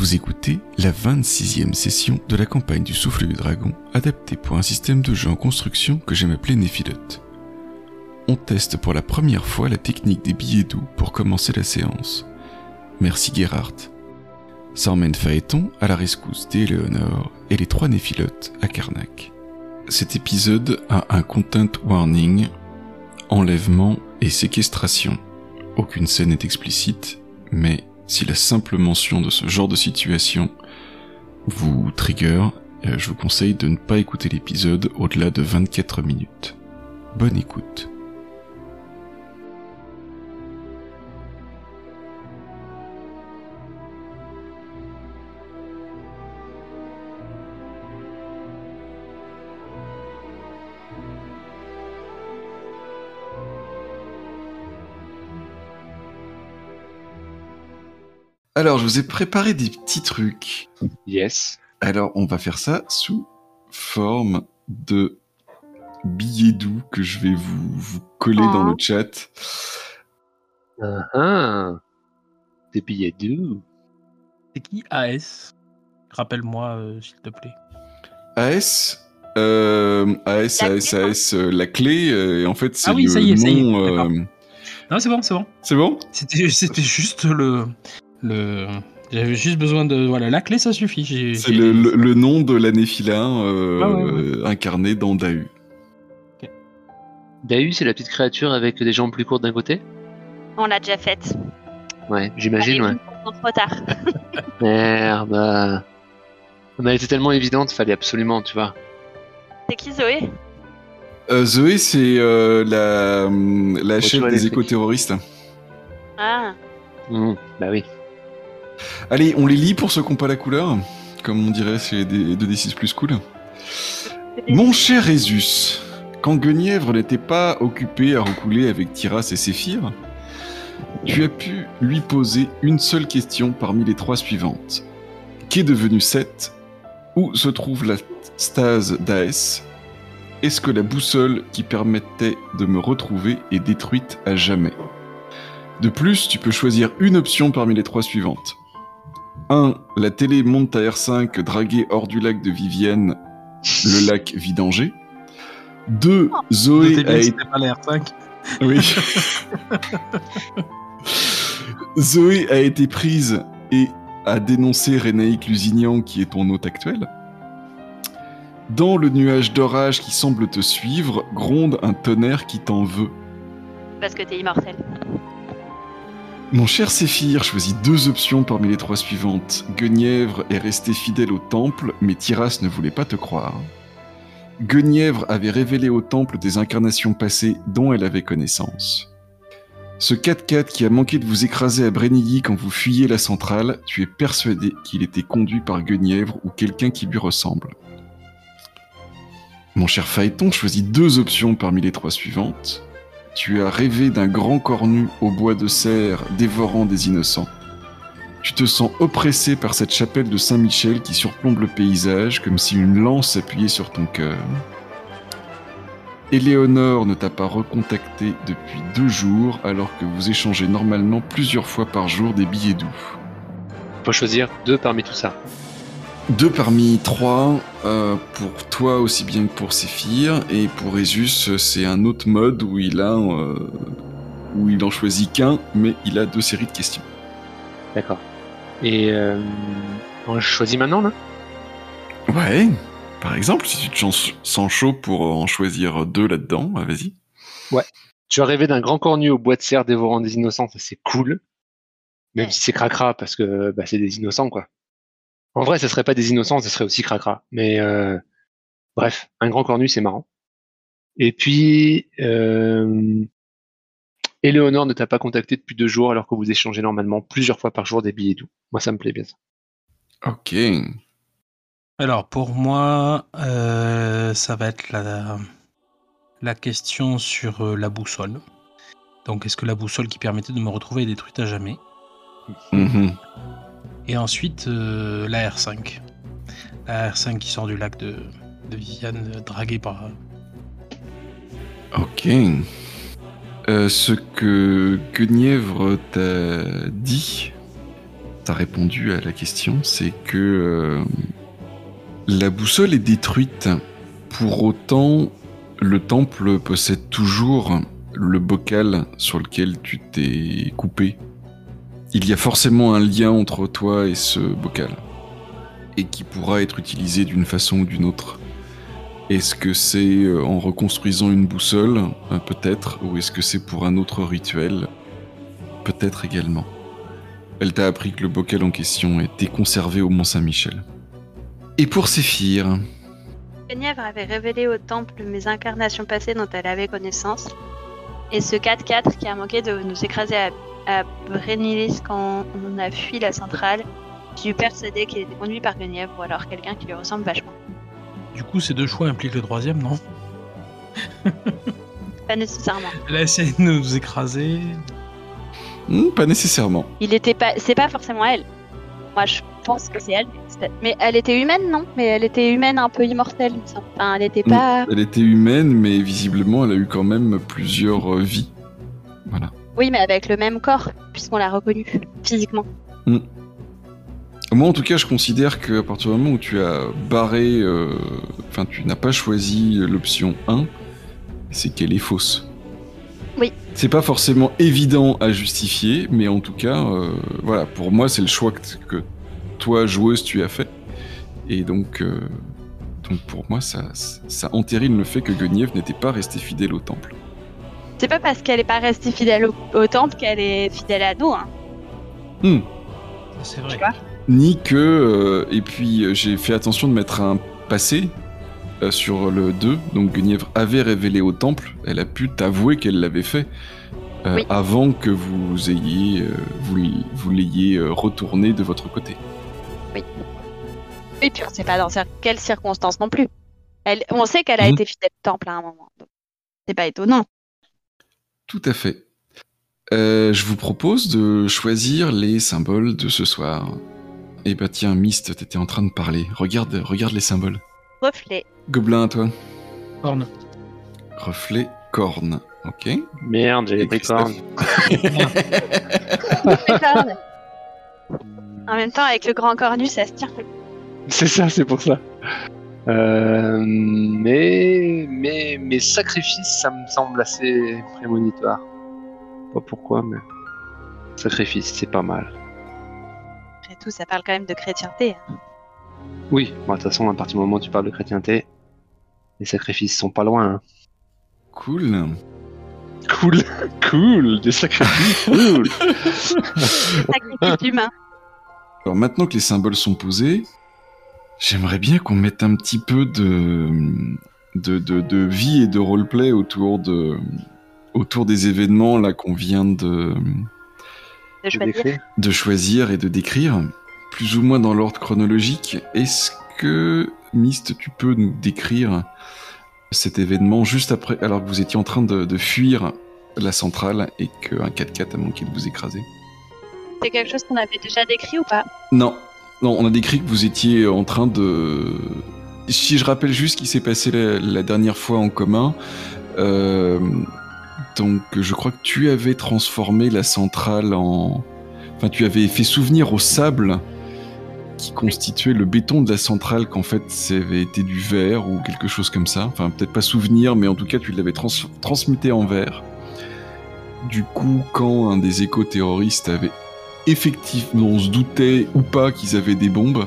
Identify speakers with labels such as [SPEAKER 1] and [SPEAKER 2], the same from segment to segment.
[SPEAKER 1] Vous écoutez la 26e session de la campagne du Souffle du Dragon, adaptée pour un système de jeu en construction que j'aime appeler Néphilote. On teste pour la première fois la technique des billets doux pour commencer la séance. Merci Gerhardt. Ça emmène Phaéton à la rescousse d'Éléonore et les trois Néphilotes à Karnak. Cet épisode a un content warning, enlèvement et séquestration. Aucune scène n'est explicite, mais si la simple mention de ce genre de situation vous trigger, euh, je vous conseille de ne pas écouter l'épisode au-delà de 24 minutes. Bonne écoute. Alors, je vous ai préparé des petits trucs.
[SPEAKER 2] Yes.
[SPEAKER 1] Alors, on va faire ça sous forme de billets doux que je vais vous, vous coller dans le chat.
[SPEAKER 2] Ah, ah. Des billets doux.
[SPEAKER 3] C'est qui AS Rappelle-moi, euh, s'il te plaît.
[SPEAKER 1] AS euh, AS,
[SPEAKER 4] La
[SPEAKER 1] AS,
[SPEAKER 4] clé,
[SPEAKER 1] AS, euh, la clé, euh, et en fait, c'est
[SPEAKER 3] Ah oui,
[SPEAKER 1] le
[SPEAKER 3] ça y est, ça y est,
[SPEAKER 1] nom. euh,
[SPEAKER 3] Non, c'est bon, c'est bon.
[SPEAKER 1] C'est bon?
[SPEAKER 3] C'était juste le, le. J'avais juste besoin de. Voilà, la clé, ça suffit. J'ai,
[SPEAKER 1] C'est
[SPEAKER 3] j'ai-
[SPEAKER 1] le, le- le nom de la Néphilin euh,
[SPEAKER 3] Ah ouais, ouais.
[SPEAKER 1] incarné dans Dahu.
[SPEAKER 2] Dahu, c'est la petite créature avec des jambes plus courtes d'un côté
[SPEAKER 4] On l'a déjà faite.
[SPEAKER 2] Ouais, j'imagine, ouais.
[SPEAKER 4] Trop tard.
[SPEAKER 2] Merde. On a été tellement évidente, fallait absolument, tu vois.
[SPEAKER 4] C'est qui Zoé?
[SPEAKER 1] Euh, Zoé, c'est euh, la, la chef des éco-terroristes.
[SPEAKER 4] Ah,
[SPEAKER 2] Mmh, bah oui.
[SPEAKER 1] Allez, on les lit pour ceux qui n'ont pas la couleur, comme on dirait chez des 2D6 plus cool. Mon cher Résus, quand Guenièvre n'était pas occupé à recouler avec Tiras et Séphir, tu as pu lui poser une seule question parmi les trois suivantes. Qu'est devenu Seth? Où se trouve la stase d'Aes? Est-ce que la boussole qui permettait de me retrouver est détruite à jamais? De plus, tu peux choisir une option parmi les trois suivantes. 1. La télé monte à R5 draguée hors du lac de Vivienne le lac Vidanger. 2. Zoé a été...
[SPEAKER 3] c'était pas la R5.
[SPEAKER 1] Oui. Zoé a été prise et a dénoncé Rénaïque Lusignan qui est ton hôte actuel. Dans le nuage d'orage qui semble te suivre, gronde un tonnerre qui t'en veut.
[SPEAKER 4] Parce que t'es immortel.
[SPEAKER 1] Mon cher Séphir choisit deux options parmi les trois suivantes. Guenièvre est resté fidèle au temple, mais Tiras ne voulait pas te croire. Guenièvre avait révélé au temple des incarnations passées dont elle avait connaissance. Ce 4x4 qui a manqué de vous écraser à Brenilly quand vous fuyiez la centrale, tu es persuadé qu'il était conduit par Guenièvre ou quelqu'un qui lui ressemble. Mon cher Phaéton choisit deux options parmi les trois suivantes. Tu as rêvé d'un grand cornu au bois de serre dévorant des innocents. Tu te sens oppressé par cette chapelle de Saint-Michel qui surplombe le paysage comme si une lance s'appuyait sur ton cœur. Éléonore ne t'a pas recontacté depuis deux jours alors que vous échangez normalement plusieurs fois par jour des billets doux.
[SPEAKER 2] Faut choisir deux parmi tout ça.
[SPEAKER 1] Deux parmi trois, euh, pour toi aussi bien que pour Séphir, et pour Résus, c'est un autre mode où il a, euh, où il en choisit qu'un, mais il a deux séries de questions.
[SPEAKER 2] D'accord. Et euh, on choisit maintenant, là?
[SPEAKER 1] Ouais, par exemple, si tu te sens- chaud pour en choisir deux là-dedans, ah, vas-y.
[SPEAKER 2] Tu as rêvé d'un grand cornu au bois de serre dévorant des innocents, ça c'est cool. Même
[SPEAKER 4] Ouais.
[SPEAKER 2] si c'est cracra, parce que bah, c'est des innocents, quoi. En vrai, ça serait pas des innocents, ça serait aussi cracra. Mais euh, bref, un grand cornu, c'est marrant. Et puis, euh, Éléonore ne t'a pas contacté depuis deux jours alors que vous échangez normalement plusieurs fois par jour des billets doux. Moi, ça me plaît bien ça.
[SPEAKER 1] Ok.
[SPEAKER 3] Alors, pour moi, euh, ça va être la, la question sur euh, la boussole. Donc, est-ce que la boussole qui permettait de me retrouver est détruite à jamais?
[SPEAKER 1] Mhm.
[SPEAKER 3] Et ensuite, euh, la R5. La R5 qui sort du lac de, de Viviane, euh, draguée par.
[SPEAKER 1] Ok. Euh, ce que Guenièvre t'a dit, t'as répondu à la question, c'est que la boussole est détruite. Pour autant, le temple possède toujours le bocal sur lequel tu t'es coupé. Il y a forcément un lien entre toi et ce bocal, et qui pourra être utilisé d'une façon ou d'une autre. Est-ce que c'est euh, en reconstruisant une boussole, euh, peut-être, ou est-ce que c'est pour un autre rituel Peut-être également. Elle t'a appris que le bocal en question était conservé au Mont Saint-Michel. Et pour Séphir,
[SPEAKER 4] Guenièvre avait révélé au temple mes incarnations passées dont elle avait connaissance. Et ce 4-4 qui a manqué de nous écraser à, à Brénilis quand on a fui la centrale, je suis persuadée qu'il était conduit par Guenièvre ou alors quelqu'un qui lui ressemble vachement.
[SPEAKER 3] Du coup, ces deux choix impliquent le troisième, non?
[SPEAKER 4] Pas nécessairement.
[SPEAKER 3] Elle a essayé de nous écraser.
[SPEAKER 1] Hmm, pas nécessairement.
[SPEAKER 4] Il était pas, c'est pas forcément elle. Moi, je pense que c'est elle. mais elle était humaine, non? Mais elle était humaine un peu immortelle. Enfin, elle était pas.
[SPEAKER 1] Elle était humaine, mais visiblement, elle a eu quand même plusieurs euh, vies. Voilà.
[SPEAKER 4] Oui, mais avec le même corps, puisqu'on l'a reconnue physiquement.
[SPEAKER 1] Moi, en tout cas, je considère qu'à partir du moment où tu as barré, euh, enfin, tu n'as pas choisi l'option 1, c'est qu'elle est fausse.
[SPEAKER 4] Oui.
[SPEAKER 1] C'est pas forcément évident à justifier, mais en tout cas, euh, voilà, pour moi, c'est le choix que, que toi, joueuse, tu as fait. Et donc, euh, donc pour moi, ça, ça entérine le fait que Guenièvre n'était pas restée fidèle au temple.
[SPEAKER 4] C'est pas parce qu'elle est pas restée fidèle au, au temple qu'elle est fidèle à nous. Hein.
[SPEAKER 1] Hmm.
[SPEAKER 3] Ça, C'est vrai.
[SPEAKER 1] Ni que euh, et puis euh, j'ai fait attention de mettre un passé euh, sur le 2 donc Guenièvre avait révélé au temple elle a pu t'avouer qu'elle l'avait fait euh,
[SPEAKER 4] Oui.
[SPEAKER 1] avant que vous ayez euh, vous, l- vous l'ayez euh, retourné de votre côté
[SPEAKER 4] Et puis on sait pas dans quelles circonstances non plus. Elle, on sait qu'elle a
[SPEAKER 1] Mhm.
[SPEAKER 4] été fidèle au temple à un moment. donc C'est pas étonnant.
[SPEAKER 1] Tout à fait Euh, je vous propose de choisir les symboles de ce soir et bah tiens Mist t'étais en train de parler regarde regarde les symboles
[SPEAKER 4] Reflet.
[SPEAKER 1] Gobelin à toi
[SPEAKER 3] Corne.
[SPEAKER 1] reflet corne ok
[SPEAKER 2] Merde,
[SPEAKER 1] Et
[SPEAKER 2] pris corne.
[SPEAKER 4] En même temps, avec le grand cornu, ça se tient.
[SPEAKER 2] C'est ça, c'est pour ça. Euh, mais, mais mes sacrifices, ça me semble assez prémonitoire. Pas pourquoi, mais sacrifice, c'est pas mal.
[SPEAKER 4] Après tout, ça parle quand même de chrétienté. hein.
[SPEAKER 2] Oui, bon, de toute façon, à partir du moment où tu parles de chrétienté, les sacrifices sont pas loin. hein.
[SPEAKER 1] cool
[SPEAKER 2] Cool, cool, des sacrifices, cool.
[SPEAKER 4] Sacrifice humain.
[SPEAKER 1] Alors maintenant que les symboles sont posés, j'aimerais bien qu'on mette un petit peu de, de, de, de vie et de roleplay autour, de, autour des événements là qu'on vient de,
[SPEAKER 4] choisir.
[SPEAKER 1] de choisir et de décrire, plus ou moins dans l'ordre chronologique. Est-ce que, Mist, tu peux nous décrire cet événement juste après, alors que vous étiez en train de, de fuir la centrale et qu'un 4x4 a manqué de vous écraser?
[SPEAKER 4] C'est quelque chose qu'on avait déjà décrit ou pas?
[SPEAKER 1] Non, non, on a décrit que vous étiez en train de. Si je rappelle juste ce qui s'est passé la, dernière fois en commun, euh, donc je crois que tu avais transformé la centrale en. Enfin, tu avais fait souvenir au sable qui constituait le béton de la centrale qu'en fait ça été du verre ou quelque chose comme ça. Enfin, peut-être pas souvenir, mais en tout cas tu l'avais trans- transmuté en verre. Du coup, quand un des éco-terroristes avait effectivement, on se doutait ou pas qu'ils avaient des bombes,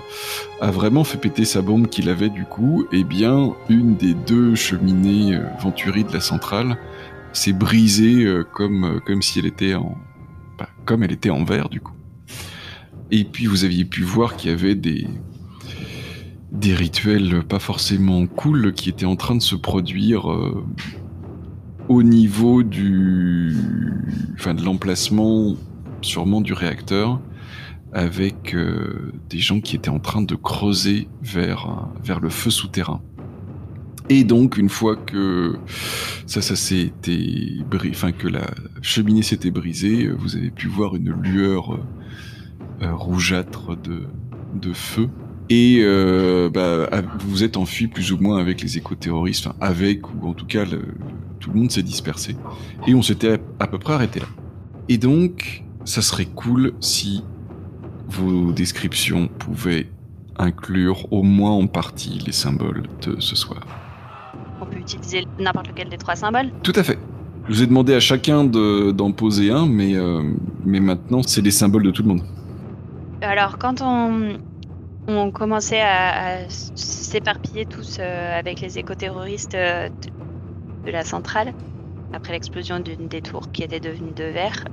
[SPEAKER 1] a vraiment fait péter sa bombe qu'il avait du coup, et bien une des deux cheminées euh, de la centrale s'est brisée euh, comme, euh, comme si elle était en... bah, comme elle était en verre du coup. Et puis vous aviez pu voir qu'il y avait des des rituels pas forcément cool qui étaient en train de se produire euh, au niveau du enfin de l'emplacement sûrement du réacteur avec euh, des gens qui étaient en train de creuser vers, euh, vers le feu souterrain. Et donc, une fois que ça, ça bri- enfin que la cheminée s'était brisée, euh, vous avez pu voir une lueur rougeâtre de, de feu. Et euh, bah, vous vous êtes enfui plus ou moins avec les éco-terroristes, avec, ou en tout cas, tout le monde s'est dispersé. Et on s'était à peu près arrêté là. Et donc, ça serait cool si vos descriptions pouvaient inclure au moins en partie les symboles de ce soir.
[SPEAKER 4] On peut utiliser n'importe lequel des trois symboles.
[SPEAKER 1] Tout à fait. Je vous ai demandé à chacun de- d'en poser un, mais, euh, mais maintenant c'est les symboles de tout le monde.
[SPEAKER 4] Alors, quand on, on commençait à, à s'éparpiller tous euh, avec les éco-terroristes euh, de, de la centrale, après l'explosion d'une des tours qui était devenue de verre,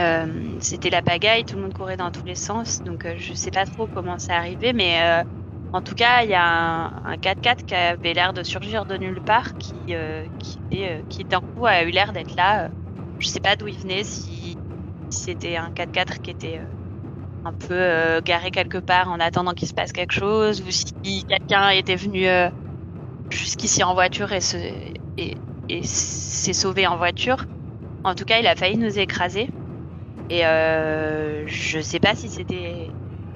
[SPEAKER 4] euh, c'était la pagaille, tout le monde courait dans tous les sens, donc euh, je sais pas trop comment c'est arrivé, mais euh, en tout cas, il y a un, un 4x4 qui avait l'air de surgir de nulle part, qui, euh, qui, d'un coup a eu l'air d'être là. je sais pas d'où il venait, si, c'était un 4x4 qui était un peu garé quelque part en attendant qu'il se passe quelque chose, ou si quelqu'un était venu jusqu'ici en voiture et s'est sauvé en voiture. En tout cas, il a failli nous écraser. Et euh, je sais pas si c'était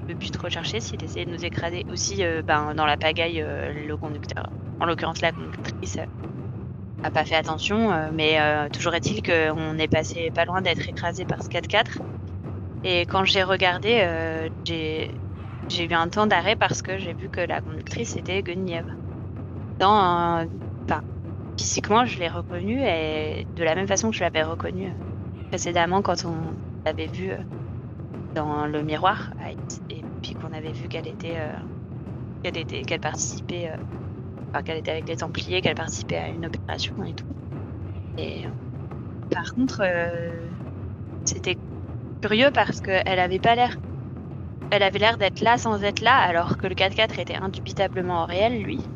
[SPEAKER 4] le but recherché, s'il essayait de nous écraser aussi euh, ben, dans la pagaille, euh, le conducteur. En l'occurrence, la conductrice euh, a pas fait attention, euh, mais toujours est-il qu'on est passé pas loin d'être écrasé par ce 4x4. Et quand j'ai regardé, j'ai eu un temps d'arrêt parce que j'ai vu que la conductrice était Guenièvre. Dans, physiquement, je l'ai reconnue et de la même façon que je l'avais reconnue précédemment quand on l'avait vue euh, dans le miroir et puis qu'on avait vu qu'elle était, euh, qu'elle était, qu'elle participait, euh, qu'elle était avec les Templiers, qu'elle participait à une opération et tout. Et par contre, c'était curieux parce qu'elle avait pas l'air. Elle avait l'air d'être là sans être là, alors que le 4x4 était indubitablement réel, lui,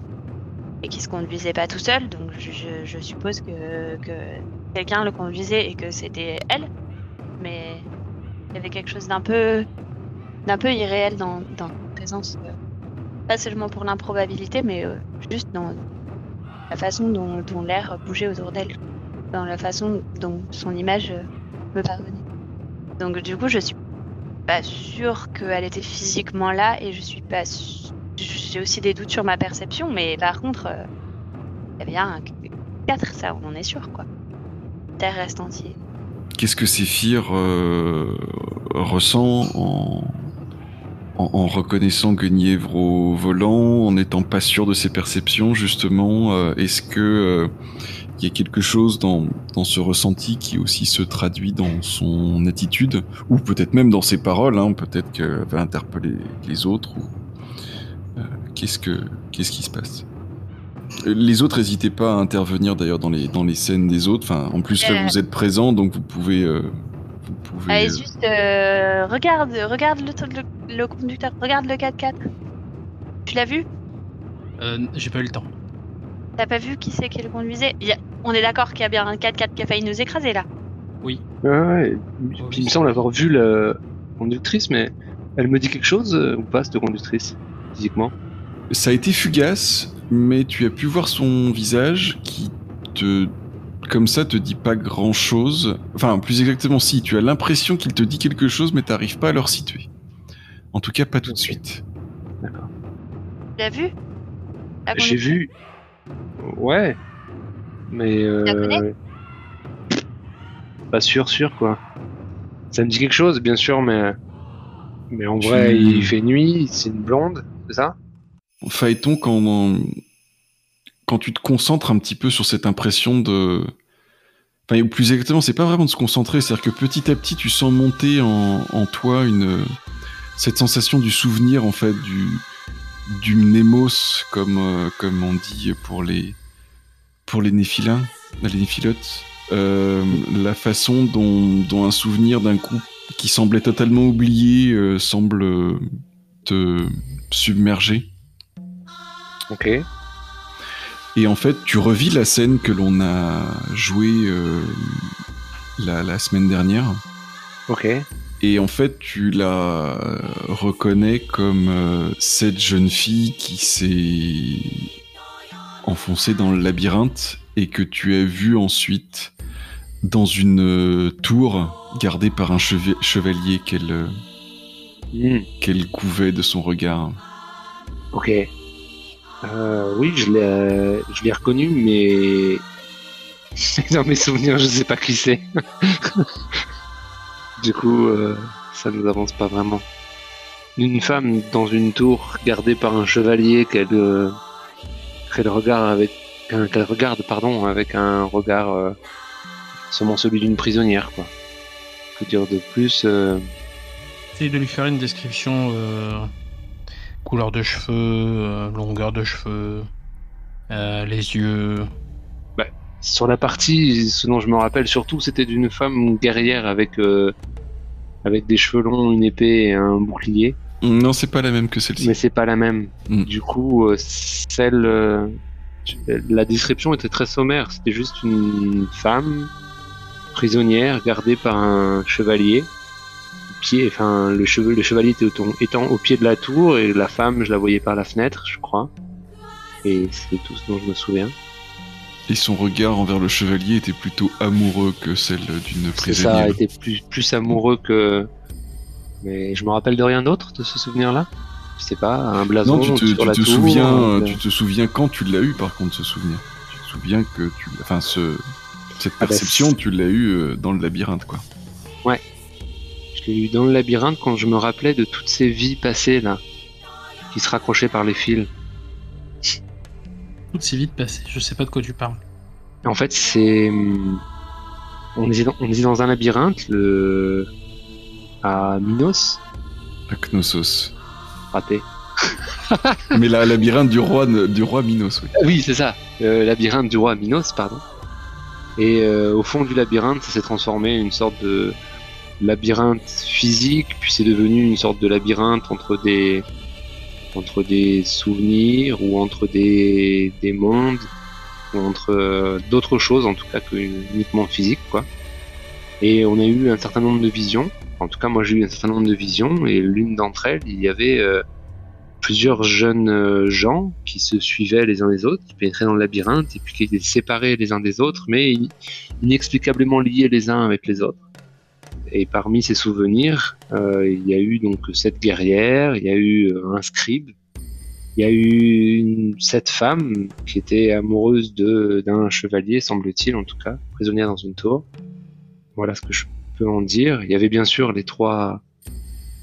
[SPEAKER 4] et qu'il se conduisait pas tout seul. Donc je suppose que, que quelqu'un le conduisait et que c'était elle. Mais il y avait quelque chose d'un peu, d'un peu irréel dans, dans la présence. euh, pas seulement pour l'improbabilité, mais euh, juste dans la façon dont, l'air bougeait autour d'elle, dans la façon dont son image euh, me parvenait. Donc du coup, je suis pas sûre qu'elle était physiquement là et je suis pas j'ai aussi des doutes sur ma perception mais par contre il y avait un 4 ça on en est sûr quoi terre reste entier
[SPEAKER 1] Qu'est-ce que Séphir euh, ressent en, en, reconnaissant Guenièvre au volant, en n'étant pas sûr de ses perceptions, justement euh, Est-ce que euh, il y a quelque chose dans, dans ce ressenti qui aussi se traduit dans son attitude, ou peut-être même dans ses paroles, hein, peut-être qu'elle va interpeller les autres, ou euh, qu'est-ce que qu'est-ce qui se passe? Euh, les autres, n'hésitez pas à intervenir d'ailleurs dans les, dans les scènes des autres. Enfin, en plus, là,
[SPEAKER 4] Euh.
[SPEAKER 1] vous êtes présents, donc vous pouvez. euh, vous pouvez
[SPEAKER 4] allez
[SPEAKER 1] euh,
[SPEAKER 4] juste euh, regarde regarde le, le, le conducteur regarde le 4x4 tu l'as vu?
[SPEAKER 3] Euh, J'ai pas eu le temps.
[SPEAKER 4] t'as pas vu qui c'est qui le conduisait? Il y a- on est d'accord qu'il y a bien un 4x4 qui a failli nous écraser là
[SPEAKER 3] Oui.
[SPEAKER 2] Ouais, ouais. Puis il me semble avoir vu la conductrice, mais elle me dit quelque chose euh, ou pas, cette conductrice, physiquement?
[SPEAKER 1] Ça a été fugace, mais tu as pu voir son visage qui te. Comme ça, te dit pas grand chose. Enfin, plus exactement, si, tu as l'impression qu'il te dit quelque chose, mais t'arrives pas à le resituer. En tout cas, pas tout de suite.
[SPEAKER 2] D'accord.
[SPEAKER 4] tu l'as vu?
[SPEAKER 2] J'ai vu. Ouais. Mais. Euh... Pas sûr, sûr, quoi. Ça me dit quelque chose, bien sûr, mais. Mais en
[SPEAKER 1] Tu-
[SPEAKER 2] vrai, il fait nuit, c'est une blonde, c'est ça?
[SPEAKER 1] Phaéton, quand, quand tu te concentres un petit peu sur cette impression de. Enfin, plus exactement, c'est pas vraiment de se concentrer, c'est-à-dire que petit à petit, tu sens monter en, en toi une. Cette sensation du souvenir, en fait, du. Du mnémos, comme, euh, comme on dit pour les. Pour les néphilins, les néphilotes. Euh, la façon dont, un souvenir d'un coup qui semblait totalement oublié euh, semble te submerger.
[SPEAKER 2] Ok.
[SPEAKER 1] Et en fait, tu revis la scène que l'on a jouée euh, la, la semaine dernière.
[SPEAKER 2] Ok.
[SPEAKER 1] Et en fait, tu la reconnais comme euh, cette jeune fille qui s'est enfoncée dans le labyrinthe et que tu as vue ensuite dans une euh, tour gardée par un chevalier qu'elle
[SPEAKER 2] Hmm.
[SPEAKER 1] qu'elle couvait de son regard.
[SPEAKER 2] Ok. Euh, oui, je l'ai, je l'ai reconnu, mais dans mes souvenirs, je sais pas qui c'est. du coup, euh, ça nous avance pas vraiment. d'une femme dans une tour gardée par un chevalier qu'elle euh, regarde avec un- qu'elle regarde pardon avec un regard euh, seulement celui d'une prisonnière quoi. Que dire de plus euh,
[SPEAKER 3] Essaye de lui faire une description euh, couleur de cheveux, euh, longueur de cheveux, euh, les yeux.
[SPEAKER 2] Sur la partie, ce dont je me rappelle surtout, c'était d'une femme guerrière avec euh, avec des cheveux longs, une épée et un bouclier.
[SPEAKER 1] Non, c'est pas la même que celle-ci.
[SPEAKER 2] Mais c'est pas la même.
[SPEAKER 1] Mm.
[SPEAKER 2] Du coup, euh, celle, euh, la description était très sommaire. C'était juste une femme prisonnière gardée par un chevalier. Pied, enfin, le, cheveu, le chevalier était au, étant au pied de la tour et la femme, je la voyais par la fenêtre, je crois. Et c'est tout ce dont je me souviens.
[SPEAKER 1] Et son regard envers le chevalier était plutôt amoureux que celle d'une
[SPEAKER 2] C'est ça,
[SPEAKER 1] prisonnière.
[SPEAKER 2] était plus, plus amoureux que. Mais je me rappelle de rien d'autre de ce souvenir-là? Je sais pas, un blason
[SPEAKER 1] Non, tu te,
[SPEAKER 2] sur
[SPEAKER 1] tu
[SPEAKER 2] la
[SPEAKER 1] te
[SPEAKER 2] tour,
[SPEAKER 1] souviens,
[SPEAKER 2] euh,
[SPEAKER 1] tu te souviens quand tu l'as eu, par contre, ce souvenir. Tu te souviens que tu, enfin, ce, cette
[SPEAKER 2] Ah bah,
[SPEAKER 1] perception, tu l'as eu euh, dans le labyrinthe, quoi.
[SPEAKER 2] Je l'ai eu dans le labyrinthe quand je me rappelais de toutes ces vies passées là, qui se raccrochaient par les fils.
[SPEAKER 3] Tout si vite passé. Je sais pas de quoi tu parles.
[SPEAKER 2] En fait, c'est. On est, dans, on est dans un labyrinthe, le. à Minos,
[SPEAKER 1] La Knossos.
[SPEAKER 2] raté.
[SPEAKER 1] Mais la labyrinthe du roi, du roi Minos, oui.
[SPEAKER 2] Oui, c'est ça, le labyrinthe du roi Minos, pardon. Et euh, au fond du labyrinthe, ça s'est transformé en une sorte de labyrinthe physique, puis c'est devenu une sorte de labyrinthe entre des entre des souvenirs ou entre des, des mondes ou entre euh, d'autres choses en tout cas que uniquement physique quoi. Et on a eu un certain nombre de visions. En tout cas, moi j'ai eu un certain nombre de visions et l'une d'entre elles, il y avait euh, plusieurs jeunes euh, gens qui se suivaient les uns les autres, qui pénétraient dans le labyrinthe et puis qui étaient séparés les uns des autres, mais in- inexplicablement liés les uns avec les autres. Et parmi ces souvenirs, euh, il y a eu donc cette guerrière, il y a eu euh, un scribe, il y a eu cette femme qui était amoureuse d'un chevalier, semble-t-il en tout cas, prisonnière dans une tour. Voilà ce que je peux en dire. Il y avait bien sûr les trois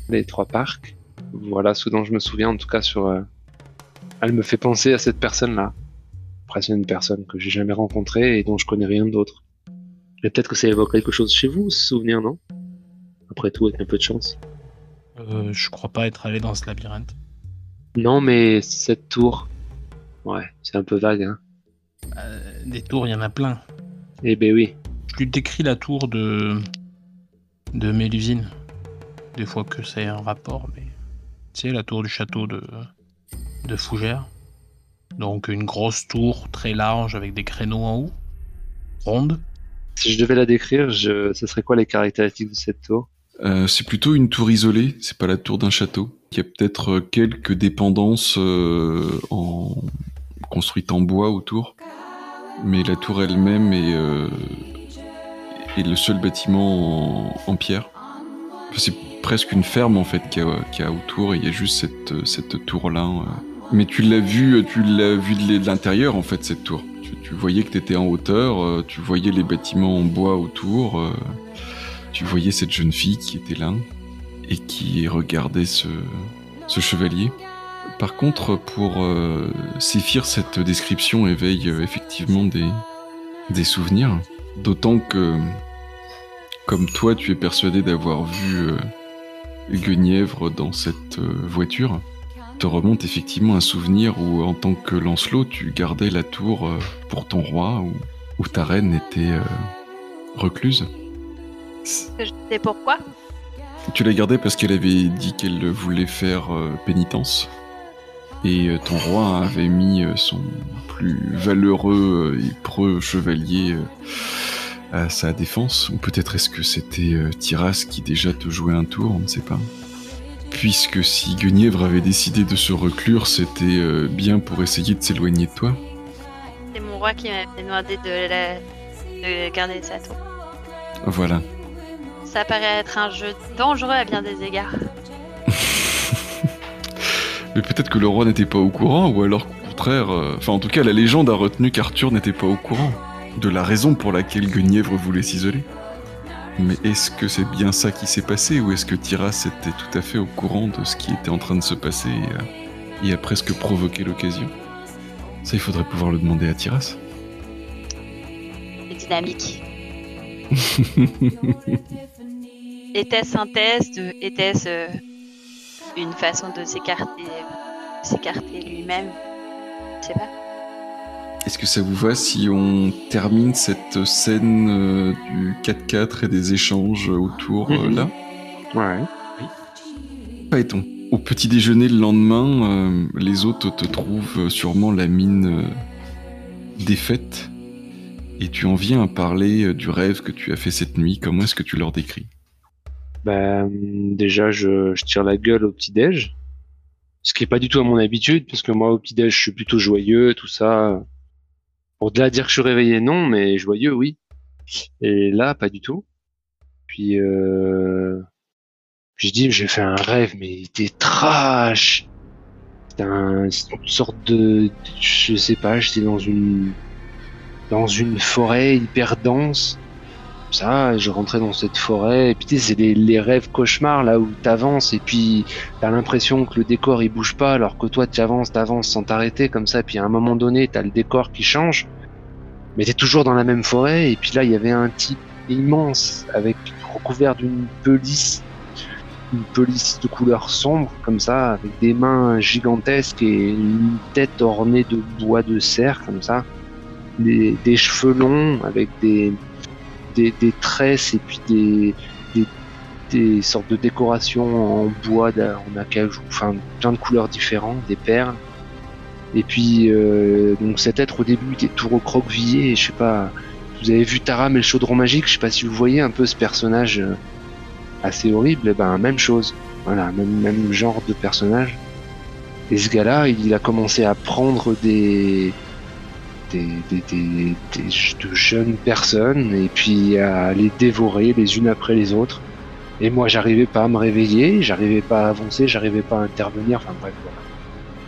[SPEAKER 2] les trois parcs. Voilà ce dont je me souviens en tout cas sur. euh, Elle me fait penser à cette personne-là. Après une personne que j'ai jamais rencontrée et dont je connais rien d'autre. Peut-être que ça évoque quelque chose chez vous, ce souvenir, non? Après tout, avec un peu de chance.
[SPEAKER 3] Euh, je crois pas être allé dans ce labyrinthe.
[SPEAKER 2] Non, mais cette tour. Ouais, c'est un peu vague, hein.
[SPEAKER 3] Euh, des tours, il y en a plein.
[SPEAKER 2] Eh ben oui.
[SPEAKER 3] Je lui décris la tour de de Mélusine. Des fois que c'est un rapport, mais tu sais la tour du château de de Fougères. Donc une grosse tour très large avec des créneaux en haut, ronde.
[SPEAKER 2] Si je devais la décrire, je... ce serait quoi les caractéristiques de cette tour?
[SPEAKER 1] Euh, c'est plutôt une tour isolée, c'est pas la tour d'un château. Il y a peut-être euh, quelques dépendances euh, en... construites en bois autour, mais la tour elle-même est, euh, est le seul bâtiment en, en pierre. C'est presque une ferme en fait qu'il y, a- qu'il y a autour, et il y a juste cette, cette tour-là. euh. Mais tu l'as vu, tu l'as vu de l'intérieur en fait cette tour. Tu, tu voyais que tu étais en hauteur, tu voyais les bâtiments en bois autour. Tu voyais cette jeune fille qui était là et qui regardait ce, chevalier. Par contre, pour euh, Séphir, cette description éveille euh, effectivement des, des souvenirs. D'autant que, comme toi, tu es persuadé d'avoir vu euh, Guenièvre dans cette euh, voiture, te remonte effectivement un souvenir où, en tant que Lancelot, tu gardais la tour pour ton roi, où, où ta reine était recluse.
[SPEAKER 4] Que je sais pourquoi.
[SPEAKER 1] Tu l'as gardée parce qu'elle avait dit qu'elle voulait faire euh, pénitence. Et euh, ton roi avait mis euh, son plus valeureux et preux chevalier à sa défense. Ou peut-être est-ce que c'était Tiras qui déjà te jouait un tour, on ne sait pas. Puisque si Guenièvre avait décidé de se reclure, c'était bien pour essayer de s'éloigner de toi.
[SPEAKER 4] C'est mon roi qui m'a demandé de, la... de garder sa tour.
[SPEAKER 1] Voilà.
[SPEAKER 4] Ça paraît être un jeu dangereux à bien des égards.
[SPEAKER 1] Mais peut-être que le roi n'était pas au courant, ou alors qu'au contraire, euh, enfin en tout cas la légende a retenu qu'Arthur n'était pas au courant de la raison pour laquelle Guenièvre voulait s'isoler. Mais est-ce que c'est bien ça qui s'est passé ou est-ce que Tiras était tout à fait au courant de ce qui était en train de se passer et a, et a presque provoqué l'occasion? Ça, il faudrait pouvoir le demander à Tiras.
[SPEAKER 4] C'est dynamique. Était-ce un test Était-ce euh, une façon de s'écarter, s'écarter lui-même? Je sais pas.
[SPEAKER 1] Est-ce que ça vous va si on termine cette scène euh, du 4-4 et des échanges autour euh,
[SPEAKER 2] Mhm.
[SPEAKER 1] là?
[SPEAKER 2] Ouais.
[SPEAKER 1] Paeton. Au petit déjeuner le lendemain, euh, les autres te trouvent sûrement la mine euh, défaite et tu en viens à parler euh, du rêve que tu as fait cette nuit. Comment est-ce que tu leur décris?
[SPEAKER 2] Ben, déjà, je, je tire la gueule au petit-déj. Ce qui est pas du tout à mon habitude, parce que moi, au petit-déj, je suis plutôt joyeux, tout ça. Pour de dire que je suis réveillé, non, mais joyeux, oui. Et là, pas du tout. Puis, euh... je dis, j'ai fait un rêve, mais il était trash. C'était un, une sorte de, je sais pas, j'étais dans une, dans une forêt hyper dense ça, je rentrais dans cette forêt, et puis c'est les, les rêves cauchemars là où t'avances, et puis t'as l'impression que le décor il bouge pas, alors que toi tu avances, t'avances sans t'arrêter comme ça, puis à un moment donné t'as le décor qui change, mais t'es toujours dans la même forêt, et puis là il y avait un type immense avec recouvert d'une pelisse, une pelisse de couleur sombre comme ça, avec des mains gigantesques et une tête ornée de bois de cerf comme ça, des, des cheveux longs avec des des, tresses et puis des, sortes de décorations en bois, en acajou, enfin plein de couleurs différentes, des perles. Et puis euh, donc cet être au début était tout recroquevillé, je sais pas. Vous avez vu Taram et le chaudron magique, je sais pas si vous voyez un peu ce personnage euh, assez horrible, et ben même chose. Voilà, même, même genre de personnage. Et ce gars-là, il a commencé à prendre des, des, des, des, des- de jeunes personnes et puis à les dévorer les unes après les autres. Et moi, j'arrivais pas à me réveiller, j'arrivais pas à avancer, j'arrivais pas à intervenir. Enfin bref, voilà.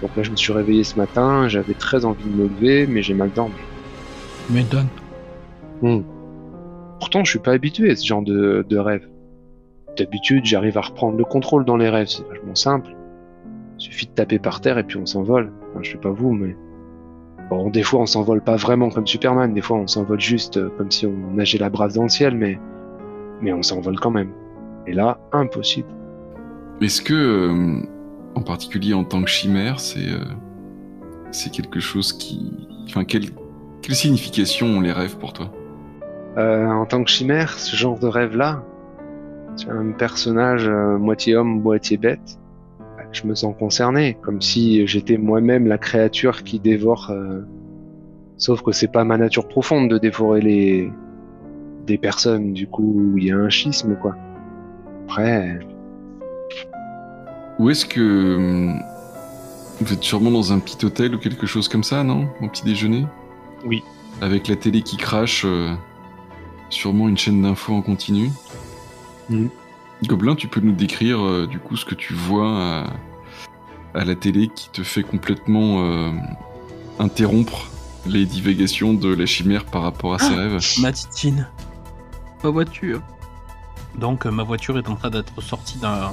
[SPEAKER 2] Donc là, je me suis réveillé ce matin, j'avais très envie de me lever, mais j'ai mal dormi.
[SPEAKER 3] Mais donne.
[SPEAKER 2] Hmm. Pourtant, je suis pas habitué à ce genre de, de rêve. D'habitude, j'arrive à reprendre le contrôle dans les rêves, c'est vachement simple. Il suffit de taper par terre et puis on s'envole. Enfin, je sais pas vous, mais bon, des fois on s'envole pas vraiment comme Superman. Des fois, on s'envole juste euh, comme si on nageait la brasse dans le ciel, mais mais on s'envole quand même. Et là, impossible.
[SPEAKER 1] Est-ce que, euh, en particulier en tant que chimère, c'est euh, c'est quelque chose qui, enfin, quelle quelle signification ont les rêves pour toi?
[SPEAKER 2] Euh, en tant que chimère, ce genre de rêve-là, c'est un personnage moitié homme, moitié bête. Je me sens concerné, comme si j'étais moi-même la créature qui dévore. euh, Sauf que c'est pas ma nature profonde de dévorer les des personnes. Du coup, il y a un schisme, quoi. Après,
[SPEAKER 1] Ou est-ce que hum, vous êtes sûrement dans un petit hôtel ou quelque chose comme ça, non? Au petit déjeuner?
[SPEAKER 2] Oui.
[SPEAKER 1] Avec la télé qui crache, euh, sûrement une chaîne d'infos en continu?
[SPEAKER 2] Mhm.
[SPEAKER 1] Gobelin, tu peux nous décrire euh, du coup ce que tu vois à, à la télé qui te fait complètement euh, interrompre les divagations de la chimère par rapport à ses rêves?
[SPEAKER 3] Ma titine. Ma voiture. Donc, euh, ma voiture est en train d'être sortie d'un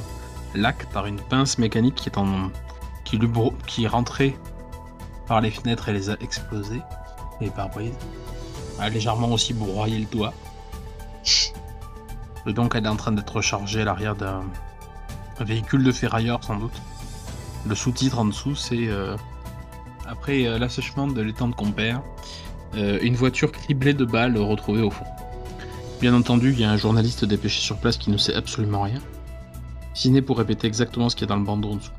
[SPEAKER 3] lac par une pince mécanique qui est en. qui, lui bro- qui est rentrée par les fenêtres et les a explosées. Les pare-brises. A légèrement aussi broyé le doigt. Et donc, elle est en train d'être chargée à l'arrière d'un un véhicule de ferrailleur, sans doute. Le sous-titre en dessous, c'est. euh, après euh, l'assèchement de l'étang de compère, euh, une voiture criblée de balles retrouvée au fond. Bien entendu, il y a un journaliste dépêché sur place qui ne sait absolument rien. Si n'est pour répéter exactement ce qu'il y a dans le bandeau en dessous.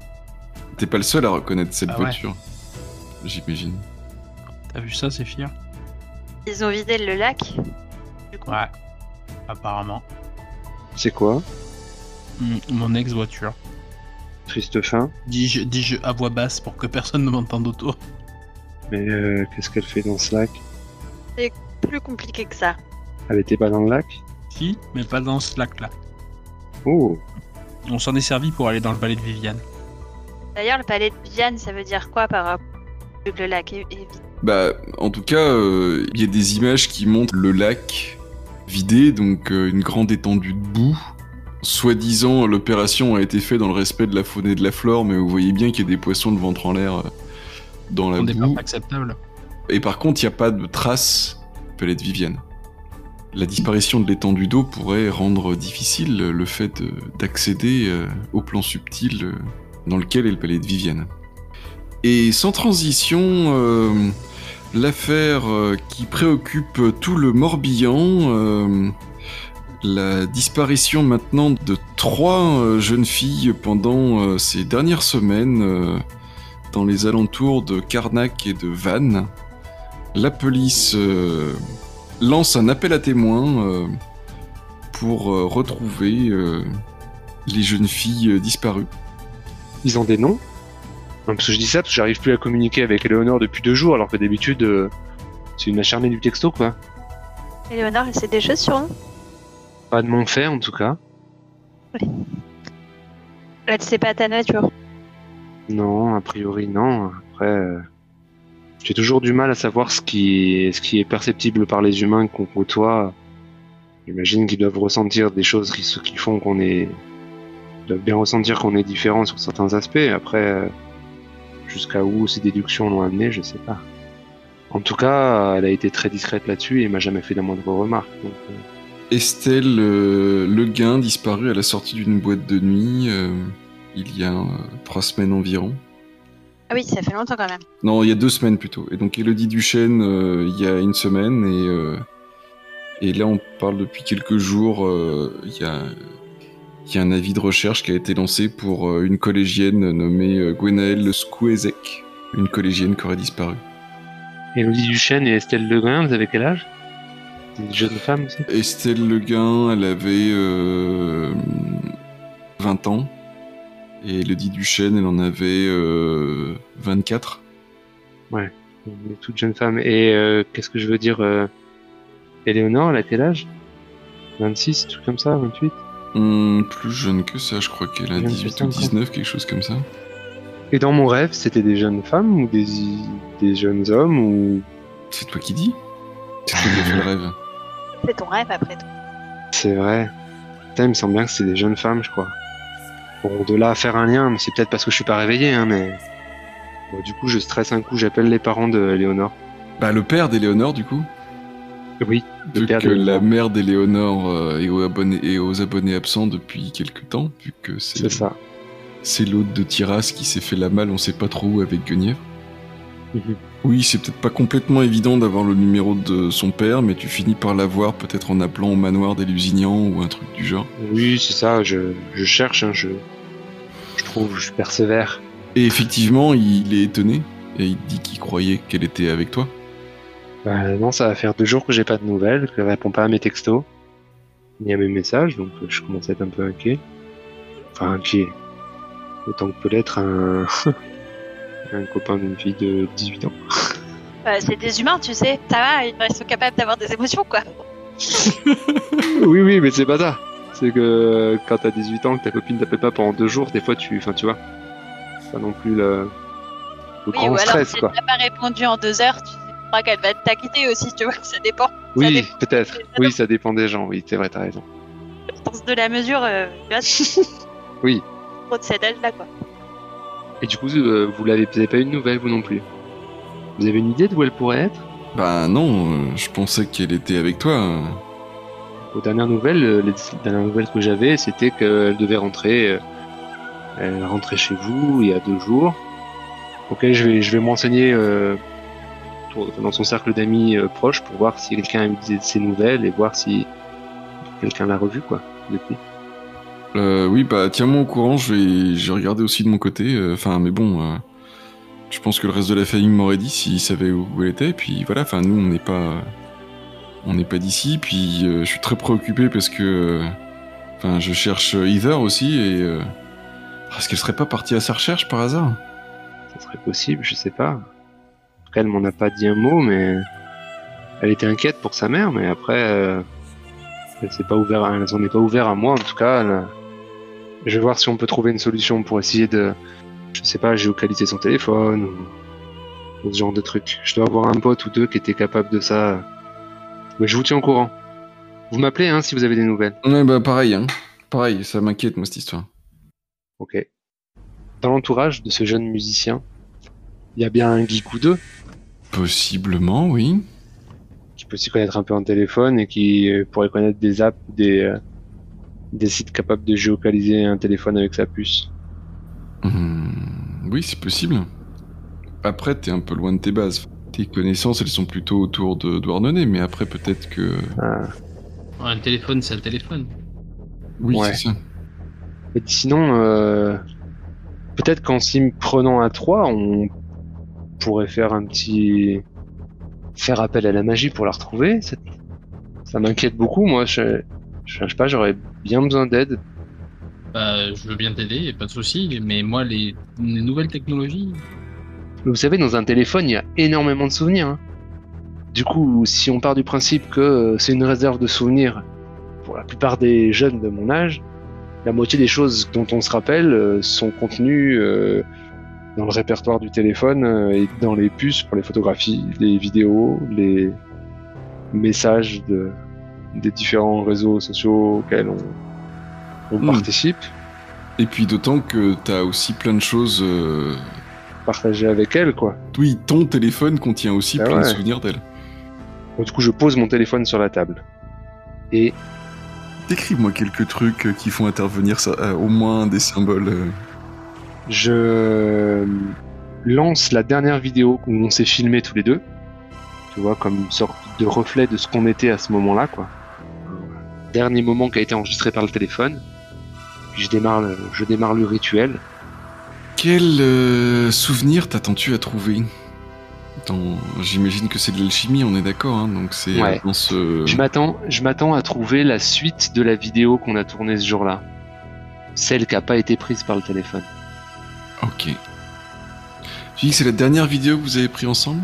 [SPEAKER 1] T'es pas le seul à reconnaître cette
[SPEAKER 3] Ah ouais.
[SPEAKER 1] voiture, j'imagine.
[SPEAKER 3] T'as vu ça, c'est fier
[SPEAKER 4] Ils ont vidé le lac. Du coup?
[SPEAKER 3] Ouais. Apparemment.
[SPEAKER 2] C'est quoi
[SPEAKER 3] mon ex-voiture.
[SPEAKER 2] Triste fin.
[SPEAKER 3] Dis-je dis-je à voix basse pour que personne ne m'entende autour.
[SPEAKER 2] Mais euh, qu'est-ce qu'elle fait dans ce lac
[SPEAKER 4] Plus compliqué que ça.
[SPEAKER 2] Elle était pas dans le lac
[SPEAKER 3] Si, mais pas dans ce lac-là.
[SPEAKER 2] Oh,
[SPEAKER 3] On s'en est servi pour aller dans le palais de Viviane.
[SPEAKER 4] D'ailleurs, le palais de Viviane, ça veut dire quoi par rapport le lac? Est,
[SPEAKER 1] Bah, en tout cas, euh, il y a des images qui montrent le lac vidée, donc euh, une grande étendue de boue. Soi-disant, l'opération a été faite dans le respect de la faune et de la flore, mais vous voyez bien qu'il y a des poissons de ventre en l'air euh, dans la
[SPEAKER 3] On
[SPEAKER 1] boue.
[SPEAKER 3] pas acceptable.
[SPEAKER 1] Et par contre, il n'y a pas de traces Pelette Vivienne. La disparition de l'étendue d'eau pourrait rendre difficile le fait de- d'accéder euh, au plan subtil euh, dans lequel est le palais de Vivienne. Et sans transition, euh, l'affaire euh, qui préoccupe tout le Morbihan, euh, la disparition maintenant de trois euh, jeunes filles pendant ces dernières semaines dans les alentours de Karnak et de Vannes. La police lance un appel à témoins pour retrouver les jeunes filles disparues.
[SPEAKER 2] Ils ont des noms? Parce que je dis ça parce que j'arrive plus à communiquer avec Eleonore depuis deux jours, alors que d'habitude, euh, c'est une acharnée du texto, quoi.
[SPEAKER 4] Éléonore, elle sait des choses sur nous
[SPEAKER 2] Pas de mon fait, en tout cas.
[SPEAKER 4] Elle sait pas ta nature?
[SPEAKER 2] Non, a priori, non. Après, euh, j'ai toujours du mal à savoir ce qui, est, ce qui est perceptible par les humains qu'on côtoie. J'imagine qu'ils doivent ressentir des choses qui, qui font qu'on est. Ils doivent bien ressentir qu'on est différent sur certains aspects. Après, euh, jusqu'à où ces déductions l'ont amené, je sais pas. En tout cas, elle a été très discrète là-dessus et m'a jamais fait la moindre remarque. Donc, euh,
[SPEAKER 1] Estelle euh, Le Guin disparue à la sortie d'une boîte de nuit euh, il y a euh, trois semaines environ.
[SPEAKER 4] Ah oui, ça fait longtemps quand même.
[SPEAKER 1] Non, il y a deux semaines plutôt. Et donc Elodie Duchesne, euh, il y a une semaine, et, euh, et là on parle depuis quelques jours, euh, il y, a, il y a un avis de recherche qui a été lancé pour euh, une collégienne nommée euh, Gwenaëlle Skouezek, une collégienne qui aurait disparu.
[SPEAKER 2] Élodie Duchesne et Estelle Legrain, vous avez quel âge? Des jeunes femmes aussi?
[SPEAKER 1] Estelle Le Guin, elle avait euh, 20 ans, et Elodie Duchesne, elle en avait euh, 24.
[SPEAKER 2] Des toutes jeunes femmes. Et euh, qu'est-ce que je veux dire euh, Éléonore, elle a quel âge? 26, truc comme ça, 28
[SPEAKER 1] Hum, plus jeune que ça, je crois qu'elle a
[SPEAKER 2] Jeune que
[SPEAKER 1] 18
[SPEAKER 2] ça,
[SPEAKER 1] ou
[SPEAKER 2] quoi.
[SPEAKER 1] 19, quelque chose comme ça.
[SPEAKER 2] Et dans mon rêve, c'était des jeunes femmes ou des, des jeunes hommes ou...
[SPEAKER 1] C'est toi qui dis C'est toi qui as fait le rêve.
[SPEAKER 4] C'est ton rêve après tout.
[SPEAKER 2] C'est vrai. Putain, il me semble bien que c'est des jeunes femmes, je crois. Bon, de là à faire un lien, mais c'est peut-être parce que je suis pas réveillé, hein, mais... Bon, du coup, je stresse un coup, j'appelle les parents de Léonore.
[SPEAKER 1] Bah, le père d'Éléonore, du coup.
[SPEAKER 2] Oui, le
[SPEAKER 1] Vu
[SPEAKER 2] père
[SPEAKER 1] que la mère d'Éléonore euh, est, aux abonnés, est aux abonnés absents depuis quelque temps, vu que c'est
[SPEAKER 2] C'est ça.
[SPEAKER 1] c'est l'hôte de Tiras qui s'est fait la malle, on sait pas trop où avec Guenièvre.
[SPEAKER 2] Mhm.
[SPEAKER 1] Oui, c'est peut-être pas complètement évident d'avoir le numéro de son père, mais tu finis par l'avoir peut-être en appelant au manoir des Lusignan ou un truc du genre.
[SPEAKER 2] Oui, c'est ça, je, je cherche, hein, je, je trouve, je persévère.
[SPEAKER 1] Et effectivement, il est étonné, et il dit qu'il croyait qu'elle était avec toi.
[SPEAKER 2] Bah, non, ça va faire deux jours que j'ai pas de nouvelles, qu'elle répond pas à mes textos, ni à mes messages, donc euh, je commence à être un peu inquiet. Enfin, inquiet. Autant que peut l'être un, un copain d'une fille de 18 ans.
[SPEAKER 4] Euh, c'est des humains, tu sais. Ça va, ils sont capables d'avoir des émotions, quoi.
[SPEAKER 2] oui, oui, mais c'est pas ça. C'est que quand t'as 18 ans, que ta copine t'appelle pas pendant deux jours, des fois tu. Enfin, tu vois. C'est pas non plus le, le
[SPEAKER 4] Oui,
[SPEAKER 2] grand
[SPEAKER 4] ou alors
[SPEAKER 2] stress,
[SPEAKER 4] si
[SPEAKER 2] quoi.
[SPEAKER 4] elle n'a pas répondu en deux heures, tu crois qu'elle va t'acquitter aussi, tu vois. Ça dépend.
[SPEAKER 2] Oui,
[SPEAKER 4] dépend.
[SPEAKER 2] peut-être. Oui, ça dépend des gens, oui, c'est vrai, t'as raison.
[SPEAKER 4] Sens de la mesure, euh,
[SPEAKER 2] Oui.
[SPEAKER 4] trop de cet âge-là, quoi.
[SPEAKER 2] Et du coup, euh, vous l'avez vous avez pas eu de nouvelles, vous non plus? Vous avez une idée de où elle pourrait être?
[SPEAKER 1] Bah non, euh, je pensais qu'elle était avec toi.
[SPEAKER 2] Aux dernières nouvelles, les dernières nouvelles que j'avais, c'était qu'elle devait rentrer. elle rentrait chez vous il y a deux jours. Ok, je vais, je vais me renseigner euh, dans son cercle d'amis euh, proches pour voir si quelqu'un a eu des- ses nouvelles et voir si quelqu'un l'a revu quoi depuis.
[SPEAKER 1] Euh, oui, bah tiens-moi au courant, je vais, je vais regarder aussi de mon côté. euh, Enfin, mais bon, euh, je pense que le reste de la famille m'aurait dit s'il savait où, où elle était. Puis voilà, enfin nous on n'est pas, on n'est pas d'ici. Puis euh, je suis très préoccupé parce que, enfin, je cherche Heather aussi et euh, est-ce qu'elle serait pas partie à sa recherche par hasard?
[SPEAKER 2] Ça serait possible, je sais pas. Après, elle m'en a pas dit un mot, mais elle était inquiète pour sa mère, mais après, euh, elle s'est pas ouvert, à- elle s'en est pas ouvert à moi en tout cas. elle- Je vais voir si on peut trouver une solution pour essayer de, je sais pas, géocaliser son téléphone ou, ou ce genre de truc. Je dois avoir un pote ou deux qui était capable de ça. Mais je vous tiens au courant. Vous m'appelez hein, si vous avez des nouvelles.
[SPEAKER 1] Ouais, bah pareil, hein. Pareil, ça m'inquiète, moi, cette histoire.
[SPEAKER 2] Ok. Dans l'entourage de ce jeune musicien, il y a bien un geek ou deux
[SPEAKER 1] Possiblement, oui.
[SPEAKER 2] qui peut s'y connaître un peu en téléphone et qui euh, pourrait connaître des apps, des, euh, des sites capables de géolocaliser un téléphone avec sa puce.
[SPEAKER 1] Hmm, oui, c'est possible. Après, t'es un peu loin de tes bases. Tes connaissances, elles sont plutôt autour de Douarnenez, mais après, peut-être que...
[SPEAKER 2] Ah.
[SPEAKER 3] Un téléphone, c'est un téléphone.
[SPEAKER 1] Oui,
[SPEAKER 2] Ouais.
[SPEAKER 1] c'est ça.
[SPEAKER 2] Et sinon, euh, peut-être qu'en s'y prenant à trois, on pourrait faire un petit. faire appel à la magie pour la retrouver. Ça, m'inquiète beaucoup, moi. Je, je, sais pas, j'aurais bien besoin d'aide.
[SPEAKER 3] Bah, je veux bien t'aider, pas de souci, mais moi, les, les nouvelles technologies.
[SPEAKER 2] Vous savez, dans un téléphone, il y a énormément de souvenirs. hein. Du coup, si on part du principe que euh, c'est une réserve de souvenirs pour la plupart des jeunes de mon âge, la moitié des choses dont on se rappelle euh, sont contenues euh, dans le répertoire du téléphone euh, et dans les puces pour les photographies, les vidéos, les messages de, des différents réseaux sociaux auxquels on, on
[SPEAKER 1] Hmm.
[SPEAKER 2] participe,
[SPEAKER 1] Et puis d'autant que t'as aussi plein de choses... euh,
[SPEAKER 2] partagées avec elle, quoi.
[SPEAKER 1] Oui, ton téléphone contient aussi
[SPEAKER 2] Ah
[SPEAKER 1] plein de souvenirs d'elle.
[SPEAKER 2] Donc, du coup, je pose mon téléphone sur la table. Et
[SPEAKER 1] Décris-moi quelques trucs qui font intervenir ça, euh, au moins des symboles. euh.
[SPEAKER 2] Je lance la dernière vidéo où on s'est filmé tous les deux. Tu vois, comme une sorte de reflet de ce qu'on était à ce moment-là, quoi. Dernier moment qui a été enregistré par le téléphone. Puis je démarre le, je démarre le rituel.
[SPEAKER 1] Quel euh, souvenir t'attends-tu à trouver? J'imagine que c'est de l'alchimie, on est d'accord, hein, donc c'est
[SPEAKER 2] Ouais.
[SPEAKER 1] euh, dans ce...
[SPEAKER 2] Je m'attends, je m'attends à trouver la suite de la vidéo qu'on a tournée ce jour-là. Celle qui n'a pas été prise par le téléphone.
[SPEAKER 1] Ok. Tu dis que c'est la dernière vidéo que vous avez pris ensemble?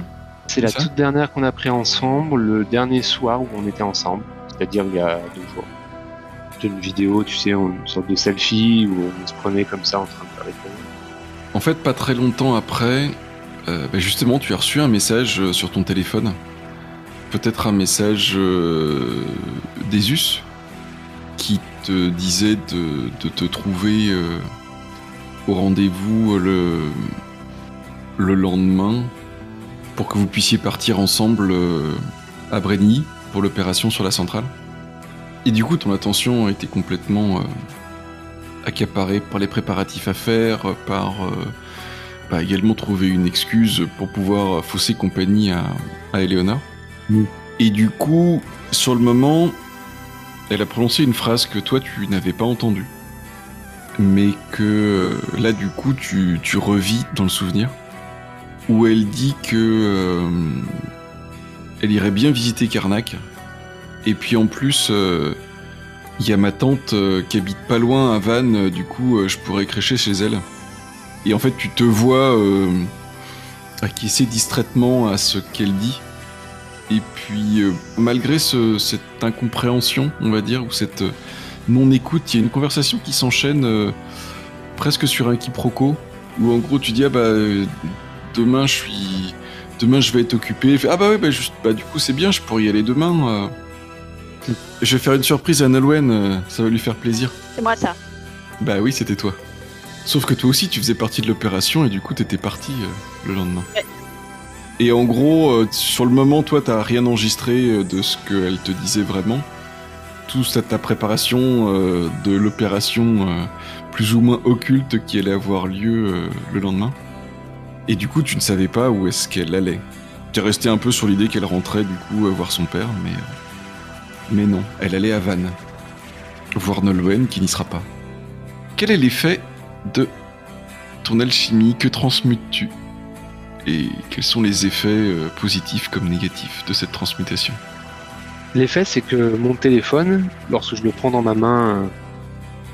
[SPEAKER 2] C'est la toute dernière qu'on a pris ensemble, le dernier soir où on était ensemble, c'est-à-dire il y a deux jours. C'était une vidéo, tu sais, une sorte de selfie où on se prenait comme ça en train de faire les photos.
[SPEAKER 1] En fait, pas très longtemps après, euh, bah, justement, tu as reçu un message euh, sur ton téléphone. Peut-être un message euh, d'Esus qui te disait de, de te trouver euh, au rendez-vous le, le lendemain pour que vous puissiez partir ensemble euh, à Brenny pour l'opération sur la centrale. Et du coup, ton attention a été complètement euh, accaparée par les préparatifs à faire, par euh, bah, également trouver une excuse pour pouvoir fausser compagnie à, à Eleonore.
[SPEAKER 2] Mm.
[SPEAKER 1] Et du coup, sur le moment, elle a prononcé une phrase que toi tu n'avais pas entendue, mais que euh, là du coup tu, revis dans le souvenir, où elle dit que euh, elle irait bien visiter Karnak, et puis en plus euh, il y a ma tante qui habite pas loin à Vannes, du coup je pourrais crécher chez elle. Et en fait tu te vois acquiescer distraitement à ce qu'elle dit. Et puis, malgré ce- cette incompréhension, on va dire, ou cette non-écoute, il y a une conversation qui s'enchaîne euh, presque sur un quiproquo, où en gros tu dis, ah bah, euh, demain je suis... Demain je vais être occupé. Fait, ah bah ouais, bah, juste, bah du coup c'est bien, je pourrais y aller demain. euh. Je vais faire une surprise à Nolwenn, euh, ça va lui faire plaisir.
[SPEAKER 4] C'est moi ça.
[SPEAKER 1] Bah oui, c'était toi. Sauf que toi aussi, tu faisais partie de l'opération et du coup, t'étais parti euh, le lendemain.
[SPEAKER 4] Ouais.
[SPEAKER 1] Et en gros, euh, sur le moment, toi, t'as rien enregistré euh, de ce qu'elle te disait vraiment. Tout ça, ta préparation euh, de l'opération euh, plus ou moins occulte qui allait avoir lieu euh, le lendemain. Et du coup, tu ne savais pas où est-ce qu'elle allait. Tu es resté un peu sur l'idée qu'elle rentrait du coup voir son père, mais... Mais non, elle allait à Vannes. Voir Nolwenn qui n'y sera pas. Quel est l'effet de ton alchimie? Que transmutes-tu? Et quels sont les effets positifs comme négatifs de cette transmutation?
[SPEAKER 2] L'effet, c'est que mon téléphone, lorsque je le prends dans ma main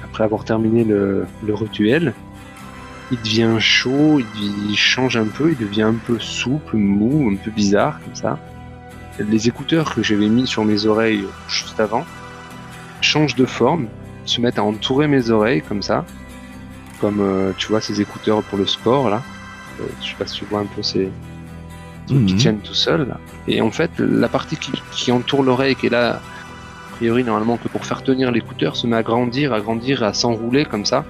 [SPEAKER 2] après avoir terminé le, le rituel, il devient chaud, il, il change un peu, il devient un peu souple, mou, un peu bizarre comme ça. Les écouteurs que j'avais mis sur mes oreilles juste avant changent de forme, se mettent à entourer mes oreilles comme ça, comme euh, tu vois ces écouteurs pour le sport là. Euh, je sais pas si tu vois un peu ces, qui
[SPEAKER 1] Mhm.
[SPEAKER 2] tiennent tout seuls. Et en fait, la partie qui, qui entoure l'oreille, qui est là, priori normalement que pour faire tenir l'écouteur se met à grandir, à grandir, à s'enrouler comme ça,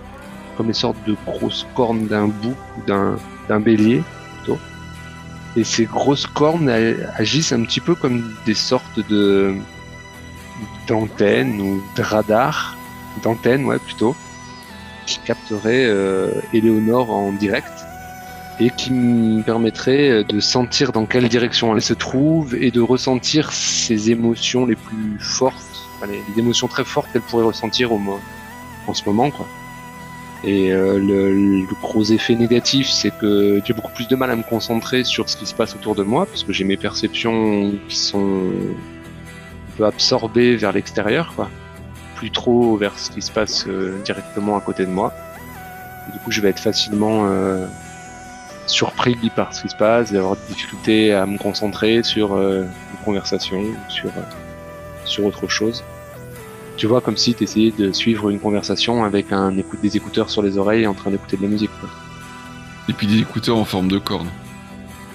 [SPEAKER 2] comme les sortes de grosses cornes d'un bouc ou d'un, d'un bélier plutôt. Et ces grosses cornes elles, agissent un petit peu comme des sortes de d'antennes ou de radars, d'antennes ouais plutôt, qui capteraient euh, Éléonore en direct et qui me permettrait de sentir dans quelle direction elle se trouve et de ressentir ses émotions les plus fortes, enfin, les, émotions très fortes qu'elle pourrait ressentir au, mo- en ce moment quoi. Et euh, le, le gros effet négatif, c'est que j'ai beaucoup plus de mal à me concentrer sur ce qui se passe autour de moi, parce que j'ai mes perceptions qui sont un peu absorbées vers l'extérieur, quoi. Plus trop vers ce qui se passe euh, directement à côté de moi. Du coup, je vais être facilement euh, surpris par ce qui se passe, et avoir des difficultés à me concentrer sur euh, une conversation, sur, euh, sur autre chose. Tu vois, comme si tu essayais de suivre une conversation avec un écoute des écouteurs sur les oreilles en train d'écouter de la musique. Quoi.
[SPEAKER 1] Et puis des écouteurs en forme de corne.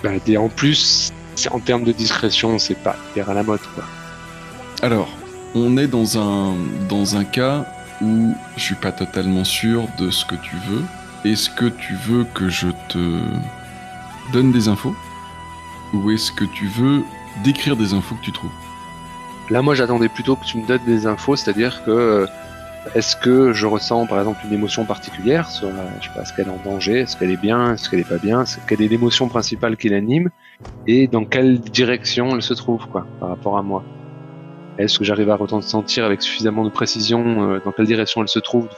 [SPEAKER 2] Bah, en plus, en termes de discrétion, c'est pas hyper à la mode. Quoi.
[SPEAKER 1] Alors, on est dans un, dans un cas où je suis pas totalement sûr de ce que tu veux. Est-ce que tu veux que je te donne des infos Ou est-ce que tu veux décrire des infos que tu trouves?
[SPEAKER 2] Là, moi, j'attendais plutôt que tu me donnes des infos, c'est-à-dire que euh, est-ce que je ressens, par exemple, une émotion particulière sur, la- je sais pas, est-ce qu'elle est en danger, est-ce qu'elle est bien, est-ce qu'elle est pas bien, quelle est l'émotion principale qui l'anime, et dans quelle direction elle se trouve, quoi, par rapport à moi? Est-ce que j'arrive à ressentir avec suffisamment de précision euh, dans quelle direction elle se trouve,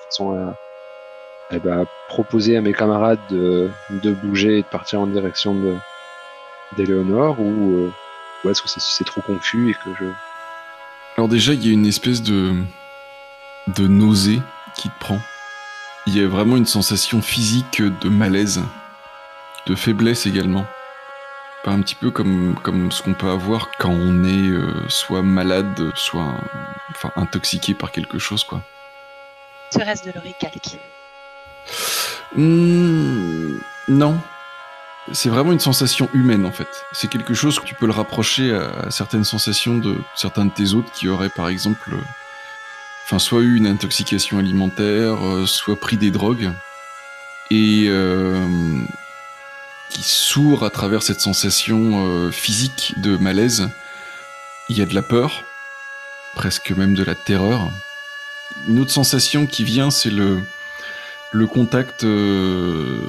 [SPEAKER 2] eh ben, proposer à mes camarades de, de bouger et de partir en direction de d'Éléonore, ou, euh, ou est-ce que c'est, c'est trop confus et que je
[SPEAKER 1] Alors déjà, il y a une espèce de de nausée qui te prend. Il y a vraiment une sensation physique de malaise, de faiblesse également. Pas un petit peu comme comme ce qu'on peut avoir quand on est euh, soit malade, soit enfin intoxiqué par quelque chose quoi.
[SPEAKER 4] Serait-ce de l'oricalque
[SPEAKER 1] Hmm, non. C'est vraiment une sensation humaine en fait. C'est quelque chose que tu peux le rapprocher à, certaines sensations de certains de tes hôtes qui auraient par exemple, euh, enfin soit eu une intoxication alimentaire, euh, soit pris des drogues et euh, qui sourd à travers cette sensation physique de malaise. Il y a de la peur, presque même de la terreur. Une autre sensation qui vient, c'est le le contact euh,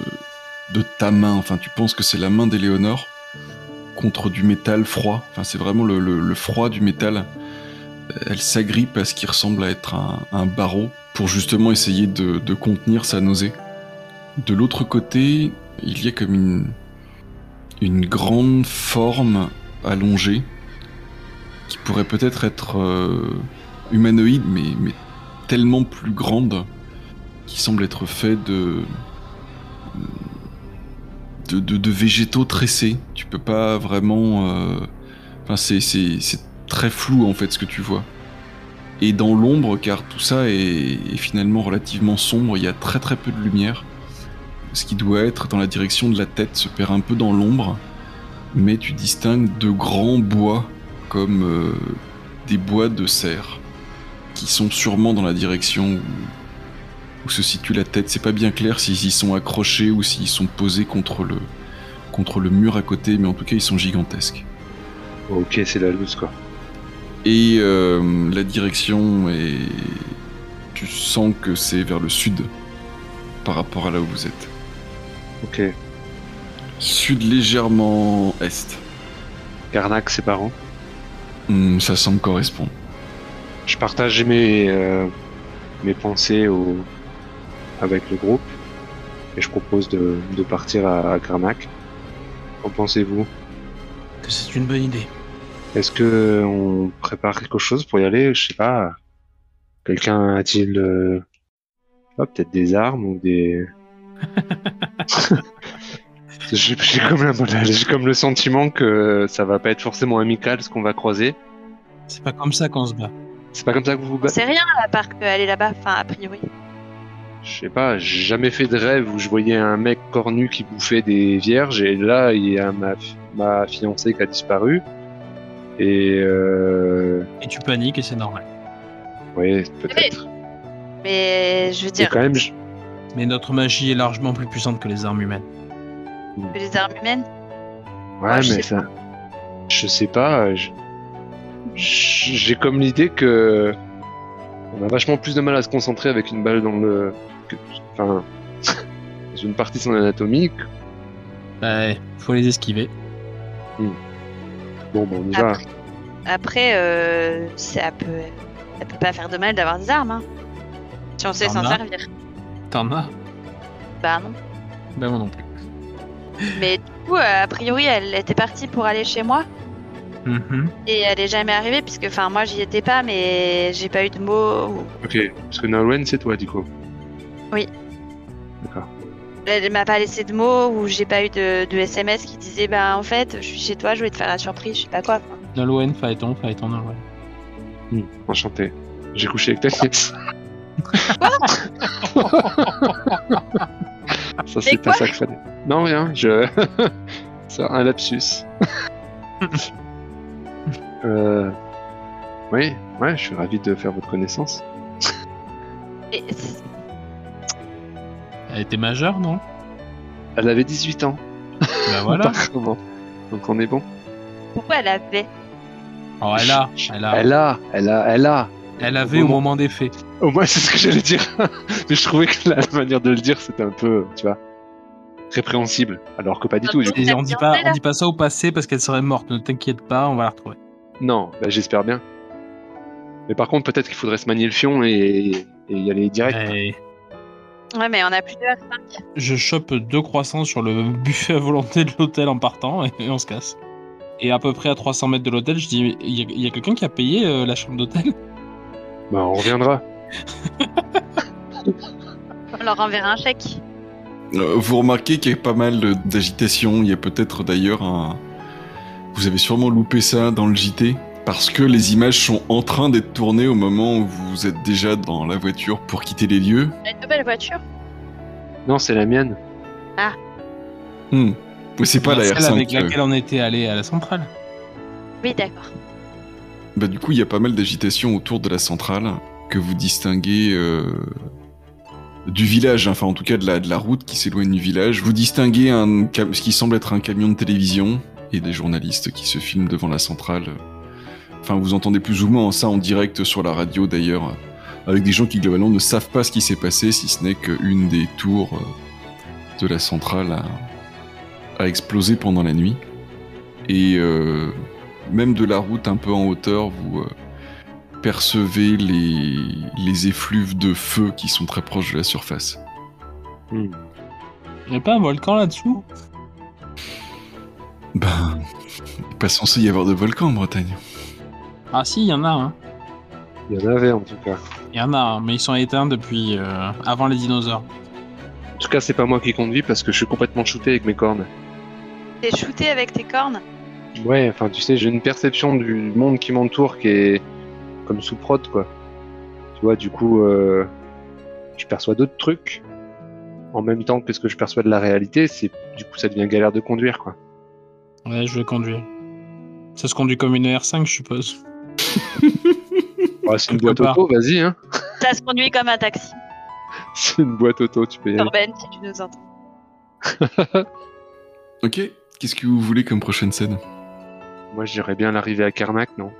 [SPEAKER 1] de ta main, enfin tu penses que c'est la main d'Éléonore contre du métal froid, enfin c'est vraiment le, froid du métal. Elle s'agrippe à ce qui ressemble à être un, barreau pour justement essayer de, contenir sa nausée. De l'autre côté, il y a comme une, une grande forme allongée qui pourrait peut-être être euh, humanoïde mais tellement plus grande qui semble être fait de de, végétaux tressés. Tu peux pas vraiment. euh, Enfin, c'est, très flou en fait ce que tu vois. Et dans l'ombre, car tout ça est, finalement relativement sombre, il y a très très peu de lumière. Ce qui doit être dans la direction de la tête se perd un peu dans l'ombre, mais tu distingues de grands bois comme euh, des bois de cerf qui sont sûrement dans la direction où se situe la tête. C'est pas bien clair s'ils y sont accrochés ou s'ils sont posés contre le, contre le mur à côté, mais en tout cas ils sont gigantesques.
[SPEAKER 2] Ok, c'est la loose quoi.
[SPEAKER 1] Et euh, la direction est. Tu sens que c'est vers le sud par rapport à là où vous êtes.
[SPEAKER 2] Ok.
[SPEAKER 1] Sud légèrement est.
[SPEAKER 2] Karnak, ses parents.
[SPEAKER 1] Hmm, ça semble correspondre.
[SPEAKER 2] Je partage mes, euh, mes pensées au, avec le groupe et je propose de, de partir à, à Karnak. Qu'en pensez-vous?
[SPEAKER 3] Que c'est une bonne idée.
[SPEAKER 2] Est-ce que on prépare quelque chose pour y aller? Je sais pas. Quelqu'un a-t-il euh, oh, peut-être des armes ou des J'ai comme, la- j'ai comme le sentiment que ça va pas être forcément amical ce qu'on va croiser.
[SPEAKER 3] C'est pas comme ça qu'on se bat.
[SPEAKER 2] C'est pas comme ça que vous vous battez?
[SPEAKER 4] C'est rien à part qu'aller là-bas, enfin a priori.
[SPEAKER 2] Je sais pas, j'ai jamais fait de rêve où je voyais un mec cornu qui bouffait des vierges et là il y a ma, ma fiancée qui a disparu. Et euh,
[SPEAKER 3] Et tu paniques et c'est normal.
[SPEAKER 2] Oui, peut-être.
[SPEAKER 4] Mais je veux
[SPEAKER 2] Mais
[SPEAKER 4] dire,
[SPEAKER 2] quand même, je-
[SPEAKER 3] Mais notre magie est largement plus puissante que les armes humaines.
[SPEAKER 4] que les armes humaines?
[SPEAKER 2] Ouais, mais ça. Je sais pas. je- J'ai comme l'idée que. On a vachement plus de mal à se concentrer avec une balle dans le. que- Enfin. dans une partie de son anatomie.
[SPEAKER 3] Ouais, faut les esquiver.
[SPEAKER 2] Bon, bon, on y va.
[SPEAKER 4] Après, après euh, ça peut, ça peut pas faire de mal d'avoir des armes. Hein. Si on sait s'en servir.
[SPEAKER 3] T'en as
[SPEAKER 4] Bah non.
[SPEAKER 3] Ben moi non plus.
[SPEAKER 4] Mais du coup, euh, a priori, elle était partie pour aller chez moi.
[SPEAKER 3] Mhm.
[SPEAKER 4] Et elle est jamais arrivée, puisque enfin moi j'y étais pas, mais j'ai pas eu de mots. ou-
[SPEAKER 2] Ok, parce que Nolwenn, c'est toi, du coup.
[SPEAKER 4] Oui.
[SPEAKER 2] D'accord.
[SPEAKER 4] Elle m'a pas laissé de mots ou j'ai pas eu de, de SMS qui disait bah en fait je suis chez toi, je voulais te faire la surprise, je sais pas quoi.
[SPEAKER 3] Nolwenn, Phaéton, Phaéton, Nolwenn.
[SPEAKER 2] Hmm, enchanté. J'ai couché avec ta nièce. ça, c'est qu'il fallait. Non, rien, je. c'est un lapsus. euh... Oui, ouais, je suis ravi de faire votre connaissance.
[SPEAKER 4] et-
[SPEAKER 3] Elle était majeure, non?
[SPEAKER 2] Elle avait 18 ans.
[SPEAKER 3] Ben voilà.
[SPEAKER 2] Donc on est bon.
[SPEAKER 4] pourquoi elle avait
[SPEAKER 3] Oh, elle a, elle a.
[SPEAKER 2] Elle a, elle a, elle a.
[SPEAKER 3] Elle avait au
[SPEAKER 2] Moment.
[SPEAKER 3] moment des faits.
[SPEAKER 2] Au moins, c'est ce que j'allais dire. Mais je trouvais que la manière de le dire, c'était un peu, tu vois, répréhensible. Alors que pas du tout. du coup.
[SPEAKER 3] Et on dit pas, on dit pas ça au passé parce qu'elle serait morte. Ne t'inquiète pas, on va la retrouver.
[SPEAKER 2] Non, bah, j'espère bien. Mais par contre, peut-être qu'il faudrait se manier le fion et, et y aller direct.
[SPEAKER 3] Et
[SPEAKER 4] Ouais mais on a plus de
[SPEAKER 3] je chope deux croissants sur le buffet à volonté de l'hôtel en partant et, on se casse. Et à peu près à 300 mètres de l'hôtel, je dis il y a, quelqu'un qui a payé euh, la chambre d'hôtel?
[SPEAKER 2] Bah, on reviendra.
[SPEAKER 4] On leur enverra un chèque.
[SPEAKER 1] Euh, Vous remarquez qu'il y a pas mal d'agitation. Il y a peut-être d'ailleurs un. Vous avez sûrement loupé ça dans le JT. Parce que les images sont en train d'être tournées au moment où vous êtes déjà dans la voiture pour quitter les lieux.
[SPEAKER 4] Une nouvelle voiture.
[SPEAKER 2] Non, c'est la mienne.
[SPEAKER 1] Hmm. Mais c'est pas la
[SPEAKER 3] Celle
[SPEAKER 1] R5.
[SPEAKER 3] avec
[SPEAKER 1] euh.
[SPEAKER 3] laquelle on était allé à la centrale.
[SPEAKER 4] Oui d'accord.
[SPEAKER 1] Bah, du coup, il y a pas mal d'agitation autour de la centrale que vous distinguez euh, du village, enfin en tout cas de la, de la route qui s'éloigne du village. Vous distinguez un, ce qui semble être un camion de télévision et des journalistes qui se filment devant la centrale. Enfin, vous entendez plus ou moins ça en direct sur la radio d'ailleurs, avec des gens qui globalement ne savent pas ce qui s'est passé, si ce n'est qu'une des tours euh, de la centrale a, explosé pendant la nuit. Et euh, même de la route un peu en hauteur, vous euh, percevez les, effluves de feu qui sont très proches de la surface.
[SPEAKER 2] Hmm.
[SPEAKER 3] Il n'y a pas un volcan là-dessous?
[SPEAKER 1] Ben, il n'est pas censé y avoir de volcan en Bretagne.
[SPEAKER 3] Ah si, il y en a un.
[SPEAKER 2] Il y en avait en tout cas.
[SPEAKER 3] Il y en a mais ils sont éteints depuis euh, avant les dinosaures.
[SPEAKER 2] En tout cas, c'est pas moi qui conduis parce que je suis complètement shooté avec mes cornes.
[SPEAKER 4] T'es shooté avec tes cornes?
[SPEAKER 2] Ouais, enfin, tu sais, j'ai une perception du monde qui m'entoure qui est comme sous prod, quoi. Tu vois, du coup, euh, je perçois d'autres trucs en même temps que ce que je perçois de la réalité. C'est du coup, ça devient galère de conduire, quoi.
[SPEAKER 3] Ouais, je vais conduire. Ça se conduit comme une R5, je suppose.
[SPEAKER 2] Ouais, c'est une boîte auto, vas-y, hein.
[SPEAKER 4] Ça se conduit comme un taxi.
[SPEAKER 2] C'est une boîte auto, tu peux y aller.
[SPEAKER 4] Si tu nous entends.
[SPEAKER 1] Ok, qu'est-ce que vous voulez comme prochaine scène?
[SPEAKER 2] Moi, j'irais bien l'arrivée à Carnac, non?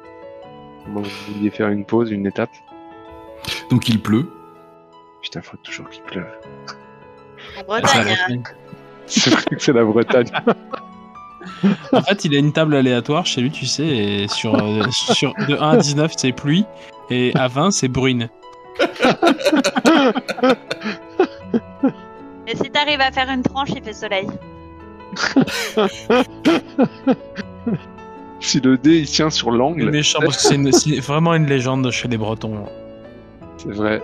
[SPEAKER 2] Comment vous vouliez faire une pause, une étape
[SPEAKER 1] Donc il pleut.
[SPEAKER 2] Putain, faut toujours qu'il pleuve.
[SPEAKER 4] En
[SPEAKER 3] Ah,
[SPEAKER 4] Bretagne,
[SPEAKER 3] va
[SPEAKER 4] hein.
[SPEAKER 2] C'est vrai que c'est la Bretagne.
[SPEAKER 3] En fait, il a une table aléatoire chez lui, tu sais, et sur, euh, sur de 1 à 19, c'est pluie, et à 20, c'est bruine.
[SPEAKER 4] Et si t'arrives à faire une tranche, il fait soleil.
[SPEAKER 2] si le dé il tient sur
[SPEAKER 3] Il est
[SPEAKER 2] l'angle,
[SPEAKER 3] méchant, parce que c'est une- c'est vraiment une légende chez les Bretons.
[SPEAKER 2] c'est vrai.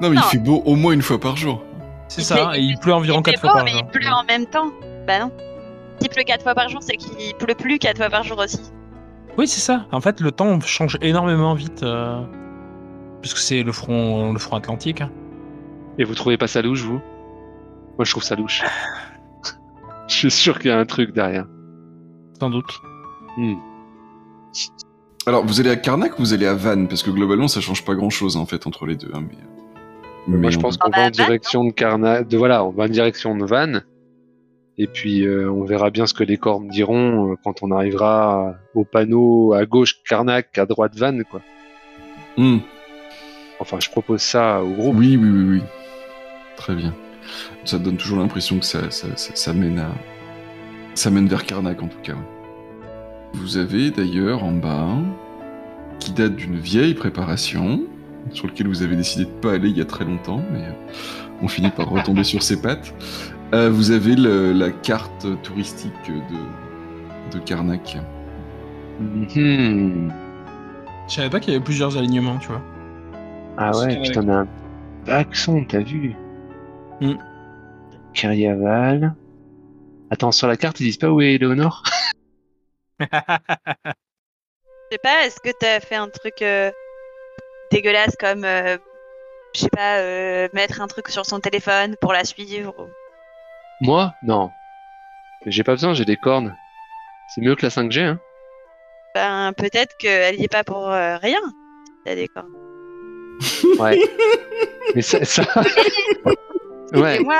[SPEAKER 1] Non mais
[SPEAKER 4] Non.
[SPEAKER 1] il fait beau au moins une fois par jour.
[SPEAKER 3] C'est
[SPEAKER 4] Il
[SPEAKER 3] ça,
[SPEAKER 4] fait-
[SPEAKER 3] hein, et il pleut environ
[SPEAKER 4] il fait
[SPEAKER 3] 4 fois
[SPEAKER 4] beau,
[SPEAKER 3] par
[SPEAKER 4] mais
[SPEAKER 3] jour.
[SPEAKER 4] il pleut en même temps. Bah non. S'il pleut 4 fois par jour, c'est qu'il pleut plus 4 fois par jour aussi.
[SPEAKER 3] Oui, c'est ça. En fait, le temps change énormément vite. euh, Puisque c'est le front, le front atlantique.
[SPEAKER 2] Et vous trouvez pas ça louche, vous? Moi, je trouve ça louche. je suis sûr qu'il y a un truc derrière.
[SPEAKER 3] Sans doute.
[SPEAKER 2] Hmm.
[SPEAKER 1] Alors, vous allez à Karnak ou vous allez à Vannes? Parce que globalement, ça change pas grand-chose en fait entre les deux. hein, mais...
[SPEAKER 2] Moi,
[SPEAKER 1] mais
[SPEAKER 2] je pense qu'on va en direction de Carnac. De, voilà, on va en direction de Vannes. Et puis, euh, on verra bien ce que les me diront euh, quand on arrivera au panneau à gauche Carnac, à droite Vannes, quoi.
[SPEAKER 1] Hmm.
[SPEAKER 2] Enfin, je propose ça au groupe.
[SPEAKER 1] Oui, oui, oui, oui. Très bien. Ça donne toujours l'impression que ça, ça, ça- ça mène à. Ça mène vers Karnak en tout cas. ouais. Vous avez d'ailleurs en bas, qui date d'une vieille préparation, sur lequel vous avez décidé de pas aller il y a très longtemps, mais euh, on finit par retomber sur ses pattes. Euh, vous avez le- la carte touristique de, de Karnak.
[SPEAKER 2] Mhm.
[SPEAKER 3] Je savais pas qu'il y avait plusieurs alignements, tu vois.
[SPEAKER 2] Ah ouais, putain, on a un accent, t'as vu. Kiriaval. Attends, sur la carte, ils disent pas où est Eleonore
[SPEAKER 4] Je sais pas, est-ce que t'as fait un truc euh, dégueulasse comme, euh, je sais pas, euh, mettre un truc sur son téléphone pour la suivre ou-
[SPEAKER 2] Moi? Non. Mais J'ai pas besoin, j'ai des cornes. C'est mieux que la 5G, hein
[SPEAKER 4] Ben, peut-être qu'elle y est pas pour euh, rien. T'as des cornes.
[SPEAKER 2] Ouais. mais ça... ça... ouais.
[SPEAKER 4] Moi,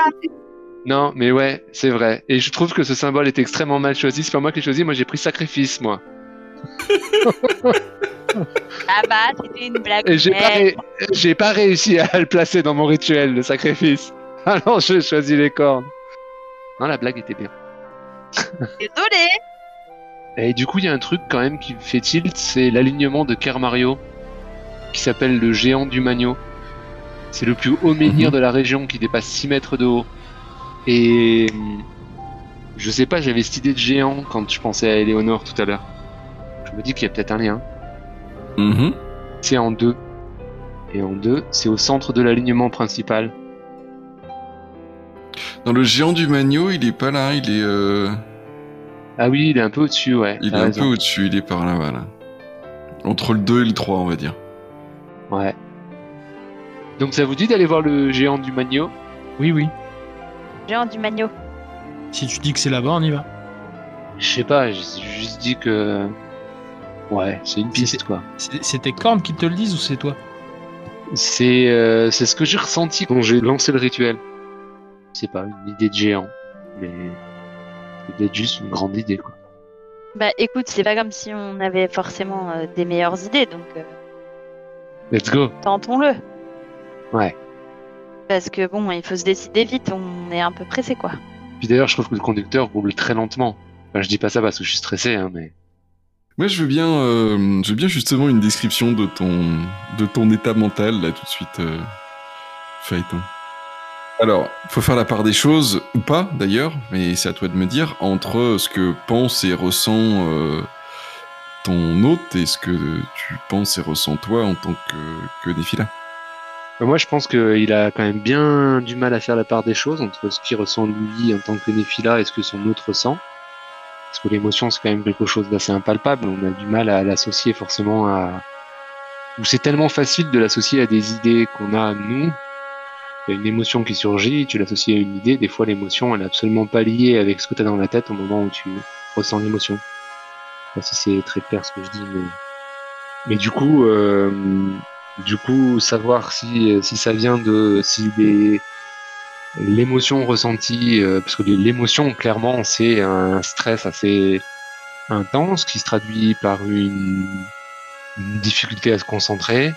[SPEAKER 2] Non, mais ouais, c'est vrai. Et je trouve que ce symbole est extrêmement mal choisi. C'est pas moi qui l'ai choisi, moi j'ai pris sacrifice, moi.
[SPEAKER 4] ah bah, c'était une blague.
[SPEAKER 2] Et j'ai pas,
[SPEAKER 4] Mais-
[SPEAKER 2] ré- j'ai pas réussi à le placer dans mon rituel de sacrifice. Alors j'ai choisi les cornes. Non, la blague était bien.
[SPEAKER 4] Désolé.
[SPEAKER 2] Et du coup, il y a un truc quand même qui me fait tilt, c'est l'alignement de Ker Mario, qui s'appelle le géant du Magno. C'est le plus haut menhir
[SPEAKER 1] Mhm.
[SPEAKER 2] de la région qui dépasse 6 mètres de haut. Et je sais pas, j'avais cette idée de géant quand je pensais à Eleonore tout à l'heure. Je me dis qu'il y a peut-être un lien.
[SPEAKER 1] Mhm.
[SPEAKER 2] C'est en deux. Et en deux, c'est au centre de l'alignement principal.
[SPEAKER 1] Dans le géant du Magno, il est pas là, il est, euh,
[SPEAKER 2] Ah oui, il est un peu au-dessus, ouais.
[SPEAKER 1] il est un
[SPEAKER 2] raison.
[SPEAKER 1] peu au-dessus, il est par là, voilà. Entre le 2 et le 3, on va dire.
[SPEAKER 2] Ouais. Donc ça vous dit d'aller voir le géant du Magno
[SPEAKER 3] Oui, oui.
[SPEAKER 4] Géant du Magno.
[SPEAKER 3] Si tu dis que c'est là-bas, on y va.
[SPEAKER 2] Je sais pas, j'ai juste dit que. Ouais, c'est une piste quoi.
[SPEAKER 3] C'est tes cornes qui te le disent ou c'est toi?
[SPEAKER 2] C'est euh, c'est ce que j'ai ressenti quand j'ai lancé le rituel. C'est pas une idée de géant, mais c'est peut-être juste une grande idée quoi.
[SPEAKER 4] Bah écoute, c'est pas comme si on avait forcément euh, des meilleures idées, donc euh,
[SPEAKER 2] Let's go.
[SPEAKER 4] tentons-le.
[SPEAKER 2] Ouais.
[SPEAKER 4] Parce que bon, il faut se décider vite, on est un peu pressé quoi.
[SPEAKER 2] Puis d'ailleurs, je trouve que le conducteur roule très lentement. Enfin, je dis pas ça parce que je suis stressé, hein, mais.
[SPEAKER 1] Moi, je veux bien, euh, je veux bien justement une description de ton, de ton état mental là tout de suite, euh, Phaéton. Alors, faut faire la part des choses ou pas d'ailleurs, mais c'est à toi de me dire entre ce que pense et ressent euh, ton hôte et ce que tu penses et ressens toi en tant que, que.
[SPEAKER 2] Bah, Moi, je pense qu'il a quand même bien du mal à faire la part des choses entre ce qu'il ressent lui en tant que Néphila et ce que son autre ressent. Parce que l'émotion, c'est quand même quelque chose d'assez impalpable. On a du mal à l'associer forcément à. Ou c'est tellement facile de l'associer à des idées qu'on a nous. Une émotion qui surgit, tu l'associes à une idée. Des fois, l'émotion, elle est absolument pas liée avec ce que tu as dans la tête au moment où tu ressens l'émotion. Pas si c'est très clair ce que je dis, mais. Mais du coup, euh, du coup, savoir si, si ça vient de si l'émotion ressentie, euh, parce que l'émotion clairement c'est un stress assez intense qui se traduit par une difficulté à se concentrer.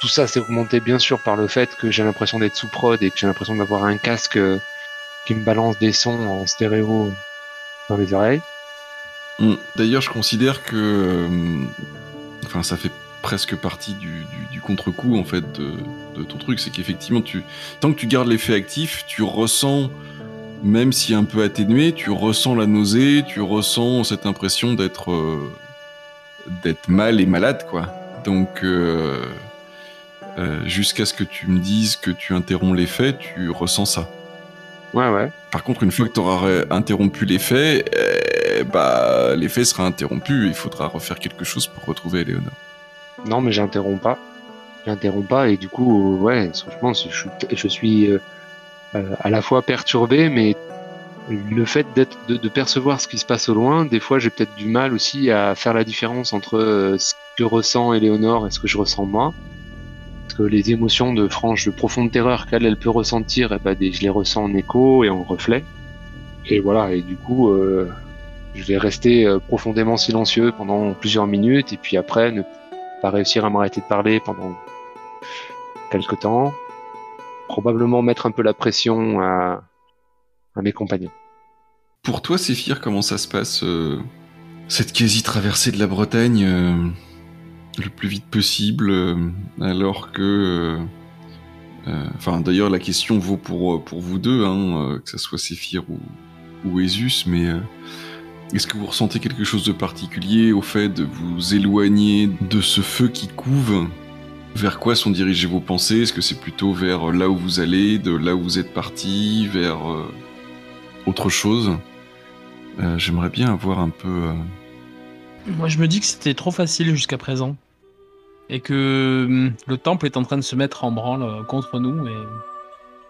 [SPEAKER 2] Tout ça c'est augmenté bien sûr par le fait que j'ai l'impression d'être sous prod et que j'ai l'impression d'avoir un casque euh, qui me balance des sons en stéréo dans les oreilles.
[SPEAKER 1] Mm. D'ailleurs, je considère que, euh, ça fait presque partie du, du, contre-coup en fait de, ton truc, c'est qu'effectivement, tu, tant que tu gardes l'effet actif, tu ressens, même si un peu atténué, tu ressens la nausée, tu ressens cette impression d'être, euh, mal et malade, quoi. Donc, euh, jusqu'à ce que tu me dises que tu interromps l'effet, tu ressens ça.
[SPEAKER 2] Ouais ouais.
[SPEAKER 1] Par contre, une fois que tu auras interrompu l'effet, eh, bah, l'effet sera interrompu il faudra refaire quelque chose pour retrouver Eleonore.
[SPEAKER 2] Non, mais j'interromps pas. J'interromps pas et du coup, euh, ouais, franchement, je suis, euh, à la fois perturbé, mais le fait d'être, de, de percevoir ce qui se passe au loin, des fois j'ai peut-être du mal aussi à faire la différence entre ce que ressent Éléonore et ce que je ressens moi. Que les émotions de franche, de profonde terreur qu'elle, elle peut ressentir, eh ben, je les ressens en écho et en reflet. Et voilà, et du coup, euh, je vais rester euh, profondément silencieux pendant plusieurs minutes, et puis après, ne pas réussir à m'arrêter de parler pendant quelque temps. Probablement mettre un peu la pression à, mes compagnons.
[SPEAKER 1] Pour toi, Séphir, comment ça se passe euh, cette quasi-traversée de la Bretagne le plus vite possible, euh, alors que... euh, euh, Enfin, d'ailleurs, la question vaut pour, pour vous deux, hein, que ce soit Séphir ou, ou Esus, mais est-ce que vous ressentez quelque chose de particulier au fait de vous éloigner de ce feu qui couve? Vers quoi sont dirigées vos pensées? Est-ce que c'est plutôt vers là où vous allez, de là où vous êtes parti, vers autre chose? J'aimerais bien avoir un peu...
[SPEAKER 3] Moi, je me dis que c'était trop facile jusqu'à présent. Et que hum, le temple est en train de se mettre en branle euh, contre nous et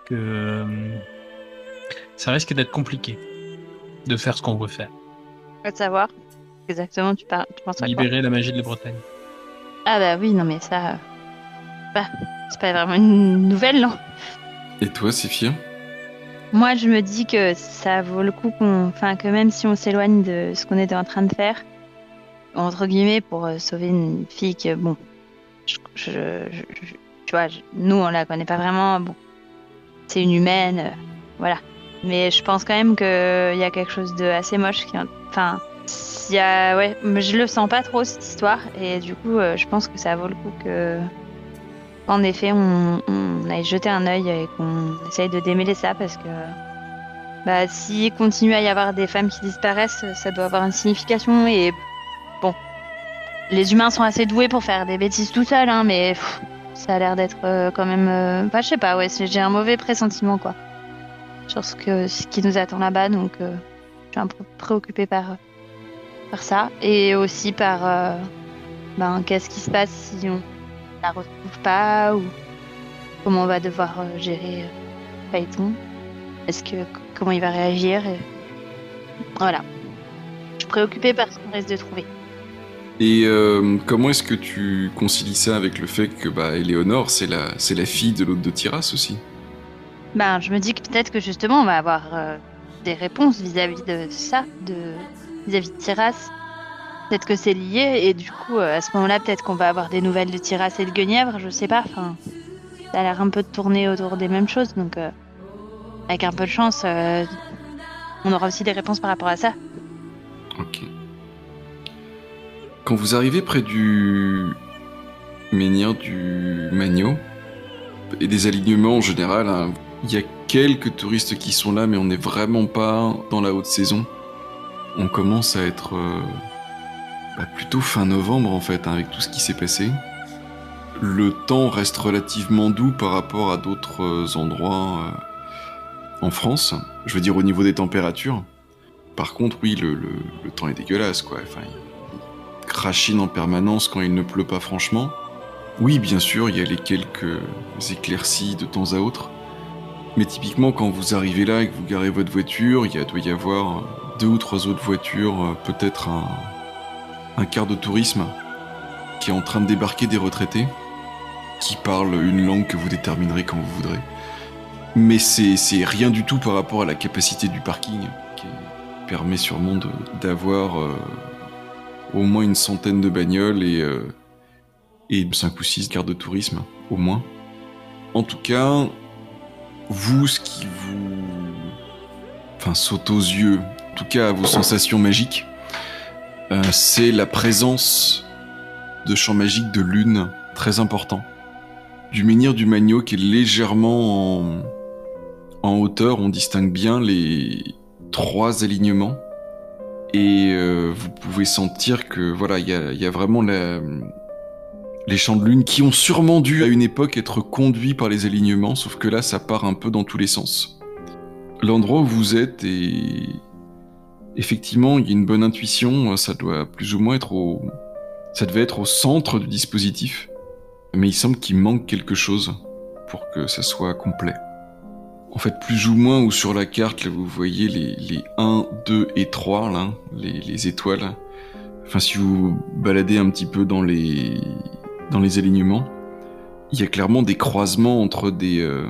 [SPEAKER 3] que hum, ça risque d'être compliqué de faire ce qu'on veut faire.
[SPEAKER 4] Je veux savoir exactement tu, penses à quoi
[SPEAKER 3] Libérer la magie de la Bretagne.
[SPEAKER 4] Ah bah oui, non mais ça... euh, Bah, c'est pas vraiment une nouvelle, non?
[SPEAKER 1] Et toi, Séphir
[SPEAKER 4] Moi, je me dis que ça vaut le coup qu'on... Enfin, que même si on s'éloigne de ce qu'on était en train de faire, entre guillemets, pour euh, sauver une fille que, bon, je, je- tu vois, nous, on la connaît pas vraiment, bon, c'est une humaine, euh, voilà. Mais je pense quand même qu'il y a quelque chose de assez moche qui... Enfin, y a... Ouais, je le sens pas trop, cette histoire, et du coup, euh, je pense que ça vaut le coup que... En effet, on, on aille jeter un œil et qu'on essaye de démêler ça parce que bah, s'il continue à y avoir des femmes qui disparaissent, ça doit avoir une signification et les humains sont assez doués pour faire des bêtises tout seuls, hein, mais ça a l'air d'être euh, quand même, euh, bah, je sais pas, ouais, j'ai un mauvais pressentiment quoi sur ce que ce qui nous attend là-bas, donc euh, je suis un peu préoccupée par par ça et aussi par ben, qu'est-ce qui se passe si on la retrouve pas ou comment on va devoir gérer Phaéton. Est-ce que comment il va réagir et... Voilà. Je suis préoccupée par ce qu'on risque de trouver.
[SPEAKER 1] Et euh, comment est-ce que tu concilies ça avec le fait que bah, Éléonore, c'est la, c'est la fille de l'hôte de Tiras aussi?
[SPEAKER 4] Ben, je me dis que peut-être que justement on va avoir euh, des réponses vis-à-vis de ça, de vis-à-vis de Tiras. Peut-être que c'est lié et du coup euh, à ce moment-là peut-être qu'on va avoir des nouvelles de Tiras et de Guenièvre, je sais pas. Enfin, ça a l'air un peu de tourner autour des mêmes choses, donc avec un peu de chance, on aura aussi des réponses par rapport à ça.
[SPEAKER 1] Ok. Quand vous arrivez près du menhir du Magno, et des alignements en général, hein, il y a quelques touristes qui sont là, mais on n'est vraiment pas dans la haute saison. On commence à être euh, bah, plutôt fin novembre en fait, hein, avec tout ce qui s'est passé. Le temps reste relativement doux par rapport à d'autres euh, endroits euh, en France. Je veux dire au niveau des températures. Par contre, oui, le, temps est dégueulasse, quoi. Enfin, crachine en permanence quand il ne pleut pas franchement. Oui, bien sûr, il y a les quelques éclaircies de temps à autre. Mais typiquement, quand vous arrivez là et que vous garez votre voiture, il doit y avoir deux ou trois autres voitures, euh, peut-être un, quart de tourisme qui est en train de débarquer des retraités, qui parlent une langue que vous déterminerez quand vous voudrez. Mais c'est rien du tout par rapport à la capacité du parking, qui permet sûrement d'avoir euh, au moins une centaine de bagnoles et, euh, et 5 ou 6 cartes de tourisme, au moins. En tout cas, vous, ce qui vous... Enfin, saute aux yeux, en tout cas à vos sensations magiques, euh, c'est la présence de champs magiques de lune très important. Du menhir du Magno qui est légèrement en, en hauteur, on distingue bien les trois alignements. Et euh, vous pouvez sentir que voilà, il y a, vraiment les champs de lune qui ont sûrement dû à une époque être conduits par les alignements, sauf que là ça part un peu dans tous les sens. L'endroit où vous êtes est effectivement il y a une bonne intuition, ça doit plus ou moins être au ça devait être au centre du dispositif, mais il semble qu'il manque quelque chose pour que ça soit complet. En fait, plus ou moins, ou sur la carte, là, vous voyez les, les 1, 2 et 3, là, les, les étoiles. Enfin, si vous baladez un petit peu dans les, alignements, il y a clairement des croisements entre des, euh,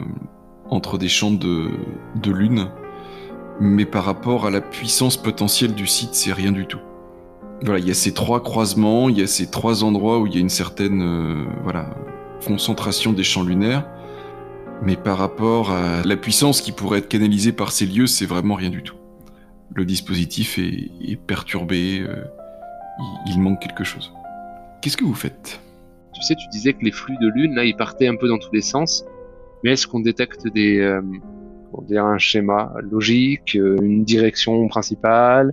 [SPEAKER 1] champs de, lune. Mais par rapport à la puissance potentielle du site, c'est rien du tout. Voilà, il y a ces trois croisements, il y a ces trois endroits où il y a une certaine euh, concentration des champs lunaires. Mais par rapport à la puissance qui pourrait être canalisée par ces lieux, c'est vraiment rien du tout. Le dispositif est, est perturbé, euh, il, il manque quelque chose. Qu'est-ce que vous faites?
[SPEAKER 2] Tu sais, tu disais que les flux de lune, là, ils partaient un peu dans tous les sens. Mais est-ce qu'on détecte des, euh, on dirait un schéma logique, euh, une direction principale,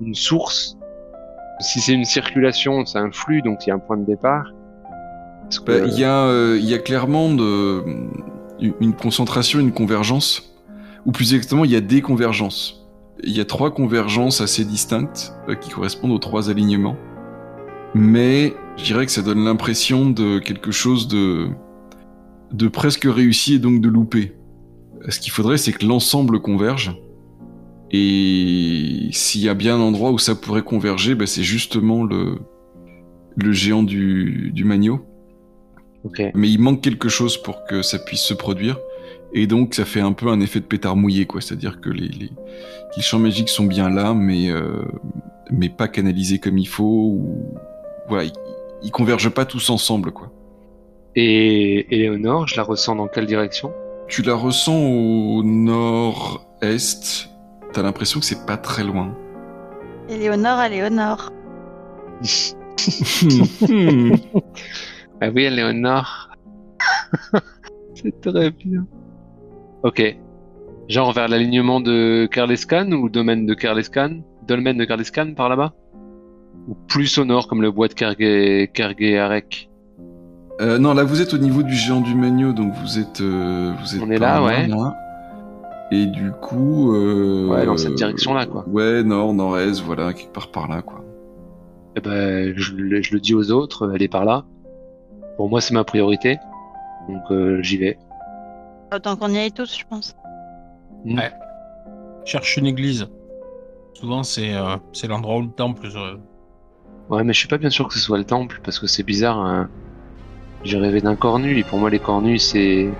[SPEAKER 2] une source? Si c'est une circulation, c'est un flux, donc il y a un point de départ.
[SPEAKER 1] Bah, Il y, a, euh, il y a clairement de, une concentration, une convergence, ou plus exactement, il y a des convergences. Il y a trois convergences assez distinctes euh, qui correspondent aux trois alignements. Mais je dirais que ça donne l'impression de quelque chose de, de presque réussi et donc de loupé. Ce qu'il faudrait, c'est que l'ensemble converge. Et s'il y a bien un endroit où ça pourrait converger, bah, c'est justement le, le géant du, du Magno Mais il manque quelque chose pour que ça puisse se produire. Et donc, ça fait un peu un effet de pétard mouillé, quoi. C'est-à-dire que les, les, les champs magiques sont bien là, mais, euh, mais pas canalisés comme il faut. Ou... Voilà, ils, ils convergent pas tous ensemble, quoi.
[SPEAKER 2] Et Éléonore, je la ressens dans quelle direction?
[SPEAKER 1] Tu la ressens au nord-est. T'as l'impression que c'est pas très loin.
[SPEAKER 4] Éléonore, Éléonore.
[SPEAKER 2] Ah oui, Éléonore. c'est très bien. Ok. Genre vers l'alignement de Kerlescan ou domaine de Kerlescan Dolmen de Kerlescan par là-bas? Ou plus au nord comme le bois de Kergue- Kerguearec
[SPEAKER 1] Euh, non, là, vous êtes au niveau du géant du Magno, donc vous êtes. euh, vous êtes
[SPEAKER 2] On est là, ouais.
[SPEAKER 1] Et du coup. euh,
[SPEAKER 2] Ouais, dans cette direction-là, quoi.
[SPEAKER 1] Ouais, nord, nord-est, voilà, quelque part par là, quoi.
[SPEAKER 2] Eh ben, je, le- je le dis aux autres, elle est par là. Pour moi, c'est ma priorité. Donc euh, j'y vais.
[SPEAKER 4] Autant qu'on y aille tous, je pense.
[SPEAKER 3] Cherche une église. Souvent, c'est euh, c'est l'endroit où le temple.
[SPEAKER 2] Ouais, mais je suis pas bien sûr que ce soit le temple, parce que c'est bizarre. hein. J'ai rêvé d'un cornu, et pour moi, les cornus, c'est.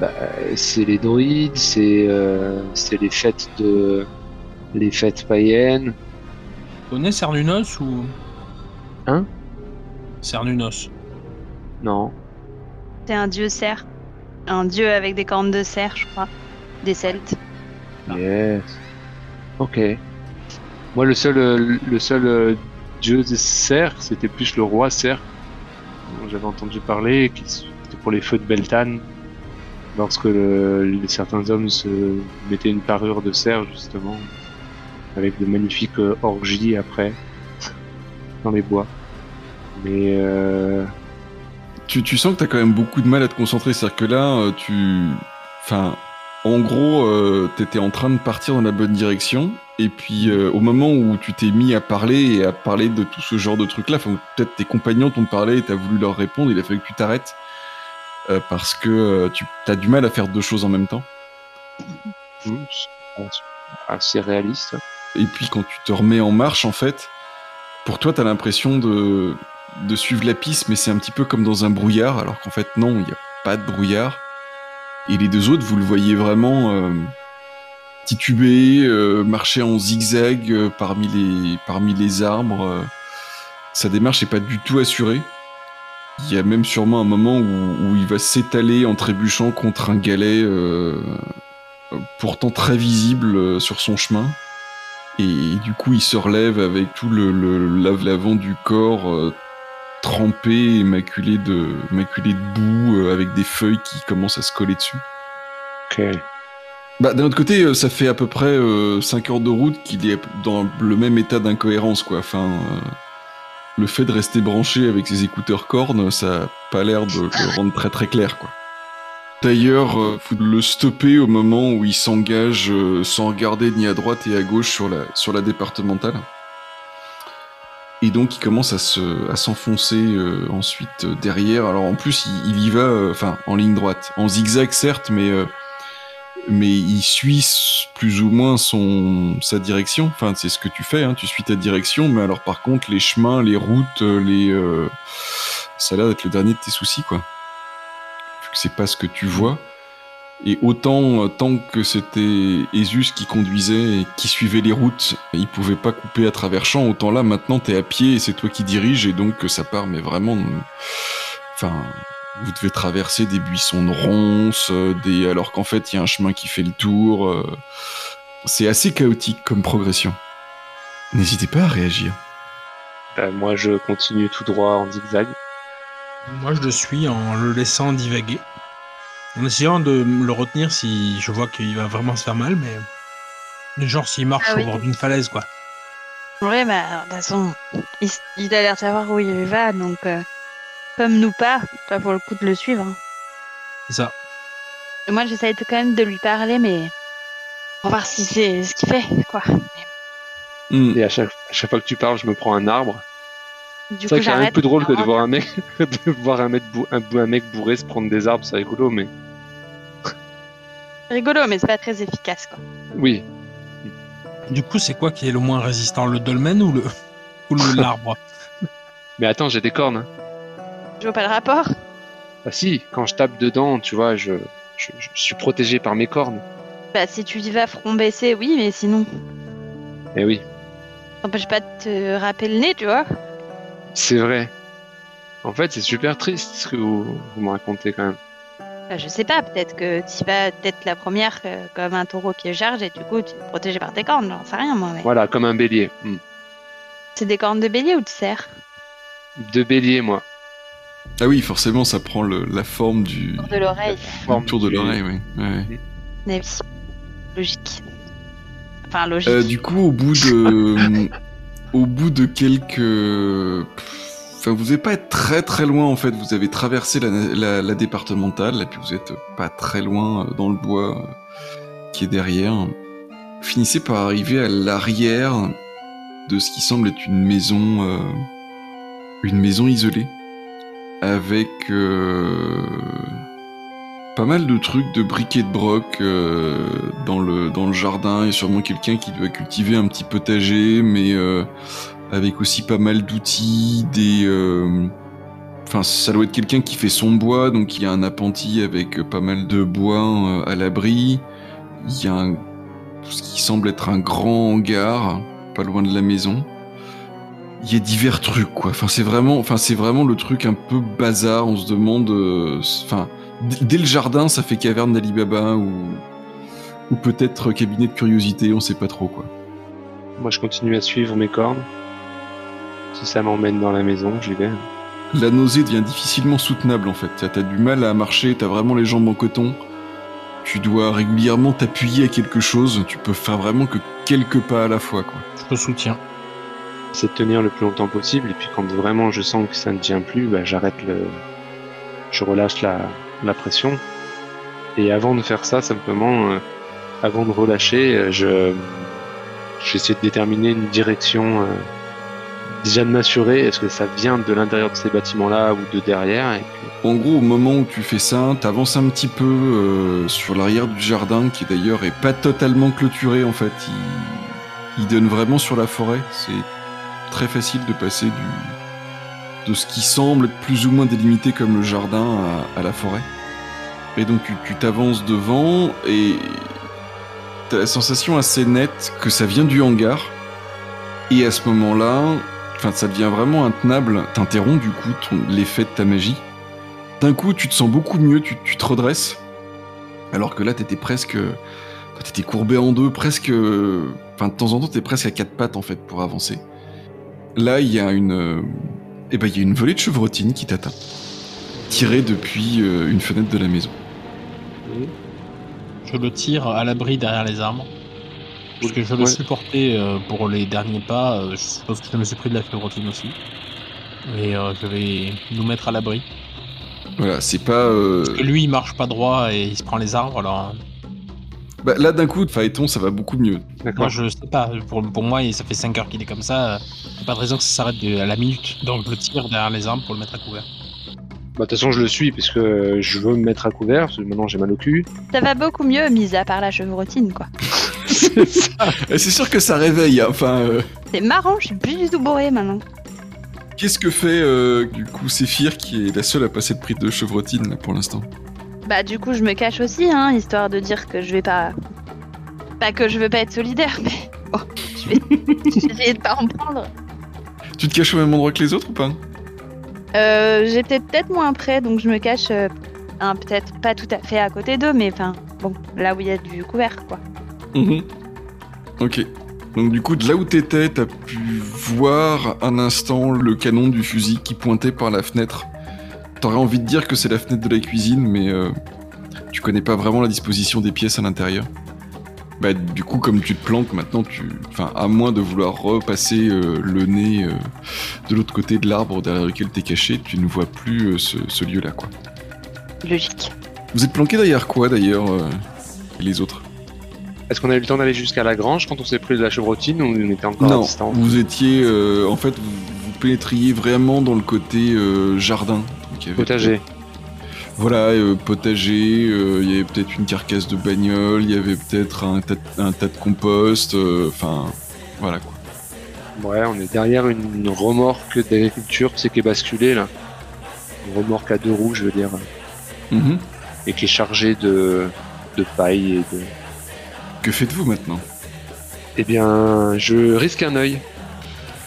[SPEAKER 2] Bah, c'est les druides, c'est euh, c'est les fêtes de. Les fêtes païennes.
[SPEAKER 3] Tu connais Cernunos ou?
[SPEAKER 2] Hein?
[SPEAKER 3] Cernunos.
[SPEAKER 2] Non.
[SPEAKER 4] C'est un dieu cerf. Un dieu avec des cornes de cerf, je crois. Des Celtes.
[SPEAKER 2] Yes. Ok. Moi, le seul, euh, le seul euh, dieu de cerf, c'était plus le roi cerf. J'avais entendu parler, qui c'était pour les feux de Beltane. Lorsque le- certains hommes se mettaient une parure de cerf, justement, avec de magnifiques euh, orgies après, dans les bois. Mais euh,
[SPEAKER 1] Tu, tu sens que t'as quand même beaucoup de mal à te concentrer, c'est-à-dire que là, euh, tu. Enfin, en gros, euh, t'étais en train de partir dans la bonne direction, et puis euh, au moment où tu t'es mis à parler et à parler de tout ce genre de trucs-là, enfin, peut-être tes compagnons t'ont parlé et t'as voulu leur répondre, il a fallu que tu t'arrêtes, euh, parce que tu as du mal à faire deux choses en même temps.
[SPEAKER 2] c'est assez réaliste.
[SPEAKER 1] Et puis quand tu te remets en marche, en fait, pour toi, t'as l'impression de, de suivre la piste, mais c'est un petit peu comme dans un brouillard, alors qu'en fait, non, il n'y a pas de brouillard. Et les deux autres, vous le voyez vraiment euh, tituber, euh, marcher en zigzag euh, parmi, les, parmi les arbres. euh. Sa démarche n'est pas du tout assurée. Il y a même sûrement un moment où, il va s'étaler en trébuchant contre un galet pourtant très visible sur son chemin. Et du coup, il se relève avec tout le, le lave- l'avant du corps trempé et maculé de, maculé de boue, euh, avec des feuilles qui commencent à se coller dessus.
[SPEAKER 2] Ok.
[SPEAKER 1] Bah, d'un autre côté, euh, ça fait à peu près 5 heures de route qu'il est dans le même état d'incohérence, quoi. Enfin, euh, le fait de rester branché avec ses écouteurs cornes, ça a pas l'air de le rendre très très clair, quoi. D'ailleurs, euh, faut le stopper au moment où il s'engage euh, sans regarder ni à droite et à gauche sur la, sur la départementale. Et donc il commence à se à s'enfoncer euh, ensuite euh, derrière. Alors en plus il, y va, euh, enfin en ligne droite, en zigzag certes, mais euh, mais il suit plus ou moins son sa direction. Enfin, c'est ce que tu fais, hein, tu suis ta direction, mais alors par contre, les chemins, les routes, euh, les ça a l'air d'être le dernier de tes soucis, quoi. Vu que c'est pas ce que tu vois. Et autant euh, tant que c'était Esus qui conduisait et qui suivait les routes, il pouvait pas couper à travers champs, autant là maintenant t'es à pied et c'est toi qui diriges et donc euh, ça part mais vraiment enfin vous devez traverser des buissons de ronces, euh, des alors qu'en fait il y a un chemin qui fait le tour. euh, C'est assez chaotique comme progression. N'hésitez pas à réagir.
[SPEAKER 2] Bah, moi, je continue tout droit en zigzag.
[SPEAKER 3] Moi, je le suis en le laissant divaguer. En essayant de le retenir si je vois qu'il va vraiment se faire mal, mais. Genre s'il marche
[SPEAKER 4] Ah
[SPEAKER 3] au bord d'une falaise, quoi.
[SPEAKER 4] Ouais, bah, de toute façon, il, il a l'air de savoir où il va, donc, euh, comme nous pas, pas pour le coup de le suivre. hein.
[SPEAKER 3] C'est ça.
[SPEAKER 4] Et moi, j'essaie quand même de lui parler, mais pour voir si c'est ce qu'il fait, quoi.
[SPEAKER 1] Hmm.
[SPEAKER 2] Et à chaque, à chaque fois que tu parles, je me prends un arbre. C'est vrai y a un peu drôle que de voir un mec, de voir un mec, bou- un, un mec bourré se prendre des arbres, c'est rigolo, mais
[SPEAKER 4] c'est rigolo, mais c'est pas très efficace, quoi.
[SPEAKER 2] oui.
[SPEAKER 3] Du coup, c'est quoi qui est le moins résistant, le dolmen ou le ou le- l'arbre?
[SPEAKER 2] Mais attends, j'ai des cornes. hein.
[SPEAKER 4] Je vois pas le rapport.
[SPEAKER 2] Bah si, quand je tape dedans, tu vois, je, je, je suis protégé par mes cornes.
[SPEAKER 4] Bah, si tu y vas front baissé, oui, mais sinon,
[SPEAKER 2] Eh oui,
[SPEAKER 4] ça t'empêche pas de te râper le nez, tu vois.
[SPEAKER 2] c'est vrai. En fait, c'est super triste ce que vous, vous me racontez quand même.
[SPEAKER 4] Je sais pas, peut-être que tu vas peut-être la première euh, comme un taureau qui est charge et du coup, tu es protégé par tes cornes, j'en sais rien, moi. Mais...
[SPEAKER 2] Voilà, comme un bélier. Hmm.
[SPEAKER 4] C'est des cornes de bélier ou de cerf?
[SPEAKER 2] De bélier, moi.
[SPEAKER 1] Ah oui, forcément, ça prend le- la forme du,
[SPEAKER 4] Tour de l'oreille.
[SPEAKER 1] Tour de l'oreille, oui. Ouais.
[SPEAKER 4] Mais oui. Logique. Enfin, logique.
[SPEAKER 1] Euh, du coup, au bout de, au bout de quelques, vous n'êtes pas être très très loin en fait. Vous avez traversé la, départementale, et puis vous êtes pas très loin euh, dans le bois euh, qui est derrière. Finissez par arriver à l'arrière de ce qui semble être une maison, euh, une maison isolée, avec pas mal de trucs de briquet de broc dans le dans le jardin et sûrement quelqu'un qui doit cultiver un petit potager mais avec aussi pas mal d'outils des euh, enfin ça doit être quelqu'un qui fait son bois donc il y a un appentis avec pas mal de bois euh, à l'abri il y a un, ce qui semble être un grand hangar pas loin de la maison il y a divers trucs quoi enfin c'est vraiment enfin c'est vraiment le truc un peu bazar on se demande euh, enfin Dès le jardin, ça fait caverne d'Alibaba ou, ou peut-être cabinet de curiosité, on sait pas trop quoi.
[SPEAKER 2] Moi, je continue à suivre mes cornes. Si ça m'emmène dans la maison, j'y vais.
[SPEAKER 1] La nausée devient difficilement soutenable en fait. T'as du mal à marcher, t'as vraiment les jambes en coton. Tu dois régulièrement t'appuyer à quelque chose. Tu peux faire vraiment que quelques pas à la fois quoi.
[SPEAKER 3] Je te soutiens.
[SPEAKER 2] C'est de tenir le plus longtemps possible. Et puis, quand vraiment je sens que ça ne tient plus, bah, j'arrête le. Je relâche la, la pression. Et avant de faire ça, simplement, euh, avant de relâcher, euh, je j'essaie de déterminer une direction. euh, déjà de m'assurer est-ce que ça vient de l'intérieur de ces bâtiments-là ou de derrière.
[SPEAKER 1] En gros, au moment où tu fais ça, t'avances un petit peu euh, sur l'arrière du jardin, qui d'ailleurs est pas totalement clôturé en fait. Il, donne vraiment sur la forêt. C'est très facile de passer du, de ce qui semble être plus ou moins délimité comme le jardin à, la forêt. Et donc tu- tu t'avances devant et t'as la sensation assez nette que ça vient du hangar. Et à ce moment-là, enfin ça devient vraiment intenable. T'interromps du coup l'effet de ta magie. D'un coup, tu te sens beaucoup mieux, tu, te redresses. Alors que là, t'étais presque. T'étais courbé en deux, presque. Enfin, de temps en temps, t'es presque à quatre pattes en fait pour avancer. Là, il y a une. euh, Eh ben, il y a une volée de chevrotine qui t'atteint. Tirée depuis euh, une fenêtre de la maison.
[SPEAKER 3] Je le tire à l'abri derrière les arbres. Parce que je le
[SPEAKER 2] Ouais.
[SPEAKER 3] supportais euh, pour les derniers pas. euh, je suppose que je me suis pris de la fibrotine aussi. Et euh, je vais nous mettre à l'abri.
[SPEAKER 1] Voilà, c'est pas. euh,
[SPEAKER 3] Parce que lui, il marche pas droit et il se prend les arbres. Alors,
[SPEAKER 1] bah, là, d'un coup, Phaéton, ça va beaucoup mieux.
[SPEAKER 2] D'accord.
[SPEAKER 3] moi, je sais pas. Pour, pour moi, ça fait 5 heures qu'il est comme ça. y a pas de raison que ça s'arrête de- à la minute. Donc, je le tire derrière les arbres pour le mettre à couvert.
[SPEAKER 2] Bah, de toute façon, je le suis parce que je veux me mettre à couvert, parce que maintenant j'ai mal au cul.
[SPEAKER 4] Ça va beaucoup mieux, mis à part la chevrotine, quoi.
[SPEAKER 2] C'est
[SPEAKER 1] sûr que ça réveille. hein. Enfin, euh,
[SPEAKER 4] C'est marrant, je suis plus du tout bourrée maintenant.
[SPEAKER 1] qu'est-ce que fait euh, du coup Séphir qui est la seule à passer le prix de chevrotine là pour l'instant?
[SPEAKER 4] Bah du coup je me cache aussi, hein, histoire de dire que je vais pas... Pas que je veux pas être solidaire, mais bon, je vais, je vais essayer de pas en prendre.
[SPEAKER 1] Tu te caches au même endroit que les autres ou pas?
[SPEAKER 4] Euh, J'étais peut-être moins près, donc je me cache euh, hein, peut-être pas tout à fait à côté d'eux, mais enfin, bon, là où il y a du couvert, quoi.
[SPEAKER 1] Mhm. Ok. Donc du coup, de là où t'étais, t'as pu voir un instant le canon du fusil qui pointait par la fenêtre. T'aurais envie de dire que c'est la fenêtre de la cuisine, mais euh, tu connais pas vraiment la disposition des pièces à l'intérieur. Bah du coup, comme tu te planques maintenant, tu, enfin, à moins de vouloir repasser euh, le nez euh, de l'autre côté de l'arbre derrière lequel t'es caché, tu ne vois plus ce, ce lieu-là, quoi.
[SPEAKER 4] Logique.
[SPEAKER 1] Vous êtes planqué derrière quoi d'ailleurs, les autres?
[SPEAKER 2] Est-ce qu'on a eu le temps d'aller jusqu'à la grange quand on s'est pris de la chevrotine ou on était encore à
[SPEAKER 1] Non,
[SPEAKER 2] distance
[SPEAKER 1] vous étiez. euh, en fait, vous, vous pénétriez vraiment dans le côté euh, jardin. Donc,
[SPEAKER 2] Potager.
[SPEAKER 1] Voilà, euh, potager, euh, il y avait peut-être une carcasse de bagnole, il y avait peut-être un, tas de- un tas de compost, enfin, voilà quoi.
[SPEAKER 2] Ouais, on est derrière une, une remorque d'agriculture, c'est qui est basculée là. Une remorque à deux roues, je veux dire,
[SPEAKER 1] Mhm.
[SPEAKER 2] et qui est chargée de, de paille et de.
[SPEAKER 1] Que faites-vous maintenant?
[SPEAKER 2] Eh bien, je risque un œil.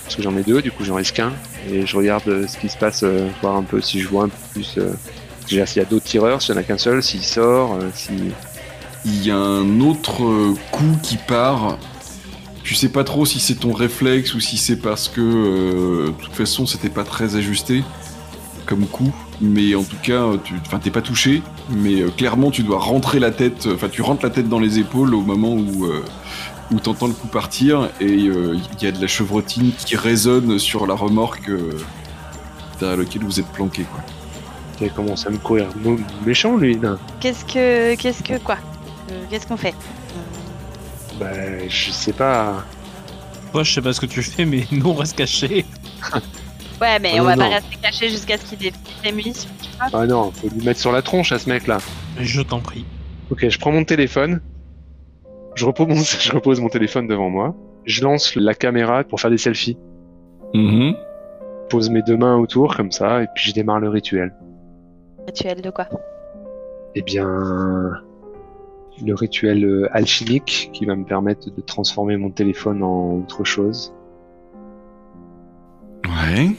[SPEAKER 2] Parce que j'en ai deux, du coup j'en risque un. Et je regarde euh, ce qui se passe, euh, voir un peu si je vois un peu plus. euh, déjà s'il y a d'autres tireurs, s'il y en a qu'un seul, s'il sort, si.
[SPEAKER 1] Il y a un autre coup qui part. Tu sais pas trop si c'est ton réflexe ou si c'est parce que euh, de toute façon c'était pas très ajusté comme coup. Mais en tout cas, euh, tu, enfin t'es pas touché. Mais euh, clairement tu dois rentrer la tête. Enfin tu rentres la tête dans les épaules au moment où euh, où t'entends le coup partir et euh, il y a de la chevrotine qui résonne sur la remorque euh, derrière laquelle vous êtes planqué quoi.
[SPEAKER 2] Il commence à me courir méchant lui.
[SPEAKER 4] Qu'est-ce que... Qu'est-ce que quoi? Euh, Qu'est-ce qu'on fait?
[SPEAKER 2] Bah, je sais pas.
[SPEAKER 3] Toi, je sais pas ce que tu fais, mais nous, on reste cachés.
[SPEAKER 4] Ouais, mais
[SPEAKER 2] Ah
[SPEAKER 4] on
[SPEAKER 2] non,
[SPEAKER 4] va pas rester caché jusqu'à ce qu'il défile les munitions.
[SPEAKER 2] Ah non, faut lui mettre sur la tronche à ce mec là.
[SPEAKER 3] Je t'en prie.
[SPEAKER 2] Ok, je prends mon téléphone. Je repose mon, je repose mon téléphone devant moi. Je lance la caméra pour faire des selfies.
[SPEAKER 1] Mhm.
[SPEAKER 2] Je pose mes deux mains autour comme ça et puis je démarre le rituel.
[SPEAKER 4] Rituel de quoi?
[SPEAKER 2] Eh bien, le rituel euh, alchimique qui va me permettre de transformer mon téléphone en autre chose.
[SPEAKER 1] Ouais.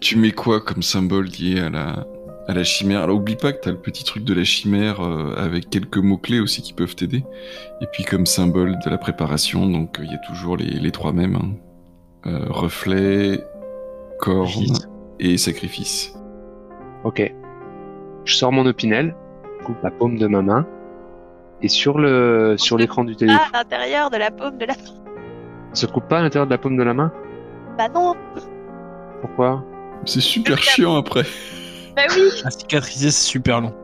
[SPEAKER 1] Tu mets quoi comme symbole lié à la, à la chimère? Alors oublie pas que t'as le petit truc de la chimère euh, avec quelques mots-clés aussi qui peuvent t'aider. Et puis comme symbole de la préparation, donc euh, il y a toujours les, les trois mêmes. hein. Euh, reflet, corne
[SPEAKER 3] Sacrifice.
[SPEAKER 1] et sacrifice.
[SPEAKER 2] Ok. Je sors mon opinel, je coupe la paume de ma main et sur le sur l'écran du téléphone,
[SPEAKER 4] Ah, à l'intérieur de la paume de la...
[SPEAKER 2] se coupe pas à l'intérieur de la paume de la main?
[SPEAKER 4] Bah non
[SPEAKER 2] Pourquoi?
[SPEAKER 1] C'est super chiant après.
[SPEAKER 4] Bah oui
[SPEAKER 3] À cicatriser, c'est super long.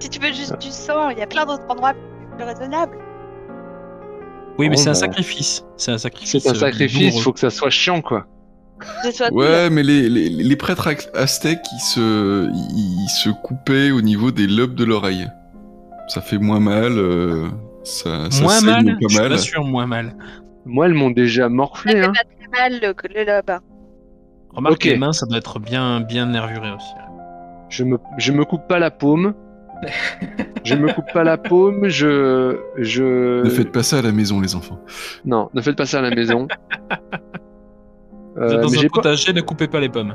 [SPEAKER 4] Si tu veux juste du sang, il y a plein d'autres endroits plus raisonnables.
[SPEAKER 3] Oui, mais
[SPEAKER 2] Oh,
[SPEAKER 3] c'est un
[SPEAKER 2] bah.
[SPEAKER 3] sacrifice. C'est un sacrifice.
[SPEAKER 2] C'est un
[SPEAKER 3] euh,
[SPEAKER 2] sacrifice,
[SPEAKER 3] douloureux.
[SPEAKER 2] faut que ça soit chiant quoi.
[SPEAKER 1] Ouais, mais les, les, les prêtres aztèques, ils se, ils se coupaient au niveau des lobes de l'oreille. Ça fait moins mal. euh, ça, ça
[SPEAKER 3] Moins mal Je
[SPEAKER 1] pas
[SPEAKER 3] suis
[SPEAKER 1] mal.
[SPEAKER 3] pas sûr, moins mal.
[SPEAKER 2] Moi, elles m'ont déjà
[SPEAKER 4] Ça
[SPEAKER 2] morflé
[SPEAKER 4] fait
[SPEAKER 2] hein.
[SPEAKER 4] pas très mal le, le lobe.
[SPEAKER 3] Remarque,
[SPEAKER 2] Ok.
[SPEAKER 3] les mains, ça doit être bien, bien nervuré aussi.
[SPEAKER 2] Je me je me coupe pas la paume. je me coupe pas la paume, je je
[SPEAKER 1] Ne faites pas ça à la maison, les enfants.
[SPEAKER 2] Non, ne faites pas ça à la maison. Euh,
[SPEAKER 3] dans
[SPEAKER 2] mais
[SPEAKER 3] un
[SPEAKER 2] pas-
[SPEAKER 3] potager, ne coupez pas les pommes.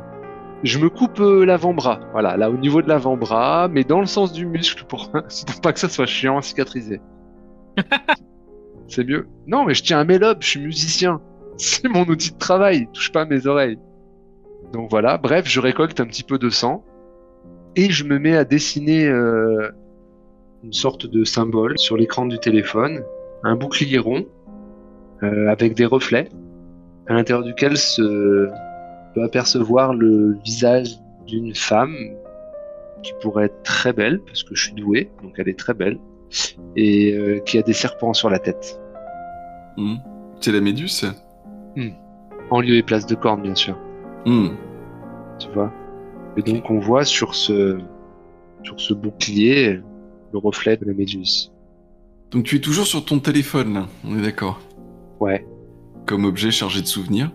[SPEAKER 2] Je me coupe euh, l'avant-bras, voilà, là au niveau de l'avant-bras, mais dans le sens du muscle pour, pour pas que ça soit chiant à cicatriser. C'est mieux. Non, mais je tiens à mes lobes, je suis musicien. C'est mon outil de travail, touche pas à mes oreilles. Donc voilà, bref, je récolte un petit peu de sang. Et je me mets à dessiner euh, une sorte de symbole sur l'écran du téléphone, un bouclier rond euh, avec des reflets à l'intérieur duquel se peut apercevoir le visage d'une femme qui pourrait être très belle, parce que je suis doué, donc elle est très belle, et euh, qui a des serpents sur la tête,
[SPEAKER 1] Hmm. C'est la méduse?
[SPEAKER 2] En lieu et place de cornes, bien sûr,
[SPEAKER 1] Hmm.
[SPEAKER 2] tu vois. Et donc on voit sur ce, sur ce bouclier le reflet de la méduse.
[SPEAKER 1] Donc tu es toujours sur ton téléphone là, on est d'accord
[SPEAKER 2] Ouais,
[SPEAKER 1] Comme objet chargé de souvenirs.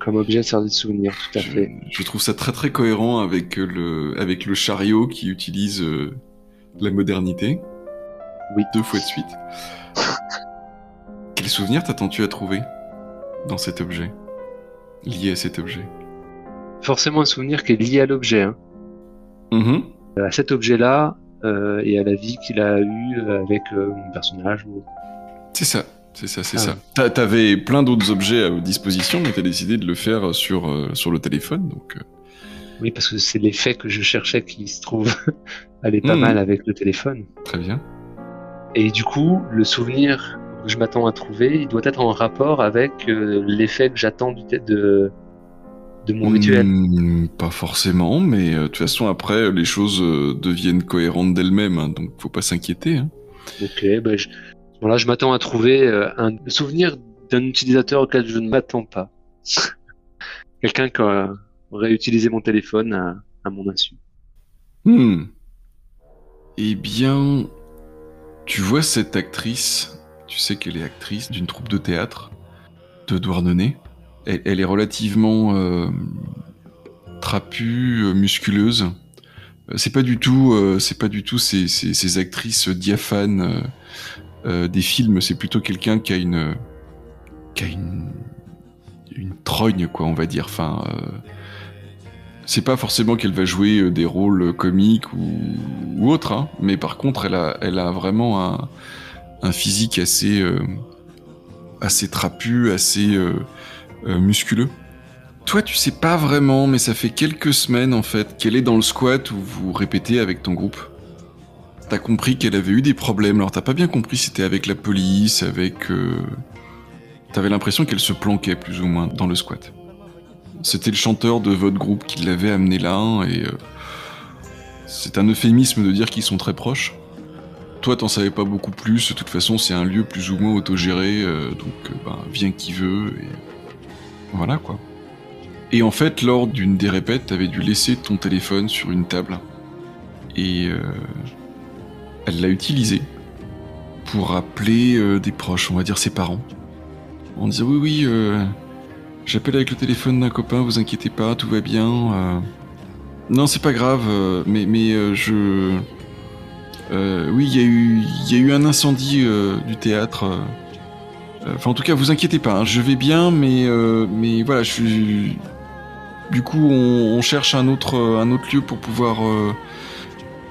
[SPEAKER 2] comme objet servi de souvenir, tout à
[SPEAKER 1] Je,
[SPEAKER 2] fait.
[SPEAKER 1] je trouve ça très très cohérent avec le, avec le chariot qui utilise euh, la modernité.
[SPEAKER 2] Oui.
[SPEAKER 1] Deux fois de suite. Quel souvenir t'attends-tu à trouver dans cet objet Lié à cet objet?
[SPEAKER 2] Forcément un souvenir qui est lié à l'objet. Hein.
[SPEAKER 1] Mhm.
[SPEAKER 2] À cet objet-là euh, et à la vie qu'il a eue avec euh, mon personnage. ou-
[SPEAKER 1] C'est ça, c'est ça, c'est
[SPEAKER 2] Ah.
[SPEAKER 1] ça. T'a- T'avais plein d'autres objets à disposition, mais t'as décidé de le faire sur, euh, sur le téléphone, donc... euh,
[SPEAKER 2] Oui, parce que c'est l'effet que je cherchais qui se trouve aller pas
[SPEAKER 1] Mhm.
[SPEAKER 2] mal avec le téléphone.
[SPEAKER 1] très bien.
[SPEAKER 2] Et du coup, le souvenir que je m'attends à trouver, il doit être en rapport avec euh, l'effet que j'attends du tête de, de mon rituel.
[SPEAKER 1] Hmm, pas forcément, mais euh, de toute façon, après, les choses euh, deviennent cohérentes d'elles-mêmes, hein, donc faut pas s'inquiéter. hein.
[SPEAKER 2] Ok, ben je, voilà, je m'attends à trouver euh, un souvenir d'un utilisateur auquel je ne m'attends pas. Quelqu'un qui euh, aurait utilisé mon téléphone à, à mon insu.
[SPEAKER 1] Hmm. Eh bien, tu vois cette actrice, tu sais qu'elle est actrice d'une troupe de théâtre de Douarnenez. Elle, est relativement euh, trapue, euh, musculeuse. Euh, C'est pas du tout, euh, c'est pas du tout ces, ces- ces actrices diaphanes euh, euh, des films. C'est plutôt quelqu'un qui a une, qui a une, une trogne, quoi, on va dire. Enfin, c'est pas forcément qu'elle va jouer des rôles comiques ou, ou autres, hein, mais par contre, elle a, elle a vraiment un, un physique assez, euh, assez trapu, assez euh, euh, musculeux. Toi, tu sais pas vraiment, mais ça fait quelques semaines en fait qu'elle est dans le squat où vous répétez avec ton groupe. T'as compris qu'elle avait eu des problèmes, alors t'as pas bien compris si c'était avec la police, avec. euh, T'avais l'impression qu'elle se planquait plus ou moins dans le squat. C'était le chanteur de votre groupe qui l'avait amené là, et euh, c'est un euphémisme de dire qu'ils sont très proches. Toi, t'en savais pas beaucoup plus. De toute façon, c'est un lieu plus ou moins autogéré, euh, donc ben, viens qui veut, et voilà quoi. Et en fait, lors d'une des répètes, t'avais dû laisser ton téléphone sur une table, et euh, elle l'a utilisé pour appeler euh, des proches, on va dire ses parents, en disant oui oui. euh, J'appelle avec le téléphone d'un copain, vous inquiétez pas, tout va bien. Non, c'est pas grave, mais, mais je. Oui, il y, a eu- un incendie du théâtre. Euh. Euh, Enfin, en tout cas, vous inquiétez pas, hein, je vais bien, mais, euh, mais voilà, je suis. Du coup, on, cherche un autre, un autre lieu pour pouvoir, euh,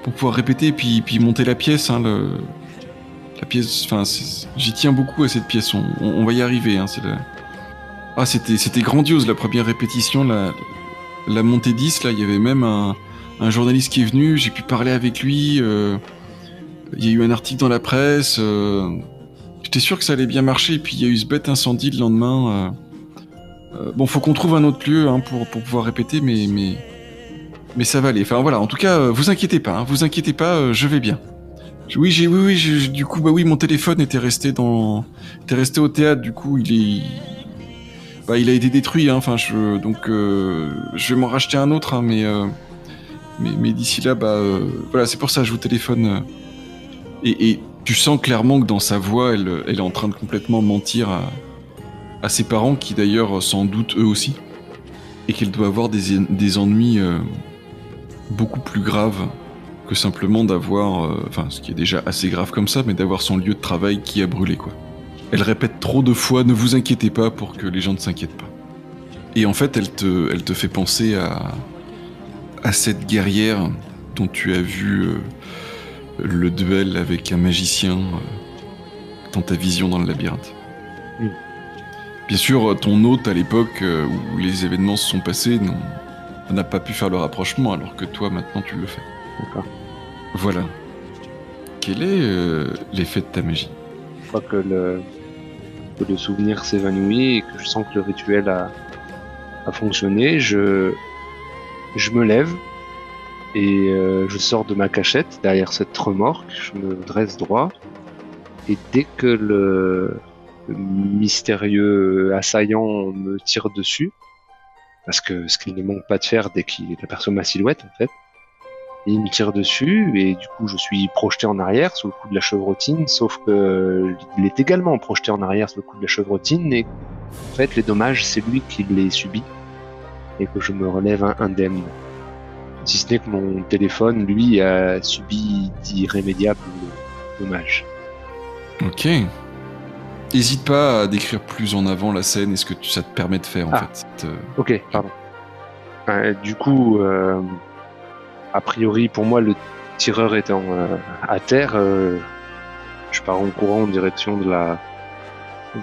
[SPEAKER 1] pour pouvoir répéter, puis, puis monter la pièce. Hein, le- la pièce, enfin, j'y tiens beaucoup à cette pièce. On, va y arriver. Hein, la- ah, c'était, c'était grandiose la première répétition, la, la montée 10. Là, il y avait même un, un journaliste qui est venu. J'ai pu parler avec lui. euh, il y a eu un article dans la presse. J'étais sûr que ça allait bien marcher. Et puis il y a eu ce bête incendie le lendemain. euh. Euh, bon, faut qu'on trouve un autre lieu hein, pour, pour pouvoir répéter, mais, mais, mais ça va aller. Enfin voilà, en tout cas, euh, vous inquiétez pas. hein, vous inquiétez pas, je vais bien. Oui, j'ai, oui, oui. j'ai- du coup, bah oui, mon téléphone était resté dans, était resté au théâtre. Du coup, il est, bah, il a été détruit, hein, enfin, je, donc je vais m'en racheter un autre, hein, mais, mais, mais d'ici là, bah, voilà, c'est pour ça que je vous téléphone. et tu sens clairement que dans sa voix, elle, est en train de complètement mentir à, ses parents, qui d'ailleurs sans doute eux aussi, et qu'elle doit avoir des, des ennuis euh, beaucoup plus graves que simplement d'avoir, euh, enfin, ce qui est déjà assez grave comme ça, mais d'avoir son lieu de travail qui a brûlé, quoi. Elle répète trop de fois ne vous inquiétez pas pour que les gens ne s'inquiètent pas. Et en fait, elle te, elle te fait penser à, à cette guerrière dont tu as vu euh, le duel avec un magicien euh, dans ta vision dans le labyrinthe. Bien sûr, ton hôte à l'époque euh, où les événements se sont passés n'a pas pu faire le rapprochement, alors que toi maintenant tu le fais.
[SPEAKER 2] D'accord.
[SPEAKER 1] Voilà. Quel est euh, l'effet de ta magie?
[SPEAKER 2] Une fois que le, que le souvenir s'évanouit et que je sens que le rituel a, a fonctionné, je, je me lève et euh, je sors de ma cachette derrière cette remorque, je me dresse droit et dès que le, mystérieux assaillant me tire dessus, parce que ce qu'il ne manque pas de faire dès qu'il aperçoit ma silhouette en fait. Il me tire dessus et du coup je suis projeté en arrière sous le coup de la chevrotine, sauf que il est également projeté en arrière sous le coup de la chevrotine et en fait les dommages c'est lui qui les subit et que je me relève indemne. Si ce n'est que mon téléphone lui a subi d'irrémédiables dommages.
[SPEAKER 1] Ok. N'hésite pas à décrire plus en avant la scène et ce que tu- ça te permet de faire en
[SPEAKER 2] Ah.
[SPEAKER 1] fait. cette, euh,
[SPEAKER 2] Ok, pardon. Euh, du coup, euh, a priori, pour moi, le tireur étant euh, à terre, je pars en courant en direction de la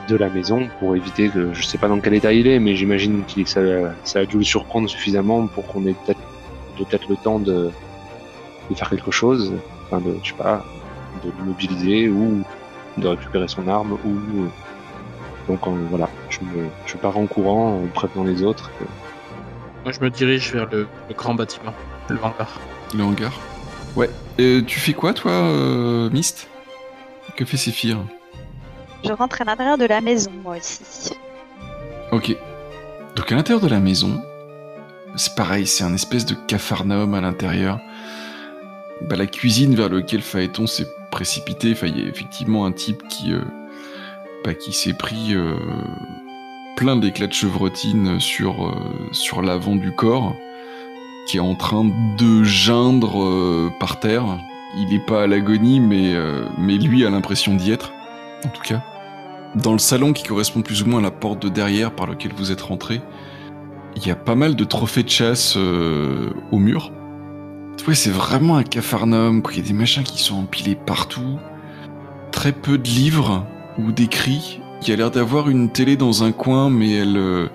[SPEAKER 2] de la maison pour éviter que je sais pas dans quel état il est, mais j'imagine que ça, ça a dû le surprendre suffisamment pour qu'on ait peut-être peut-être le temps de, de faire quelque chose, enfin de je sais pas, de l'immobiliser ou de récupérer son arme ou euh, donc euh, voilà, je me je pars en courant en prévenant les autres. que-
[SPEAKER 3] Moi, je me dirige vers le, le grand bâtiment, le hangar.
[SPEAKER 1] Le hangar. Ouais. Euh, tu fais quoi toi, euh, Mist? Que fait Séphir?
[SPEAKER 4] Je rentre à l'intérieur de la maison, moi aussi.
[SPEAKER 1] Ok. Donc à l'intérieur de la maison, c'est pareil, c'est un espèce de capharnaüm à l'intérieur. Bah, la cuisine vers laquelle Phaéton s'est précipité, il y a effectivement un type qui, euh, bah, qui s'est pris euh, plein d'éclats de chevrotine sur, euh, sur l'avant du corps, qui est en train de geindre par terre. Il n'est pas à l'agonie, mais lui a l'impression d'y être, en tout cas. Dans le salon qui correspond plus ou moins à la porte de derrière par laquelle vous êtes rentré, il y a pas mal de trophées de chasse euh, au mur. Ouais, c'est vraiment un capharnaüm, quoi. Il y a des machins qui sont empilés partout. Très peu de livres ou d'écrits. Il y a l'air d'avoir une télé dans un coin, mais elle, euh,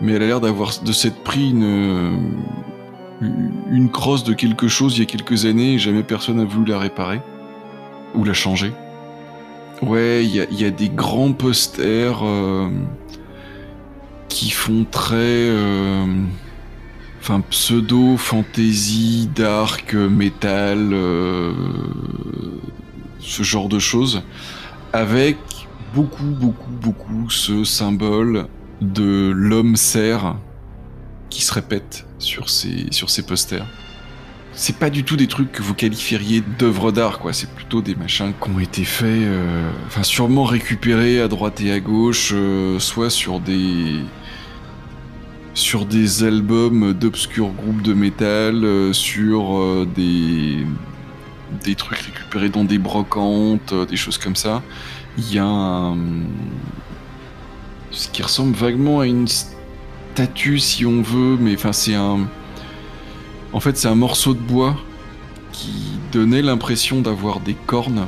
[SPEAKER 1] mais elle a l'air d'avoir de s'être pris une, une crosse de quelque chose il y a quelques années et jamais personne n'a voulu la réparer ou la changer. Ouais, il y a, il y a des grands posters euh, qui font très, euh, pseudo fantasy, dark, metal, euh, ce genre de choses, avec beaucoup, beaucoup, beaucoup ce symbole de l'homme cerf qui se répète sur ces, sur ces posters. C'est pas du tout des trucs que vous qualifieriez d'œuvres d'art, quoi. C'est plutôt des machins qui ont été faits, euh, enfin sûrement récupérés à droite et à gauche, euh, soit sur des sur des albums d'obscurs groupes de métal, euh, sur des des trucs récupérés dans des brocantes, des choses comme ça. Il y a un ce qui ressemble vaguement à une statue si on veut, mais enfin c'est un en fait, c'est un morceau de bois qui donnait l'impression d'avoir des cornes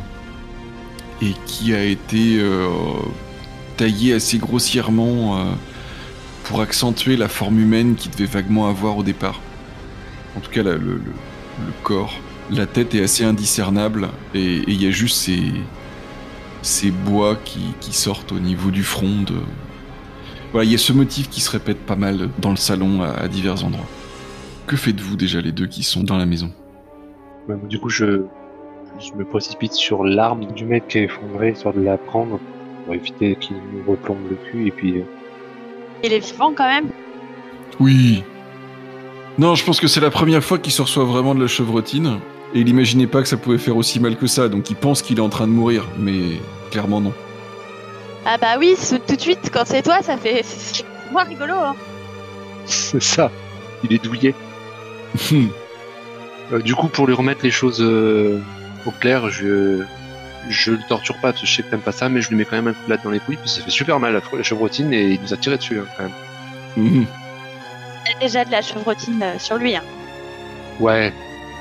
[SPEAKER 1] et qui a été euh, taillé assez grossièrement euh, pour accentuer la forme humaine qu'il devait vaguement avoir au départ. En tout cas, le, corps. La tête est assez indiscernable et il y a juste ces, bois qui, sortent au niveau du front. Voilà, il y a ce motif qui se répète pas mal dans le salon à divers endroits. Que faites-vous déjà les deux qui sont dans la maison?
[SPEAKER 2] Ouais, moi, du coup, je, je me précipite sur l'arme du mec qui est effondré, histoire de la prendre pour éviter qu'il nous replombe le cul. Et puis, euh,
[SPEAKER 4] Il est vivant quand même?
[SPEAKER 1] Oui. Non, je pense que c'est la première fois qu'il se reçoit vraiment de la chevrotine. Et il imaginait pas que ça pouvait faire aussi mal que ça, donc il pense qu'il est en train de mourir, mais clairement non.
[SPEAKER 4] Ah bah oui, tout de suite, quand c'est toi, ça fait... C'est moins rigolo, hein.
[SPEAKER 2] c'est ça. Il est douillé. Euh, du coup, pour lui remettre les choses euh, au clair, je je le torture pas, parce que je sais que t'aimes pas ça, mais je lui mets quand même un coup de latte dans les couilles, parce que ça fait super mal la, la chevrotine et il nous a tiré dessus hein, quand même.
[SPEAKER 1] Mhm.
[SPEAKER 4] Il y a déjà de la chevrotine euh, sur lui, hein.
[SPEAKER 2] Ouais,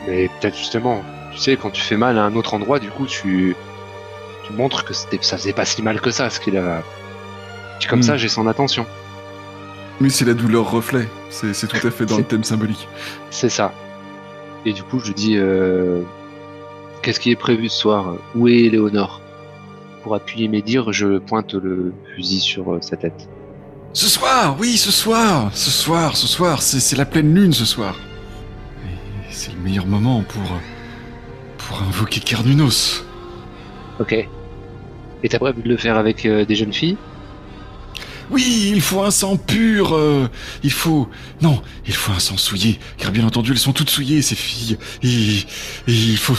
[SPEAKER 2] mais peut-être justement, tu sais, quand tu fais mal à un autre endroit, du coup, tu, tu montres que c'était, ça faisait pas si mal que ça, ce qu'il a. Puis comme
[SPEAKER 1] Hmm.
[SPEAKER 2] ça, j'ai son attention.
[SPEAKER 1] Oui, c'est la douleur reflet. C'est c'est tout à fait dans le thème symbolique.
[SPEAKER 2] C'est ça. Et du coup, je dis, euh, qu'est-ce qui est prévu ce soir? Où est Léonore? Pour appuyer mes dires, je pointe le fusil sur euh, sa tête.
[SPEAKER 1] Ce soir, oui, ce soir, ce soir, ce soir, c'est c'est la pleine lune ce soir. Et c'est le meilleur moment pour pour invoquer Carnunos.
[SPEAKER 2] Ok. Et t'as prévu de le faire avec euh, des jeunes filles?
[SPEAKER 1] Oui, il faut un sang pur. euh, il faut, non, il faut un sang souillé, car bien entendu, elles sont toutes souillées ces filles. Et, et il faut,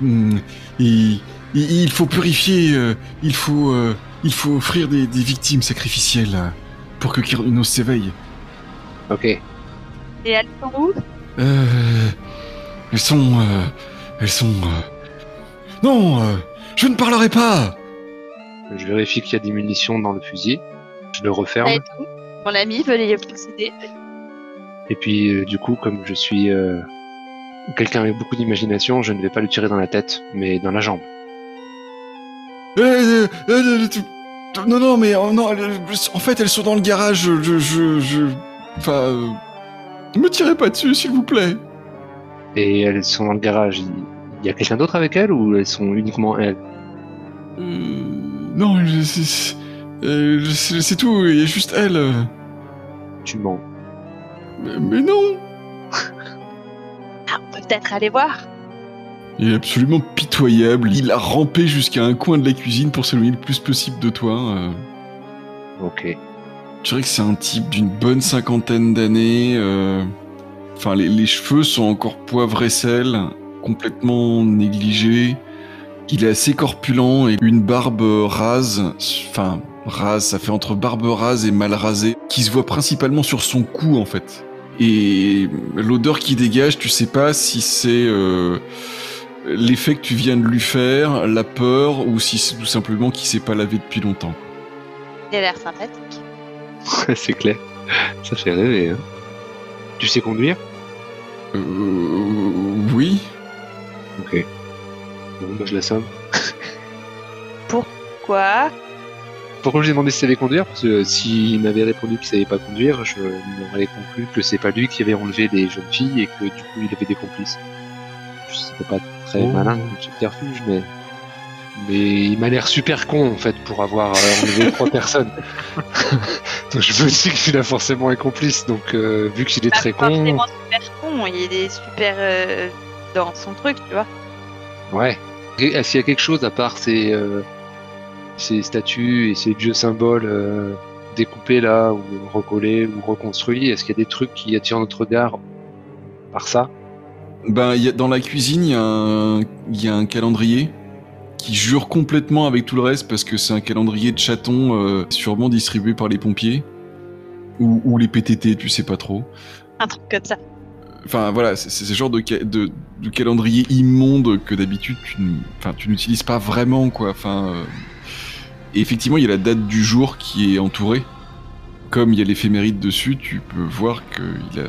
[SPEAKER 1] Hmm, il, il- il faut purifier. euh, il faut, euh, il faut offrir des, des victimes sacrificielles euh, pour que Kyrnos s'éveille.
[SPEAKER 2] Ok.
[SPEAKER 4] Et elles sont où?
[SPEAKER 1] Euh, elles sont, euh, elles sont. euh, Non, euh, je ne parlerai pas.
[SPEAKER 2] Je vérifie qu'il y a des munitions dans le fusil. Je le referme.
[SPEAKER 4] Et tout. Mon ami veut les posséder.
[SPEAKER 2] Et puis, euh, du coup, comme je suis euh, quelqu'un avec beaucoup d'imagination, je ne vais pas lui tirer dans la tête, mais dans la jambe.
[SPEAKER 1] Euh, tu- non, non, mais oh, non. en fait, elles sont dans le garage. Je, je, je. Enfin, euh, ne me tirez pas dessus, s'il vous plaît.
[SPEAKER 2] Et elles sont dans le garage. Il y a quelqu'un d'autre avec elles ou elles sont uniquement elles?
[SPEAKER 1] Euh, non, je- c'est euh, c'est- tout. Il y a juste elle. euh.
[SPEAKER 2] Tu mens.
[SPEAKER 1] Mais, mais non.
[SPEAKER 4] Ah, on peut peut-être aller voir.
[SPEAKER 1] Il est absolument pitoyable. Il a rampé jusqu'à un coin de la cuisine pour s'éloigner le plus possible de toi. euh.
[SPEAKER 2] Ok.
[SPEAKER 1] Je dirais que c'est un type d'une bonne cinquantaine d'années. euh, Enfin, les, les cheveux sont encore poivre et sel, complètement négligés. Il est assez corpulent et une barbe rase, enfin rase, ça fait entre barbe rase et mal rasée, qui se voit principalement sur son cou en fait. Et l'odeur qui dégage, tu sais pas si c'est euh, l'effet que tu viens de lui faire, la peur, ou si c'est tout simplement qu'il s'est pas lavé depuis longtemps.
[SPEAKER 4] Il a l'air sympathique.
[SPEAKER 2] c'est clair. Ça fait rêver. Hein. Tu sais conduire?
[SPEAKER 1] Euh, oui.
[SPEAKER 2] Ok. Bon, bah, je l'assomme.
[SPEAKER 4] Quoi
[SPEAKER 2] Pourquoi? Je lui ai demandé s'il savait conduire Parce que euh, s'il m'avait répondu qu'il savait pas conduire, je m'aurais conclu que c'est pas lui qui avait enlevé les jeunes filles et que du coup il avait des complices. C'était pas très
[SPEAKER 3] Oh.
[SPEAKER 2] malin comme subterfuge, mais mais il m'a l'air super con en fait pour avoir euh, enlevé trois personnes. donc je me dis qu'il a forcément un complice. Donc euh, vu qu'il est
[SPEAKER 4] Pas
[SPEAKER 2] très con,
[SPEAKER 4] forcément super con, il est super euh, dans son truc, tu vois.
[SPEAKER 2] ouais. Est-ce qu'il y a quelque chose à part ces euh, ces statues et ces vieux symboles euh, découpés là ou recollés ou reconstruits Est-ce qu'il y a des trucs qui attirent notre regard par ça?
[SPEAKER 1] Ben, il y a, dans la cuisine, il y, a un- il y a un calendrier qui jure complètement avec tout le reste parce que c'est un calendrier de chatons euh, sûrement distribué par les pompiers ou, ou les PTT, tu sais pas trop.
[SPEAKER 4] Un truc comme ça.
[SPEAKER 1] Enfin voilà, c'est ce genre de, ca- de, de calendrier immonde que d'habitude tu, n'utilises pas vraiment quoi. Enfin, euh, et effectivement, il y a la date du jour qui est entourée. Comme il y a l'éphéméride dessus, tu peux voir qu'il a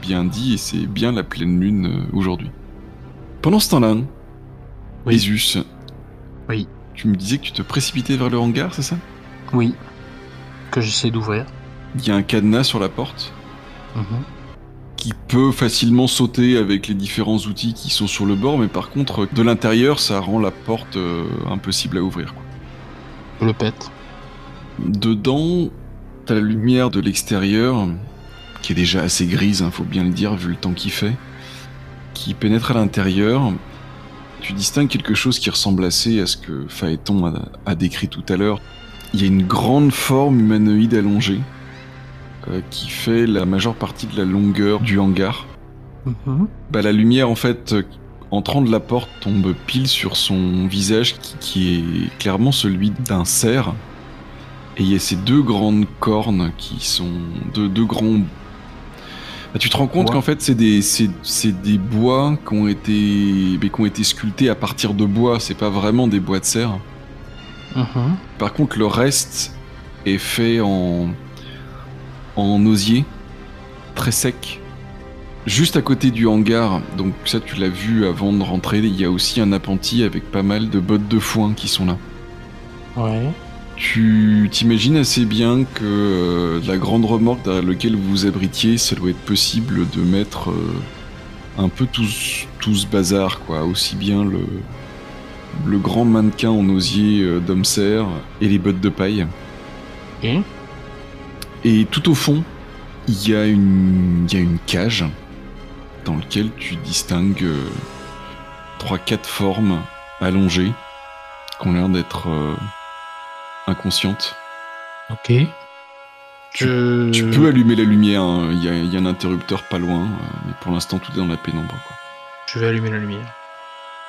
[SPEAKER 1] bien dit et c'est bien la pleine lune euh, aujourd'hui. Pendant ce temps-là,
[SPEAKER 3] Oui.
[SPEAKER 1] Isus,
[SPEAKER 3] Oui.
[SPEAKER 1] tu me disais que tu te précipitais vers le hangar, c'est ça?
[SPEAKER 3] Oui. Que j'essaie d'ouvrir.
[SPEAKER 1] Il y a un cadenas sur la porte
[SPEAKER 3] Mhm.
[SPEAKER 1] qui peut facilement sauter avec les différents outils qui sont sur le bord, mais par contre, de l'intérieur, ça rend la porte euh, impossible à ouvrir. quoi.
[SPEAKER 3] Je le pète.
[SPEAKER 1] Dedans, t'as la lumière de l'extérieur, qui est déjà assez grise, hein, faut bien le dire, vu le temps qu'il fait, qui pénètre à l'intérieur. Tu distingues quelque chose qui ressemble assez à ce que Phaéton a, a décrit tout à l'heure. Il y a une grande forme humanoïde allongée, euh, qui fait la majeure partie de la longueur du hangar.
[SPEAKER 3] Mhm.
[SPEAKER 1] Bah, la lumière, en fait, euh, entrant de la porte, tombe pile sur son visage qui, qui est clairement celui d'un cerf. Et il y a ces deux grandes cornes qui sont deux, deux grands. Bah, tu te rends compte qu'en fait, c'est des, c'est, c'est des bois qui ont, été, mais qui ont été sculptés à partir de bois, c'est pas vraiment des bois de cerf.
[SPEAKER 3] Mhm.
[SPEAKER 1] Par contre, le reste est fait en, en osier, très sec. Juste à côté du hangar, donc ça tu l'as vu avant de rentrer, il y a aussi un appentis avec pas mal de bottes de foin qui sont là.
[SPEAKER 3] Ouais.
[SPEAKER 1] Tu t'imagines assez bien que euh, la grande remorque derrière laquelle vous vous abritiez, ça doit être possible de mettre euh, un peu tout, ce- tout ce bazar, quoi. Aussi bien le, le grand mannequin en osier euh, et les bottes de paille.
[SPEAKER 3] Et?
[SPEAKER 1] Et tout au fond, il y a une, il y a une cage dans laquelle tu distingues euh, trois, quatre formes allongées qui ont l'air d'être euh, inconscientes.
[SPEAKER 3] Ok.
[SPEAKER 1] Tu, tu peux allumer la lumière, hein. il y, a, y, a un interrupteur pas loin, euh, mais pour l'instant tout est dans la pénombre. Quoi.
[SPEAKER 3] Je vais allumer la lumière.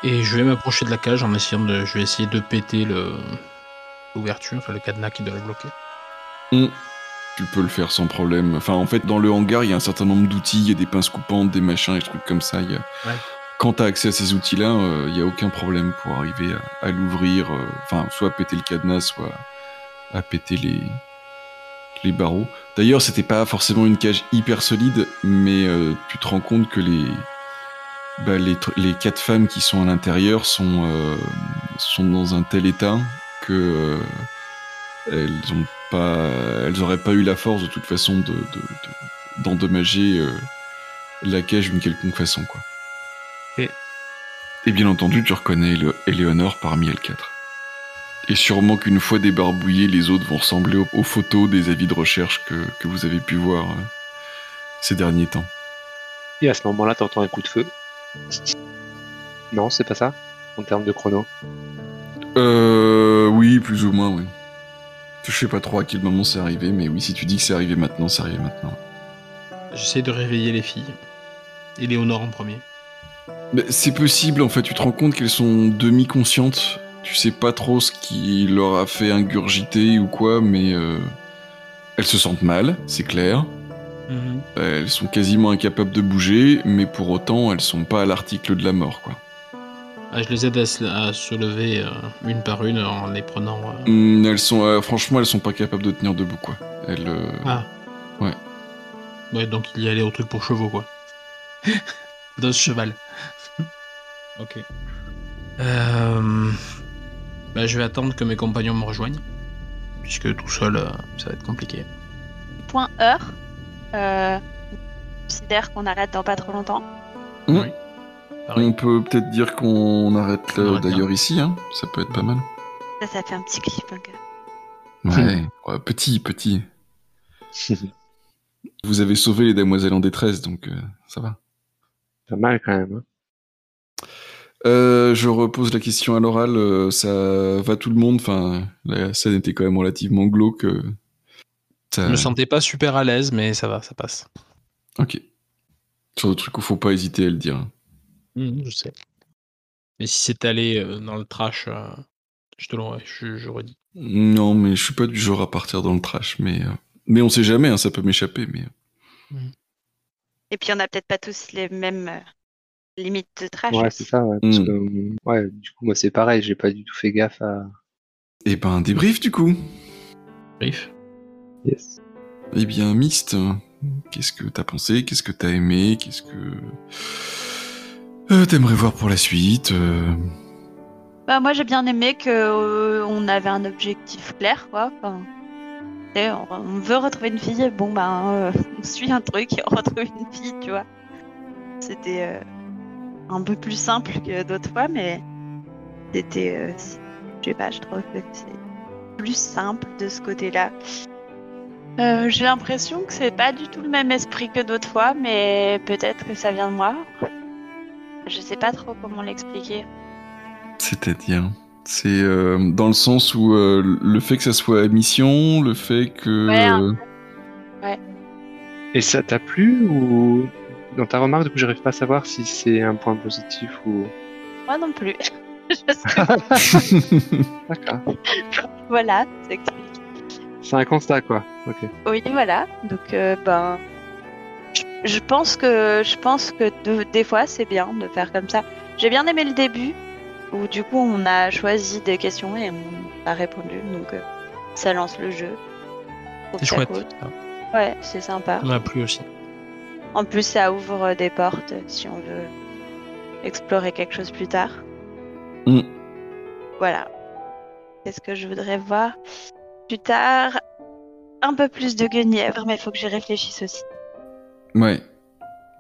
[SPEAKER 3] Et je vais m'approcher de la cage en essayant de. Je vais essayer de péter le l'ouverture, enfin le cadenas qui doit le bloquer.
[SPEAKER 1] Hum. Tu peux le faire sans problème. Enfin, en fait, dans le hangar, il y a un certain nombre d'outils, il y a des pinces coupantes, des machins, des trucs comme ça. Y a...
[SPEAKER 3] Ouais.
[SPEAKER 1] Quand tu as accès à ces outils-là, il n'y a aucun problème pour arriver à, à l'ouvrir. euh, Enfin, soit à péter le cadenas, soit à péter les, les barreaux. D'ailleurs, c'était pas forcément une cage hyper solide, mais euh, tu te rends compte que les, bah, les, les quatre femmes qui sont à l'intérieur sont, euh, sont dans un tel état que euh, elles ont pas, elles auraient pas eu la force de toute façon de, de- de- d'endommager euh, la cage d'une quelconque façon, quoi.
[SPEAKER 3] Et-
[SPEAKER 1] Et bien entendu, tu reconnais Éléonore parmi elles quatre. Et sûrement qu'une fois débarbouillés, les autres vont ressembler aux, aux photos des avis de recherche que, que vous avez pu voir euh, ces derniers temps.
[SPEAKER 2] Et à ce moment-là, t'entends un coup de feu. Non, c'est pas ça? En termes de chrono?
[SPEAKER 1] Euh, oui, plus ou moins, oui. Je sais pas trop à quel moment c'est arrivé, mais oui, si tu dis que c'est arrivé maintenant, c'est arrivé maintenant.
[SPEAKER 3] J'essaie de réveiller les filles. Et Léonore en premier.
[SPEAKER 1] Mais c'est possible, en fait, tu te rends compte qu'elles sont demi-conscientes. Tu sais pas trop ce qui leur a fait ingurgiter ou quoi, mais euh, elles se sentent mal, c'est clair. Elles sont quasiment incapables de bouger, mais pour autant, elles sont pas à l'article de la mort, quoi.
[SPEAKER 3] Ah, je les aide à se, à se lever euh, une par une en les prenant. euh,
[SPEAKER 1] Hum, elles sont, euh, franchement, elles sont pas capables de tenir debout, quoi. Elles, euh,
[SPEAKER 3] Ah.
[SPEAKER 1] Ouais.
[SPEAKER 3] Ouais, donc il y allait au truc pour chevaux, quoi. Dos cheval. ok. Euh... Bah, je vais attendre que mes compagnons me rejoignent. Puisque tout seul, euh, ça va être compliqué.
[SPEAKER 4] Point heure. Euh, on considère qu'on arrête dans pas trop longtemps.
[SPEAKER 1] Hum.
[SPEAKER 3] Oui. Pareil.
[SPEAKER 1] On peut peut-être dire qu'on arrête là,
[SPEAKER 3] arrête là.
[SPEAKER 1] d'ailleurs ici, hein. Ça peut être pas mal.
[SPEAKER 4] Ça, ça fait un petit cliffhanger.
[SPEAKER 1] Ouais, ouais, petit, petit. Vous avez sauvé les demoiselles en détresse, donc euh, ça va.
[SPEAKER 2] Pas mal quand même. hein.
[SPEAKER 1] Euh, je repose la question à l'oral. euh, ça va tout le monde? Enfin, la scène était quand même relativement glauque. euh, ça-
[SPEAKER 3] Je me sentais pas super à l'aise, mais ça va, ça passe.
[SPEAKER 1] Ok. Sur le truc où faut pas hésiter à le dire.
[SPEAKER 3] Je sais. Mais si c'est allé dans le trash, je te l'aurais, je, je redis.
[SPEAKER 1] Non, mais je suis pas du genre à partir dans le trash. Mais, mais on sait jamais, hein, ça peut m'échapper. Mais
[SPEAKER 4] Et puis on a peut-être pas tous les mêmes limites de trash.
[SPEAKER 2] Ouais, c'est ça. Ouais, parce que, euh, ouais, du coup, moi, c'est pareil. J'ai pas du tout fait gaffe à.
[SPEAKER 1] Eh ben, débrief du coup.
[SPEAKER 3] Brief.
[SPEAKER 2] Yes.
[SPEAKER 1] Eh bien, Mist, qu'est-ce que t'as pensé Qu'est-ce que t'as aimé Qu'est-ce que euh, t'aimerais voir pour la suite euh,
[SPEAKER 4] Bah, moi j'ai bien aimé que euh, on avait un objectif clair, quoi. On, veut retrouver une fille, bon ben euh, on suit un truc et on retrouve une fille, tu vois. C'était un peu plus simple que d'autres fois, mais c'était, je sais pas, je trouve que c'est plus simple de ce côté-là. J'ai l'impression que c'est pas du tout le même esprit que d'autres fois, mais peut-être que ça vient de moi. Je sais pas trop comment l'expliquer.
[SPEAKER 1] C'est-à-dire C'est euh, dans le sens où euh, le fait que ça soit à mission, le fait que...
[SPEAKER 4] Ouais,
[SPEAKER 1] euh,
[SPEAKER 2] Et ça t'a plu ou dans ta remarque, du coup, j'arrive pas à savoir si c'est un point positif ou.
[SPEAKER 4] Moi non plus. Je sais
[SPEAKER 2] D'accord.
[SPEAKER 4] Voilà, c'est expliqué.
[SPEAKER 2] C'est un constat, quoi. Ok.
[SPEAKER 4] Oui, voilà. Donc, euh, ben, je, pense que je pense que de- des fois c'est bien de faire comme ça. J'ai bien aimé le début où du coup on a choisi des questions et on a répondu. Donc, euh, ça lance le jeu.
[SPEAKER 3] C'est chouette.
[SPEAKER 4] cool.
[SPEAKER 3] Ça
[SPEAKER 4] Ouais, c'est sympa.
[SPEAKER 3] m'a plu aussi.
[SPEAKER 4] En plus, ça ouvre des portes si on veut explorer quelque chose plus tard.
[SPEAKER 1] Mm.
[SPEAKER 4] Voilà. Qu'est-ce que je voudrais voir plus tard? Un peu plus de Guenièvre, mais il faut que j'y réfléchisse aussi.
[SPEAKER 1] Ouais.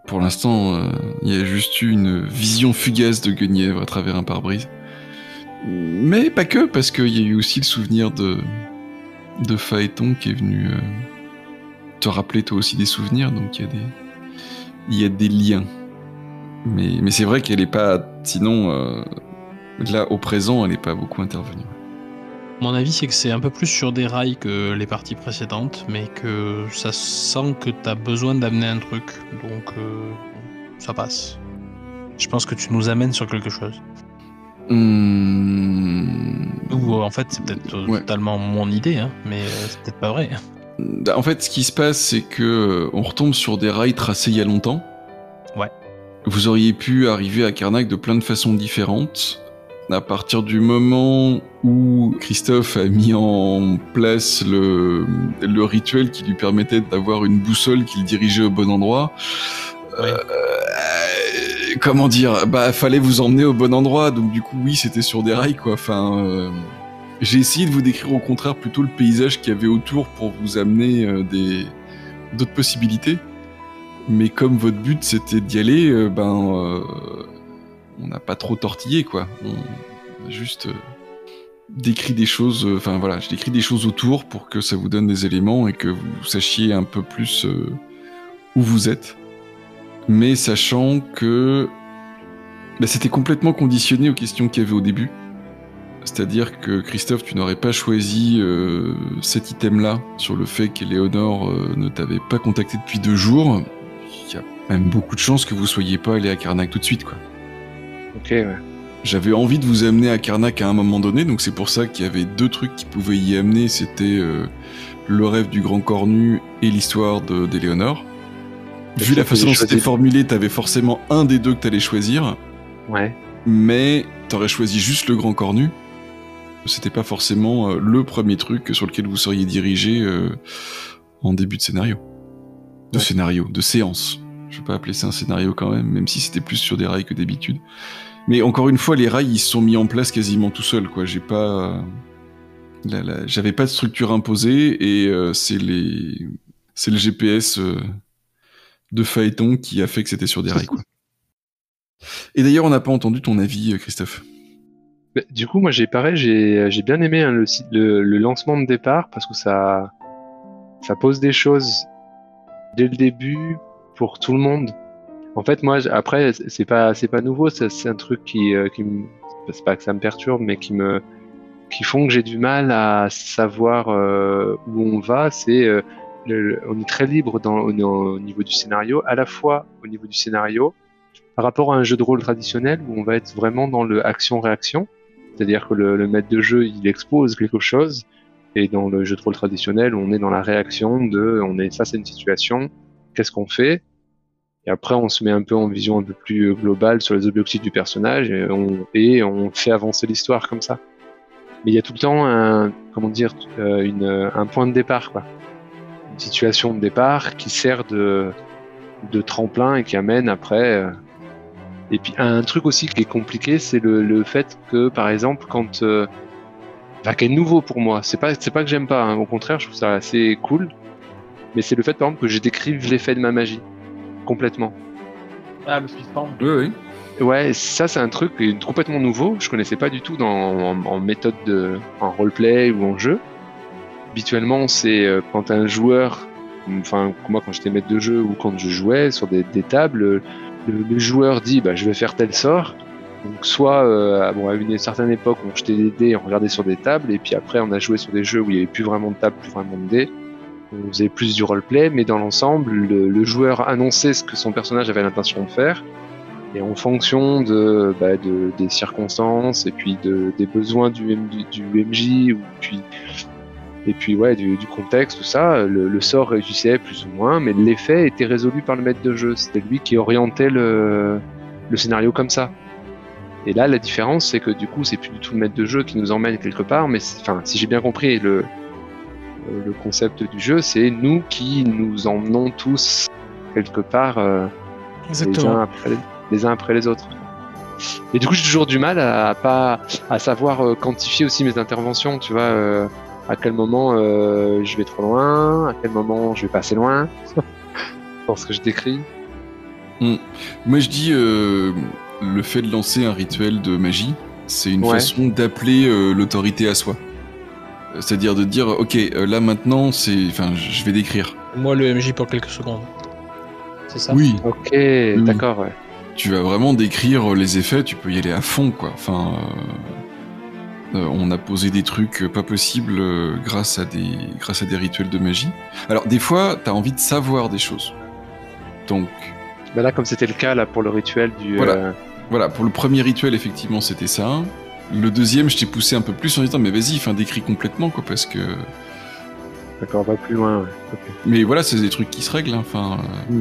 [SPEAKER 1] Pour l'instant, euh, il y a juste eu une vision fugace de Guenièvre à travers un pare-brise. Mais pas que, parce qu'il y a eu aussi le souvenir de, de Phaéton qui est venu euh, te rappeler toi aussi des souvenirs, donc il y a des, il y a des liens. Mais, mais c'est vrai qu'elle est pas, sinon, euh, là, au présent, elle n'est pas beaucoup intervenue.
[SPEAKER 3] Mon avis, c'est que c'est un peu plus sur des rails que les parties précédentes, mais que ça sent que tu as besoin d'amener un truc, donc euh, ça passe. Je pense que tu nous amènes sur quelque chose.
[SPEAKER 1] Hmm.
[SPEAKER 3] Ou en fait, c'est peut-être
[SPEAKER 1] Ouais.
[SPEAKER 3] totalement mon idée, hein, mais euh, c'est peut-être pas vrai.
[SPEAKER 1] En fait, ce qui se passe, c'est que euh, on retombe sur des rails tracés il y a longtemps.
[SPEAKER 3] Ouais.
[SPEAKER 1] Vous auriez pu arriver à Karnak de plein de façons différentes. À partir du moment où Christophe a mis en place le, le rituel qui lui permettait d'avoir une boussole qui le dirigeait au bon endroit,
[SPEAKER 3] Ouais.
[SPEAKER 1] euh, comment dire, bah fallait vous emmener au bon endroit. Donc du coup, oui, c'était sur des rails, quoi. Enfin, euh, j'ai essayé de vous décrire au contraire plutôt le paysage qu'il y avait autour pour vous amener euh, des d'autres possibilités. Mais comme votre but c'était d'y aller, euh, ben euh, on n'a pas trop tortillé quoi. On a juste euh, décrit des choses. euh, Enfin voilà, je des choses autour pour que ça vous donne des éléments et que vous sachiez un peu plus euh, où vous êtes. Mais sachant que ben, c'était complètement conditionné aux questions qu'il y avait au début. C'est-à-dire que Christophe, tu n'aurais pas choisi cet item-là sur le fait qu'Éléonore ne t'avait pas contacté depuis deux jours. Il y a même beaucoup de chances que vous soyez pas allé à Karnak tout de suite, quoi.
[SPEAKER 2] Ok, ouais.
[SPEAKER 1] J'avais envie de vous amener à Karnak à un moment donné, donc c'est pour ça qu'il y avait deux trucs qui pouvaient y amener. C'était euh, le rêve du grand cornu et l'histoire de- d'Éléonore.
[SPEAKER 2] Est-ce
[SPEAKER 1] Vu la façon dont c'était formulé, t'avais forcément un des deux que t'allais choisir
[SPEAKER 2] Ouais.
[SPEAKER 1] mais t'aurais choisi juste le grand cornu. C'était pas forcément euh, le premier truc sur lequel vous seriez dirigé euh, en début de scénario. De
[SPEAKER 2] Ouais.
[SPEAKER 1] scénario, de séance. Je vais pas appeler ça un scénario quand même, même si c'était plus sur des rails que d'habitude. Mais encore une fois, les rails ils se sont mis en place quasiment tout seuls, quoi. J'ai pas, euh, j'avais pas de structure imposée et euh, c'est les, c'est le GPS euh, de Phaéton qui a fait que c'était sur des rails, quoi. Et d'ailleurs, on n'a pas entendu ton avis, Christophe.
[SPEAKER 2] Bah, du coup, moi, j'ai pareil, j'ai bien aimé hein, le, site- le, le lancement de départ parce que ça, ça pose des choses dès le début pour tout le monde. En fait, moi, après, c'est pas c'est pas nouveau, c'est un truc qui euh, qui me, c'est pas que ça me perturbe, mais qui me qui font que j'ai du mal à savoir euh, où on va. C'est euh, on est très libre dans, au, au niveau du scénario, à la fois au niveau du scénario par rapport à un jeu de rôle traditionnel où on va être vraiment dans le action-réaction. C'est-à-dire que le, le maître de jeu, il expose quelque chose, et dans le jeu de rôle traditionnel, on est dans la réaction de, on est face à une situation, qu'est-ce qu'on fait Et après, on se met un peu en vision un peu plus globale sur les objectifs du personnage, et on, fait avancer l'histoire comme ça. Mais il y a tout le temps un, comment dire, euh, une, un point de départ. Une situation de départ qui sert de, tremplin et qui amène après. euh, et puis un truc aussi qui est compliqué, c'est le, le fait que, par exemple, quand, euh, enfin, qui est nouveau pour moi, c'est pas, c'est pas que j'aime pas, hein, au contraire, je trouve ça assez cool, mais c'est le fait, par exemple, que je décrive l'effet de ma magie complètement.
[SPEAKER 3] Ah, le suspens.
[SPEAKER 1] Oui, oui.
[SPEAKER 2] Ouais, ça c'est un truc qui est complètement nouveau. Je connaissais pas du tout dans, en, en méthode de, en roleplay ou en jeu. Habituellement, c'est euh, quand un joueur, enfin moi quand j'étais maître de jeu ou quand je jouais sur des, des tables, le, le joueur dit bah je vais faire tel sort. Donc soit euh, bon, à une certaine époque on jetait des dés, on regardait sur des tables et puis après on a joué sur des jeux où il y avait plus vraiment de table, plus vraiment de dés. On faisait plus du roleplay, mais dans l'ensemble, le, joueur annonçait ce que son personnage avait l'intention de faire. Et en fonction de, bah, de- des circonstances et puis de, des besoins du, MJ et puis du, contexte tout ça, le, sort réussissait plus ou moins, mais l'effet était résolu par le maître de jeu. C'était lui qui orientait le, scénario comme ça. Et là, la différence, c'est que du coup, c'est plus du tout le maître de jeu qui nous emmène quelque part, mais si j'ai bien compris le le concept du jeu, c'est nous qui nous emmenons tous quelque part. euh, les uns après les, les uns après les autres. Et du coup, j'ai toujours du mal à, à pas à savoir euh, quantifier aussi mes interventions. Tu vois, euh, à quel moment euh, je vais trop loin, à quel moment je vais pas assez loin dans ce que je décris.
[SPEAKER 1] Moi, je dis euh, le fait de lancer un rituel de magie, c'est une
[SPEAKER 2] Ouais.
[SPEAKER 1] façon d'appeler euh, l'autorité à soi. C'est-à-dire de dire, ok, euh, là maintenant, c'est, enfin, je vais décrire.
[SPEAKER 3] Moi, le MJ pour quelques secondes. C'est ça
[SPEAKER 1] Oui,
[SPEAKER 2] Ok,
[SPEAKER 1] Oui.
[SPEAKER 2] d'accord. Ouais.
[SPEAKER 1] tu vas vraiment décrire les effets. Tu peux y aller à fond, quoi. Enfin, euh, Euh, on a posé des trucs pas possibles euh, grâce, à des, grâce à des rituels de magie. Alors, des fois, t'as envie de savoir des choses. Donc,
[SPEAKER 2] Bah là, comme c'était le cas là pour le rituel du.
[SPEAKER 1] Voilà.
[SPEAKER 2] euh,
[SPEAKER 1] voilà, pour le premier rituel, effectivement, c'était ça. Le deuxième, je t'ai poussé un peu plus en disant, mais vas-y, enfin, décris complètement, quoi, parce que.
[SPEAKER 2] D'accord, va plus loin. ouais.
[SPEAKER 1] Mais voilà, c'est des trucs qui se règlent, hein, enfin. euh,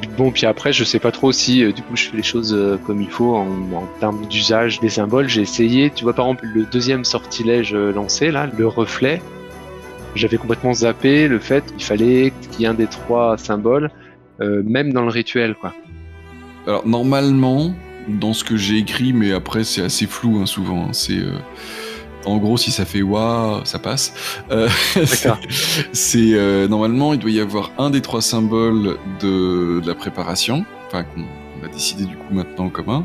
[SPEAKER 2] puis bon, puis après, je sais pas trop si euh, du coup je fais les choses euh, comme il faut en, en termes d'usage des symboles. J'ai essayé, tu vois, par exemple, le deuxième sortilège euh, lancé là, le reflet. J'avais complètement zappé le fait qu'il fallait qu'il y ait un des trois symboles, même dans le rituel, quoi.
[SPEAKER 1] Alors normalement, dans ce que j'ai écrit, mais après c'est assez flou hein, souvent. hein, c'est euh, en gros si ça fait waouh, ça passe. Euh, c'est- euh, normalement il doit y avoir un des trois symboles de, de la préparation, enfin qu'on on va décider du coup maintenant en commun,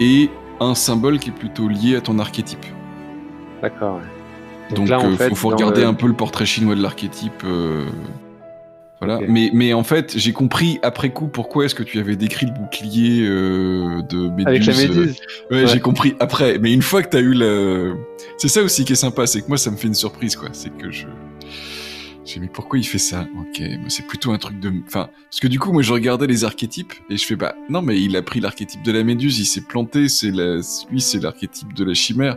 [SPEAKER 1] et un symbole qui est plutôt lié à ton archétype.
[SPEAKER 2] D'accord. ouais.
[SPEAKER 1] Donc,
[SPEAKER 2] là, en
[SPEAKER 1] euh,
[SPEAKER 2] fait,
[SPEAKER 1] faut, regarder
[SPEAKER 2] le-
[SPEAKER 1] un peu le portrait chinois de l'archétype. Voilà. Mais, mais en fait, j'ai compris après coup pourquoi est-ce que tu avais décrit le bouclier euh, de Méduse.
[SPEAKER 2] Avec la
[SPEAKER 1] euh,
[SPEAKER 2] méduse.
[SPEAKER 1] Ouais,
[SPEAKER 2] Ouais.
[SPEAKER 1] j'ai compris après. Mais une fois que t'as eu le. C'est ça aussi qui est sympa, c'est que moi ça me fait une surprise, quoi. C'est que je. J'ai mis pourquoi il fait ça? Ok, c'est plutôt un truc de. Enfin, parce que du coup, moi je regardais les archétypes et je fais bah non, mais il a pris l'archétype de la méduse, il s'est planté, c'est la... lui c'est l'archétype de la chimère.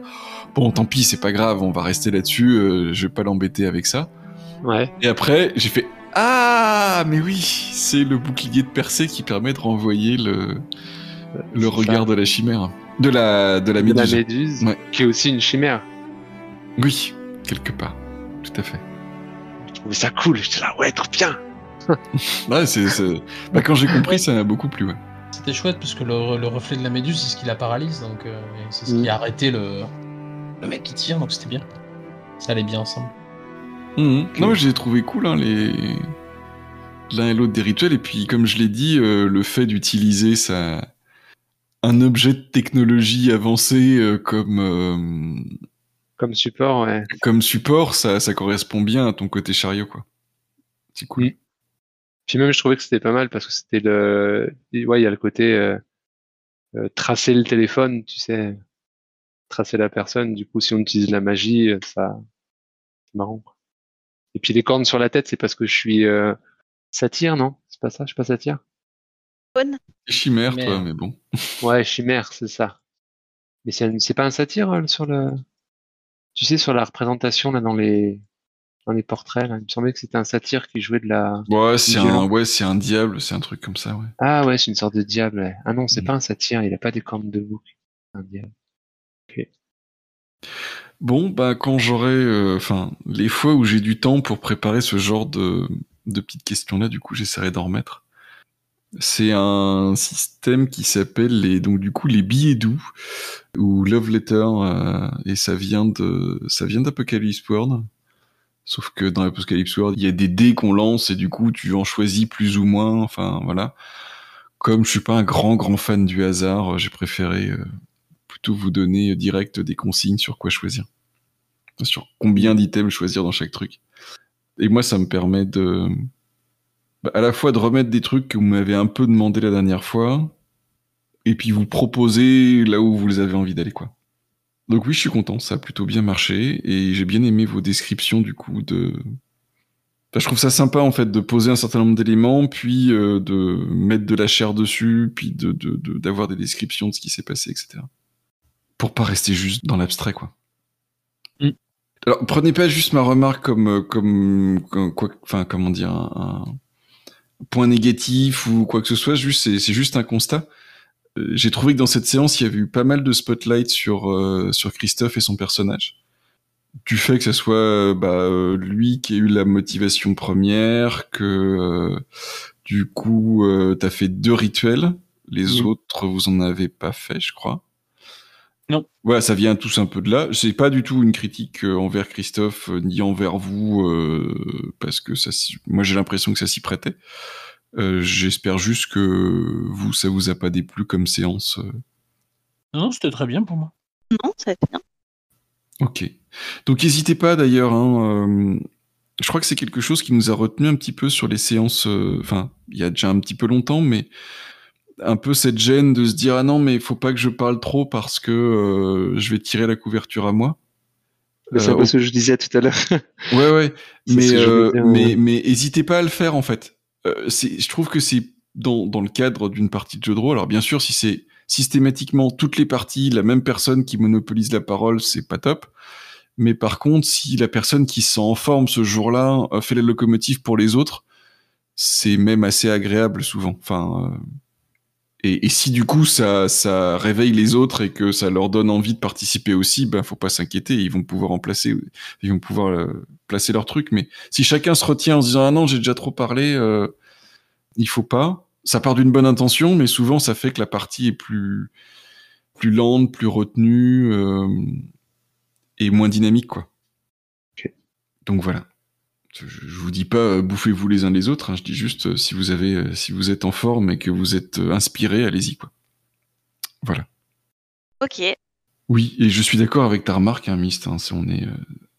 [SPEAKER 1] Bon, tant pis, c'est pas grave, on va rester là-dessus, euh, je vais pas l'embêter avec ça.
[SPEAKER 2] Ouais.
[SPEAKER 1] Et après, j'ai fait ah, mais oui, c'est le bouclier de Persée qui permet de renvoyer le, regard de la chimère. De la, de la
[SPEAKER 2] ça. De
[SPEAKER 1] méduse.
[SPEAKER 2] la méduse,
[SPEAKER 1] Ouais.
[SPEAKER 2] qui est aussi une chimère.
[SPEAKER 1] Oui, quelque part. Tout à fait.
[SPEAKER 2] Je trouvais ça cool. J'étais là, ouais, trop bien.
[SPEAKER 1] Ouais, Bah, quand j'ai compris, ça m'a beaucoup plu. Ouais.
[SPEAKER 3] C'était chouette parce que le, le reflet de la méduse, c'est ce qui la paralyse, donc euh, c'est ce
[SPEAKER 2] Mm.
[SPEAKER 3] qui a arrêté le, le mec qui tire, donc c'était bien. Ça allait bien ensemble.
[SPEAKER 1] Mhm. Non, mais j'ai trouvé cool hein, les l'un et l'autre des rituels. Et puis, comme je l'ai dit, euh, le fait d'utiliser ça un objet de technologie avancée euh, comme euh,
[SPEAKER 2] Comme support, ouais.
[SPEAKER 1] comme support, ça, ça correspond bien à ton côté chariot, quoi. C'est cool.
[SPEAKER 2] Mm. Puis même, je trouvais que c'était pas mal parce que c'était le. Ouais, il y a le côté tracer le téléphone, tu sais, tracer la personne. Du coup, si on utilise la magie, ça, c'est marrant. quoi. Et puis les cornes sur la tête, c'est parce que je suis euh, satyre, non? C'est pas ça Je suis pas satyre?
[SPEAKER 4] Faune.
[SPEAKER 1] C'est chimère, toi,
[SPEAKER 3] Chimère.
[SPEAKER 1] mais bon.
[SPEAKER 2] Ouais, chimère, c'est ça. Mais c'est pas un satyre euh, sur le. Tu sais, sur la représentation là dans les dans les portraits, là, il me semblait que c'était un satyre qui jouait de la.
[SPEAKER 1] Ouais, c'est un, ouais, c'est un diable, c'est un truc comme ça, ouais.
[SPEAKER 2] Ah ouais, c'est une sorte de diable. ouais. Ah non, c'est
[SPEAKER 1] Mm.
[SPEAKER 2] pas un satyre, il a pas des cornes de bouc. Un diable.
[SPEAKER 1] Bon, bah quand j'aurai, euh, enfin, les fois où j'ai du temps pour préparer ce genre de, de petites questions-là, du coup, j'essaierai d'en remettre. C'est un système qui s'appelle les, donc du coup, les billets doux ou love letter, euh, et ça vient de, ça vient d'Apocalypse World. Sauf que dans Apocalypse World, il y a des dés qu'on lance et du coup, tu en choisis plus ou moins. Enfin, voilà. Comme je suis pas un grand grand fan du hasard, euh, j'ai préféré euh, vous donner direct des consignes sur quoi choisir. Sur combien d'items choisir dans chaque truc. Et moi, ça me permet de. bah, à la fois de remettre des trucs que vous m'avez un peu demandé la dernière fois, et puis vous proposer là où vous avez envie d'aller, quoi. Donc oui, je suis content, ça a plutôt bien marché, et j'ai bien aimé vos descriptions, du coup, de. Je trouve ça sympa, en fait, de poser un certain nombre d'éléments, puis euh, de mettre de la chair dessus, puis d'avoir des descriptions de ce qui s'est passé, etc. Pour pas rester juste dans l'abstrait, quoi.
[SPEAKER 3] Mm.
[SPEAKER 1] Alors, prenez pas juste ma remarque comme, euh, comme, comme quoi, enfin, comment dire, un, un point négatif ou quoi que ce soit. Juste, c'est, c'est juste un constat. Euh, J'ai trouvé que dans cette séance, il y avait eu pas mal de spotlight sur euh, sur Christophe et son personnage. Du fait que ce soit euh, bah, euh, lui qui a eu la motivation première, que euh, du coup, euh, t'as fait deux rituels. Les
[SPEAKER 2] Mm.
[SPEAKER 1] autres, vous en avez pas fait, je crois.
[SPEAKER 3] Non.
[SPEAKER 1] Voilà, ça vient tous un peu de là. C'est pas du tout une critique euh, envers Christophe euh, ni envers vous, euh, parce que ça, moi j'ai l'impression que ça s'y prêtait. Euh, J'espère juste que vous, ça vous a pas déplu comme séance.
[SPEAKER 3] Non, non, c'était très bien pour moi.
[SPEAKER 4] Non, ça bien.
[SPEAKER 1] Ok. Donc n'hésitez pas d'ailleurs. Hein, euh, je crois que c'est quelque chose qui nous a retenu un petit peu sur les séances. euh, Enfin, il y a déjà un petit peu longtemps, mais un peu cette gêne de se dire ah non mais il faut pas que je parle trop parce que euh, je vais tirer la couverture à moi.
[SPEAKER 2] C'est
[SPEAKER 1] Euh,
[SPEAKER 2] ce que je disais tout à l'heure.
[SPEAKER 1] Ouais ouais, mais euh,
[SPEAKER 2] dire,
[SPEAKER 1] mais
[SPEAKER 2] ouais.
[SPEAKER 1] mais hésitez pas à le faire en fait. Euh, je trouve que c'est dans dans le cadre d'une partie de jeu de rôle. Alors bien sûr si c'est systématiquement toutes les parties la même personne qui monopolise la parole, c'est pas top. Mais par contre, si la personne qui se sent en forme ce jour-là fait la locomotive pour les autres, c'est même assez agréable souvent. Enfin, et, et si du coup ça, ça réveille les autres et que ça leur donne envie de participer aussi, ben faut pas s'inquiéter, ils vont pouvoir en placer, ils vont pouvoir euh, placer leur truc. Mais si chacun se retient en se disant ah non j'ai déjà trop parlé, euh, il faut pas. Ça part d'une bonne intention, mais souvent ça fait que la partie est plus plus lente, plus retenue euh, et moins dynamique quoi.
[SPEAKER 2] Ok.
[SPEAKER 1] Donc voilà. Je, je vous dis pas euh, bouffez-vous les uns les autres. hein, je dis juste euh, si vous avez, euh, si vous êtes en forme et que vous êtes inspiré, allez-y quoi. Voilà.
[SPEAKER 4] Ok.
[SPEAKER 1] Oui, et je suis d'accord avec ta remarque, hein, Mist. hein, c'est- on est, euh,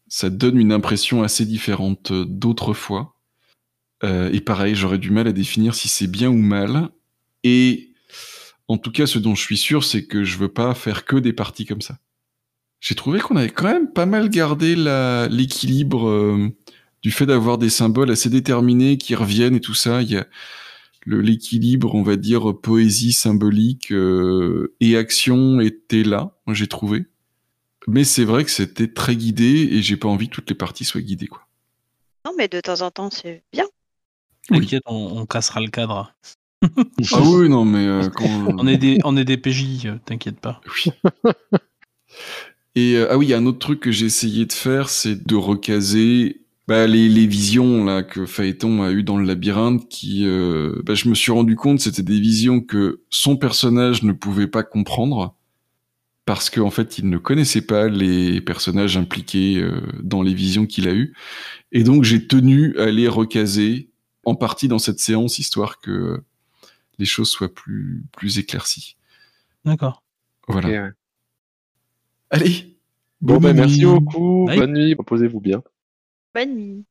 [SPEAKER 1] ça donne une impression assez différente d'autrefois. Euh, et pareil, j'aurais du mal à définir si c'est bien ou mal. Et en tout cas, ce dont je suis sûr, c'est que je veux pas faire que des parties comme ça. J'ai trouvé qu'on avait quand même pas mal gardé l'équilibre euh, du fait d'avoir des symboles assez déterminés qui reviennent et tout ça. Il y a le- l'équilibre, on va dire, poésie symbolique euh, et action était là, j'ai trouvé. Mais c'est vrai que c'était très guidé et j'ai pas envie que toutes les parties soient guidées, quoi.
[SPEAKER 4] Non, mais de temps en temps, c'est bien.
[SPEAKER 1] Oui.
[SPEAKER 3] T'inquiète, on, on cassera le cadre.
[SPEAKER 1] Ah oui, non, mais euh, quand...
[SPEAKER 3] On est des, on est des PJ, euh, t'inquiète pas.
[SPEAKER 1] Oui. Et euh, ah oui, il y a un autre truc que j'ai essayé de faire, c'est de recaser bah, les, les visions là que Phaéton a eu dans le labyrinthe. Qui, euh, bah, je me suis rendu compte, c'était des visions que son personnage ne pouvait pas comprendre parce qu'en fait, il ne connaissait pas les personnages impliqués euh, dans les visions qu'il a eues. Et donc, j'ai tenu à les recaser en partie dans cette séance, histoire que euh, les choses soient plus plus éclaircies.
[SPEAKER 3] D'accord.
[SPEAKER 1] Voilà.
[SPEAKER 2] Ouais.
[SPEAKER 1] Allez.
[SPEAKER 2] Bon,
[SPEAKER 1] bonne
[SPEAKER 2] ben, merci beaucoup.
[SPEAKER 3] Bye.
[SPEAKER 2] Bonne nuit. Reposez-vous bien.
[SPEAKER 4] Bonne nuit.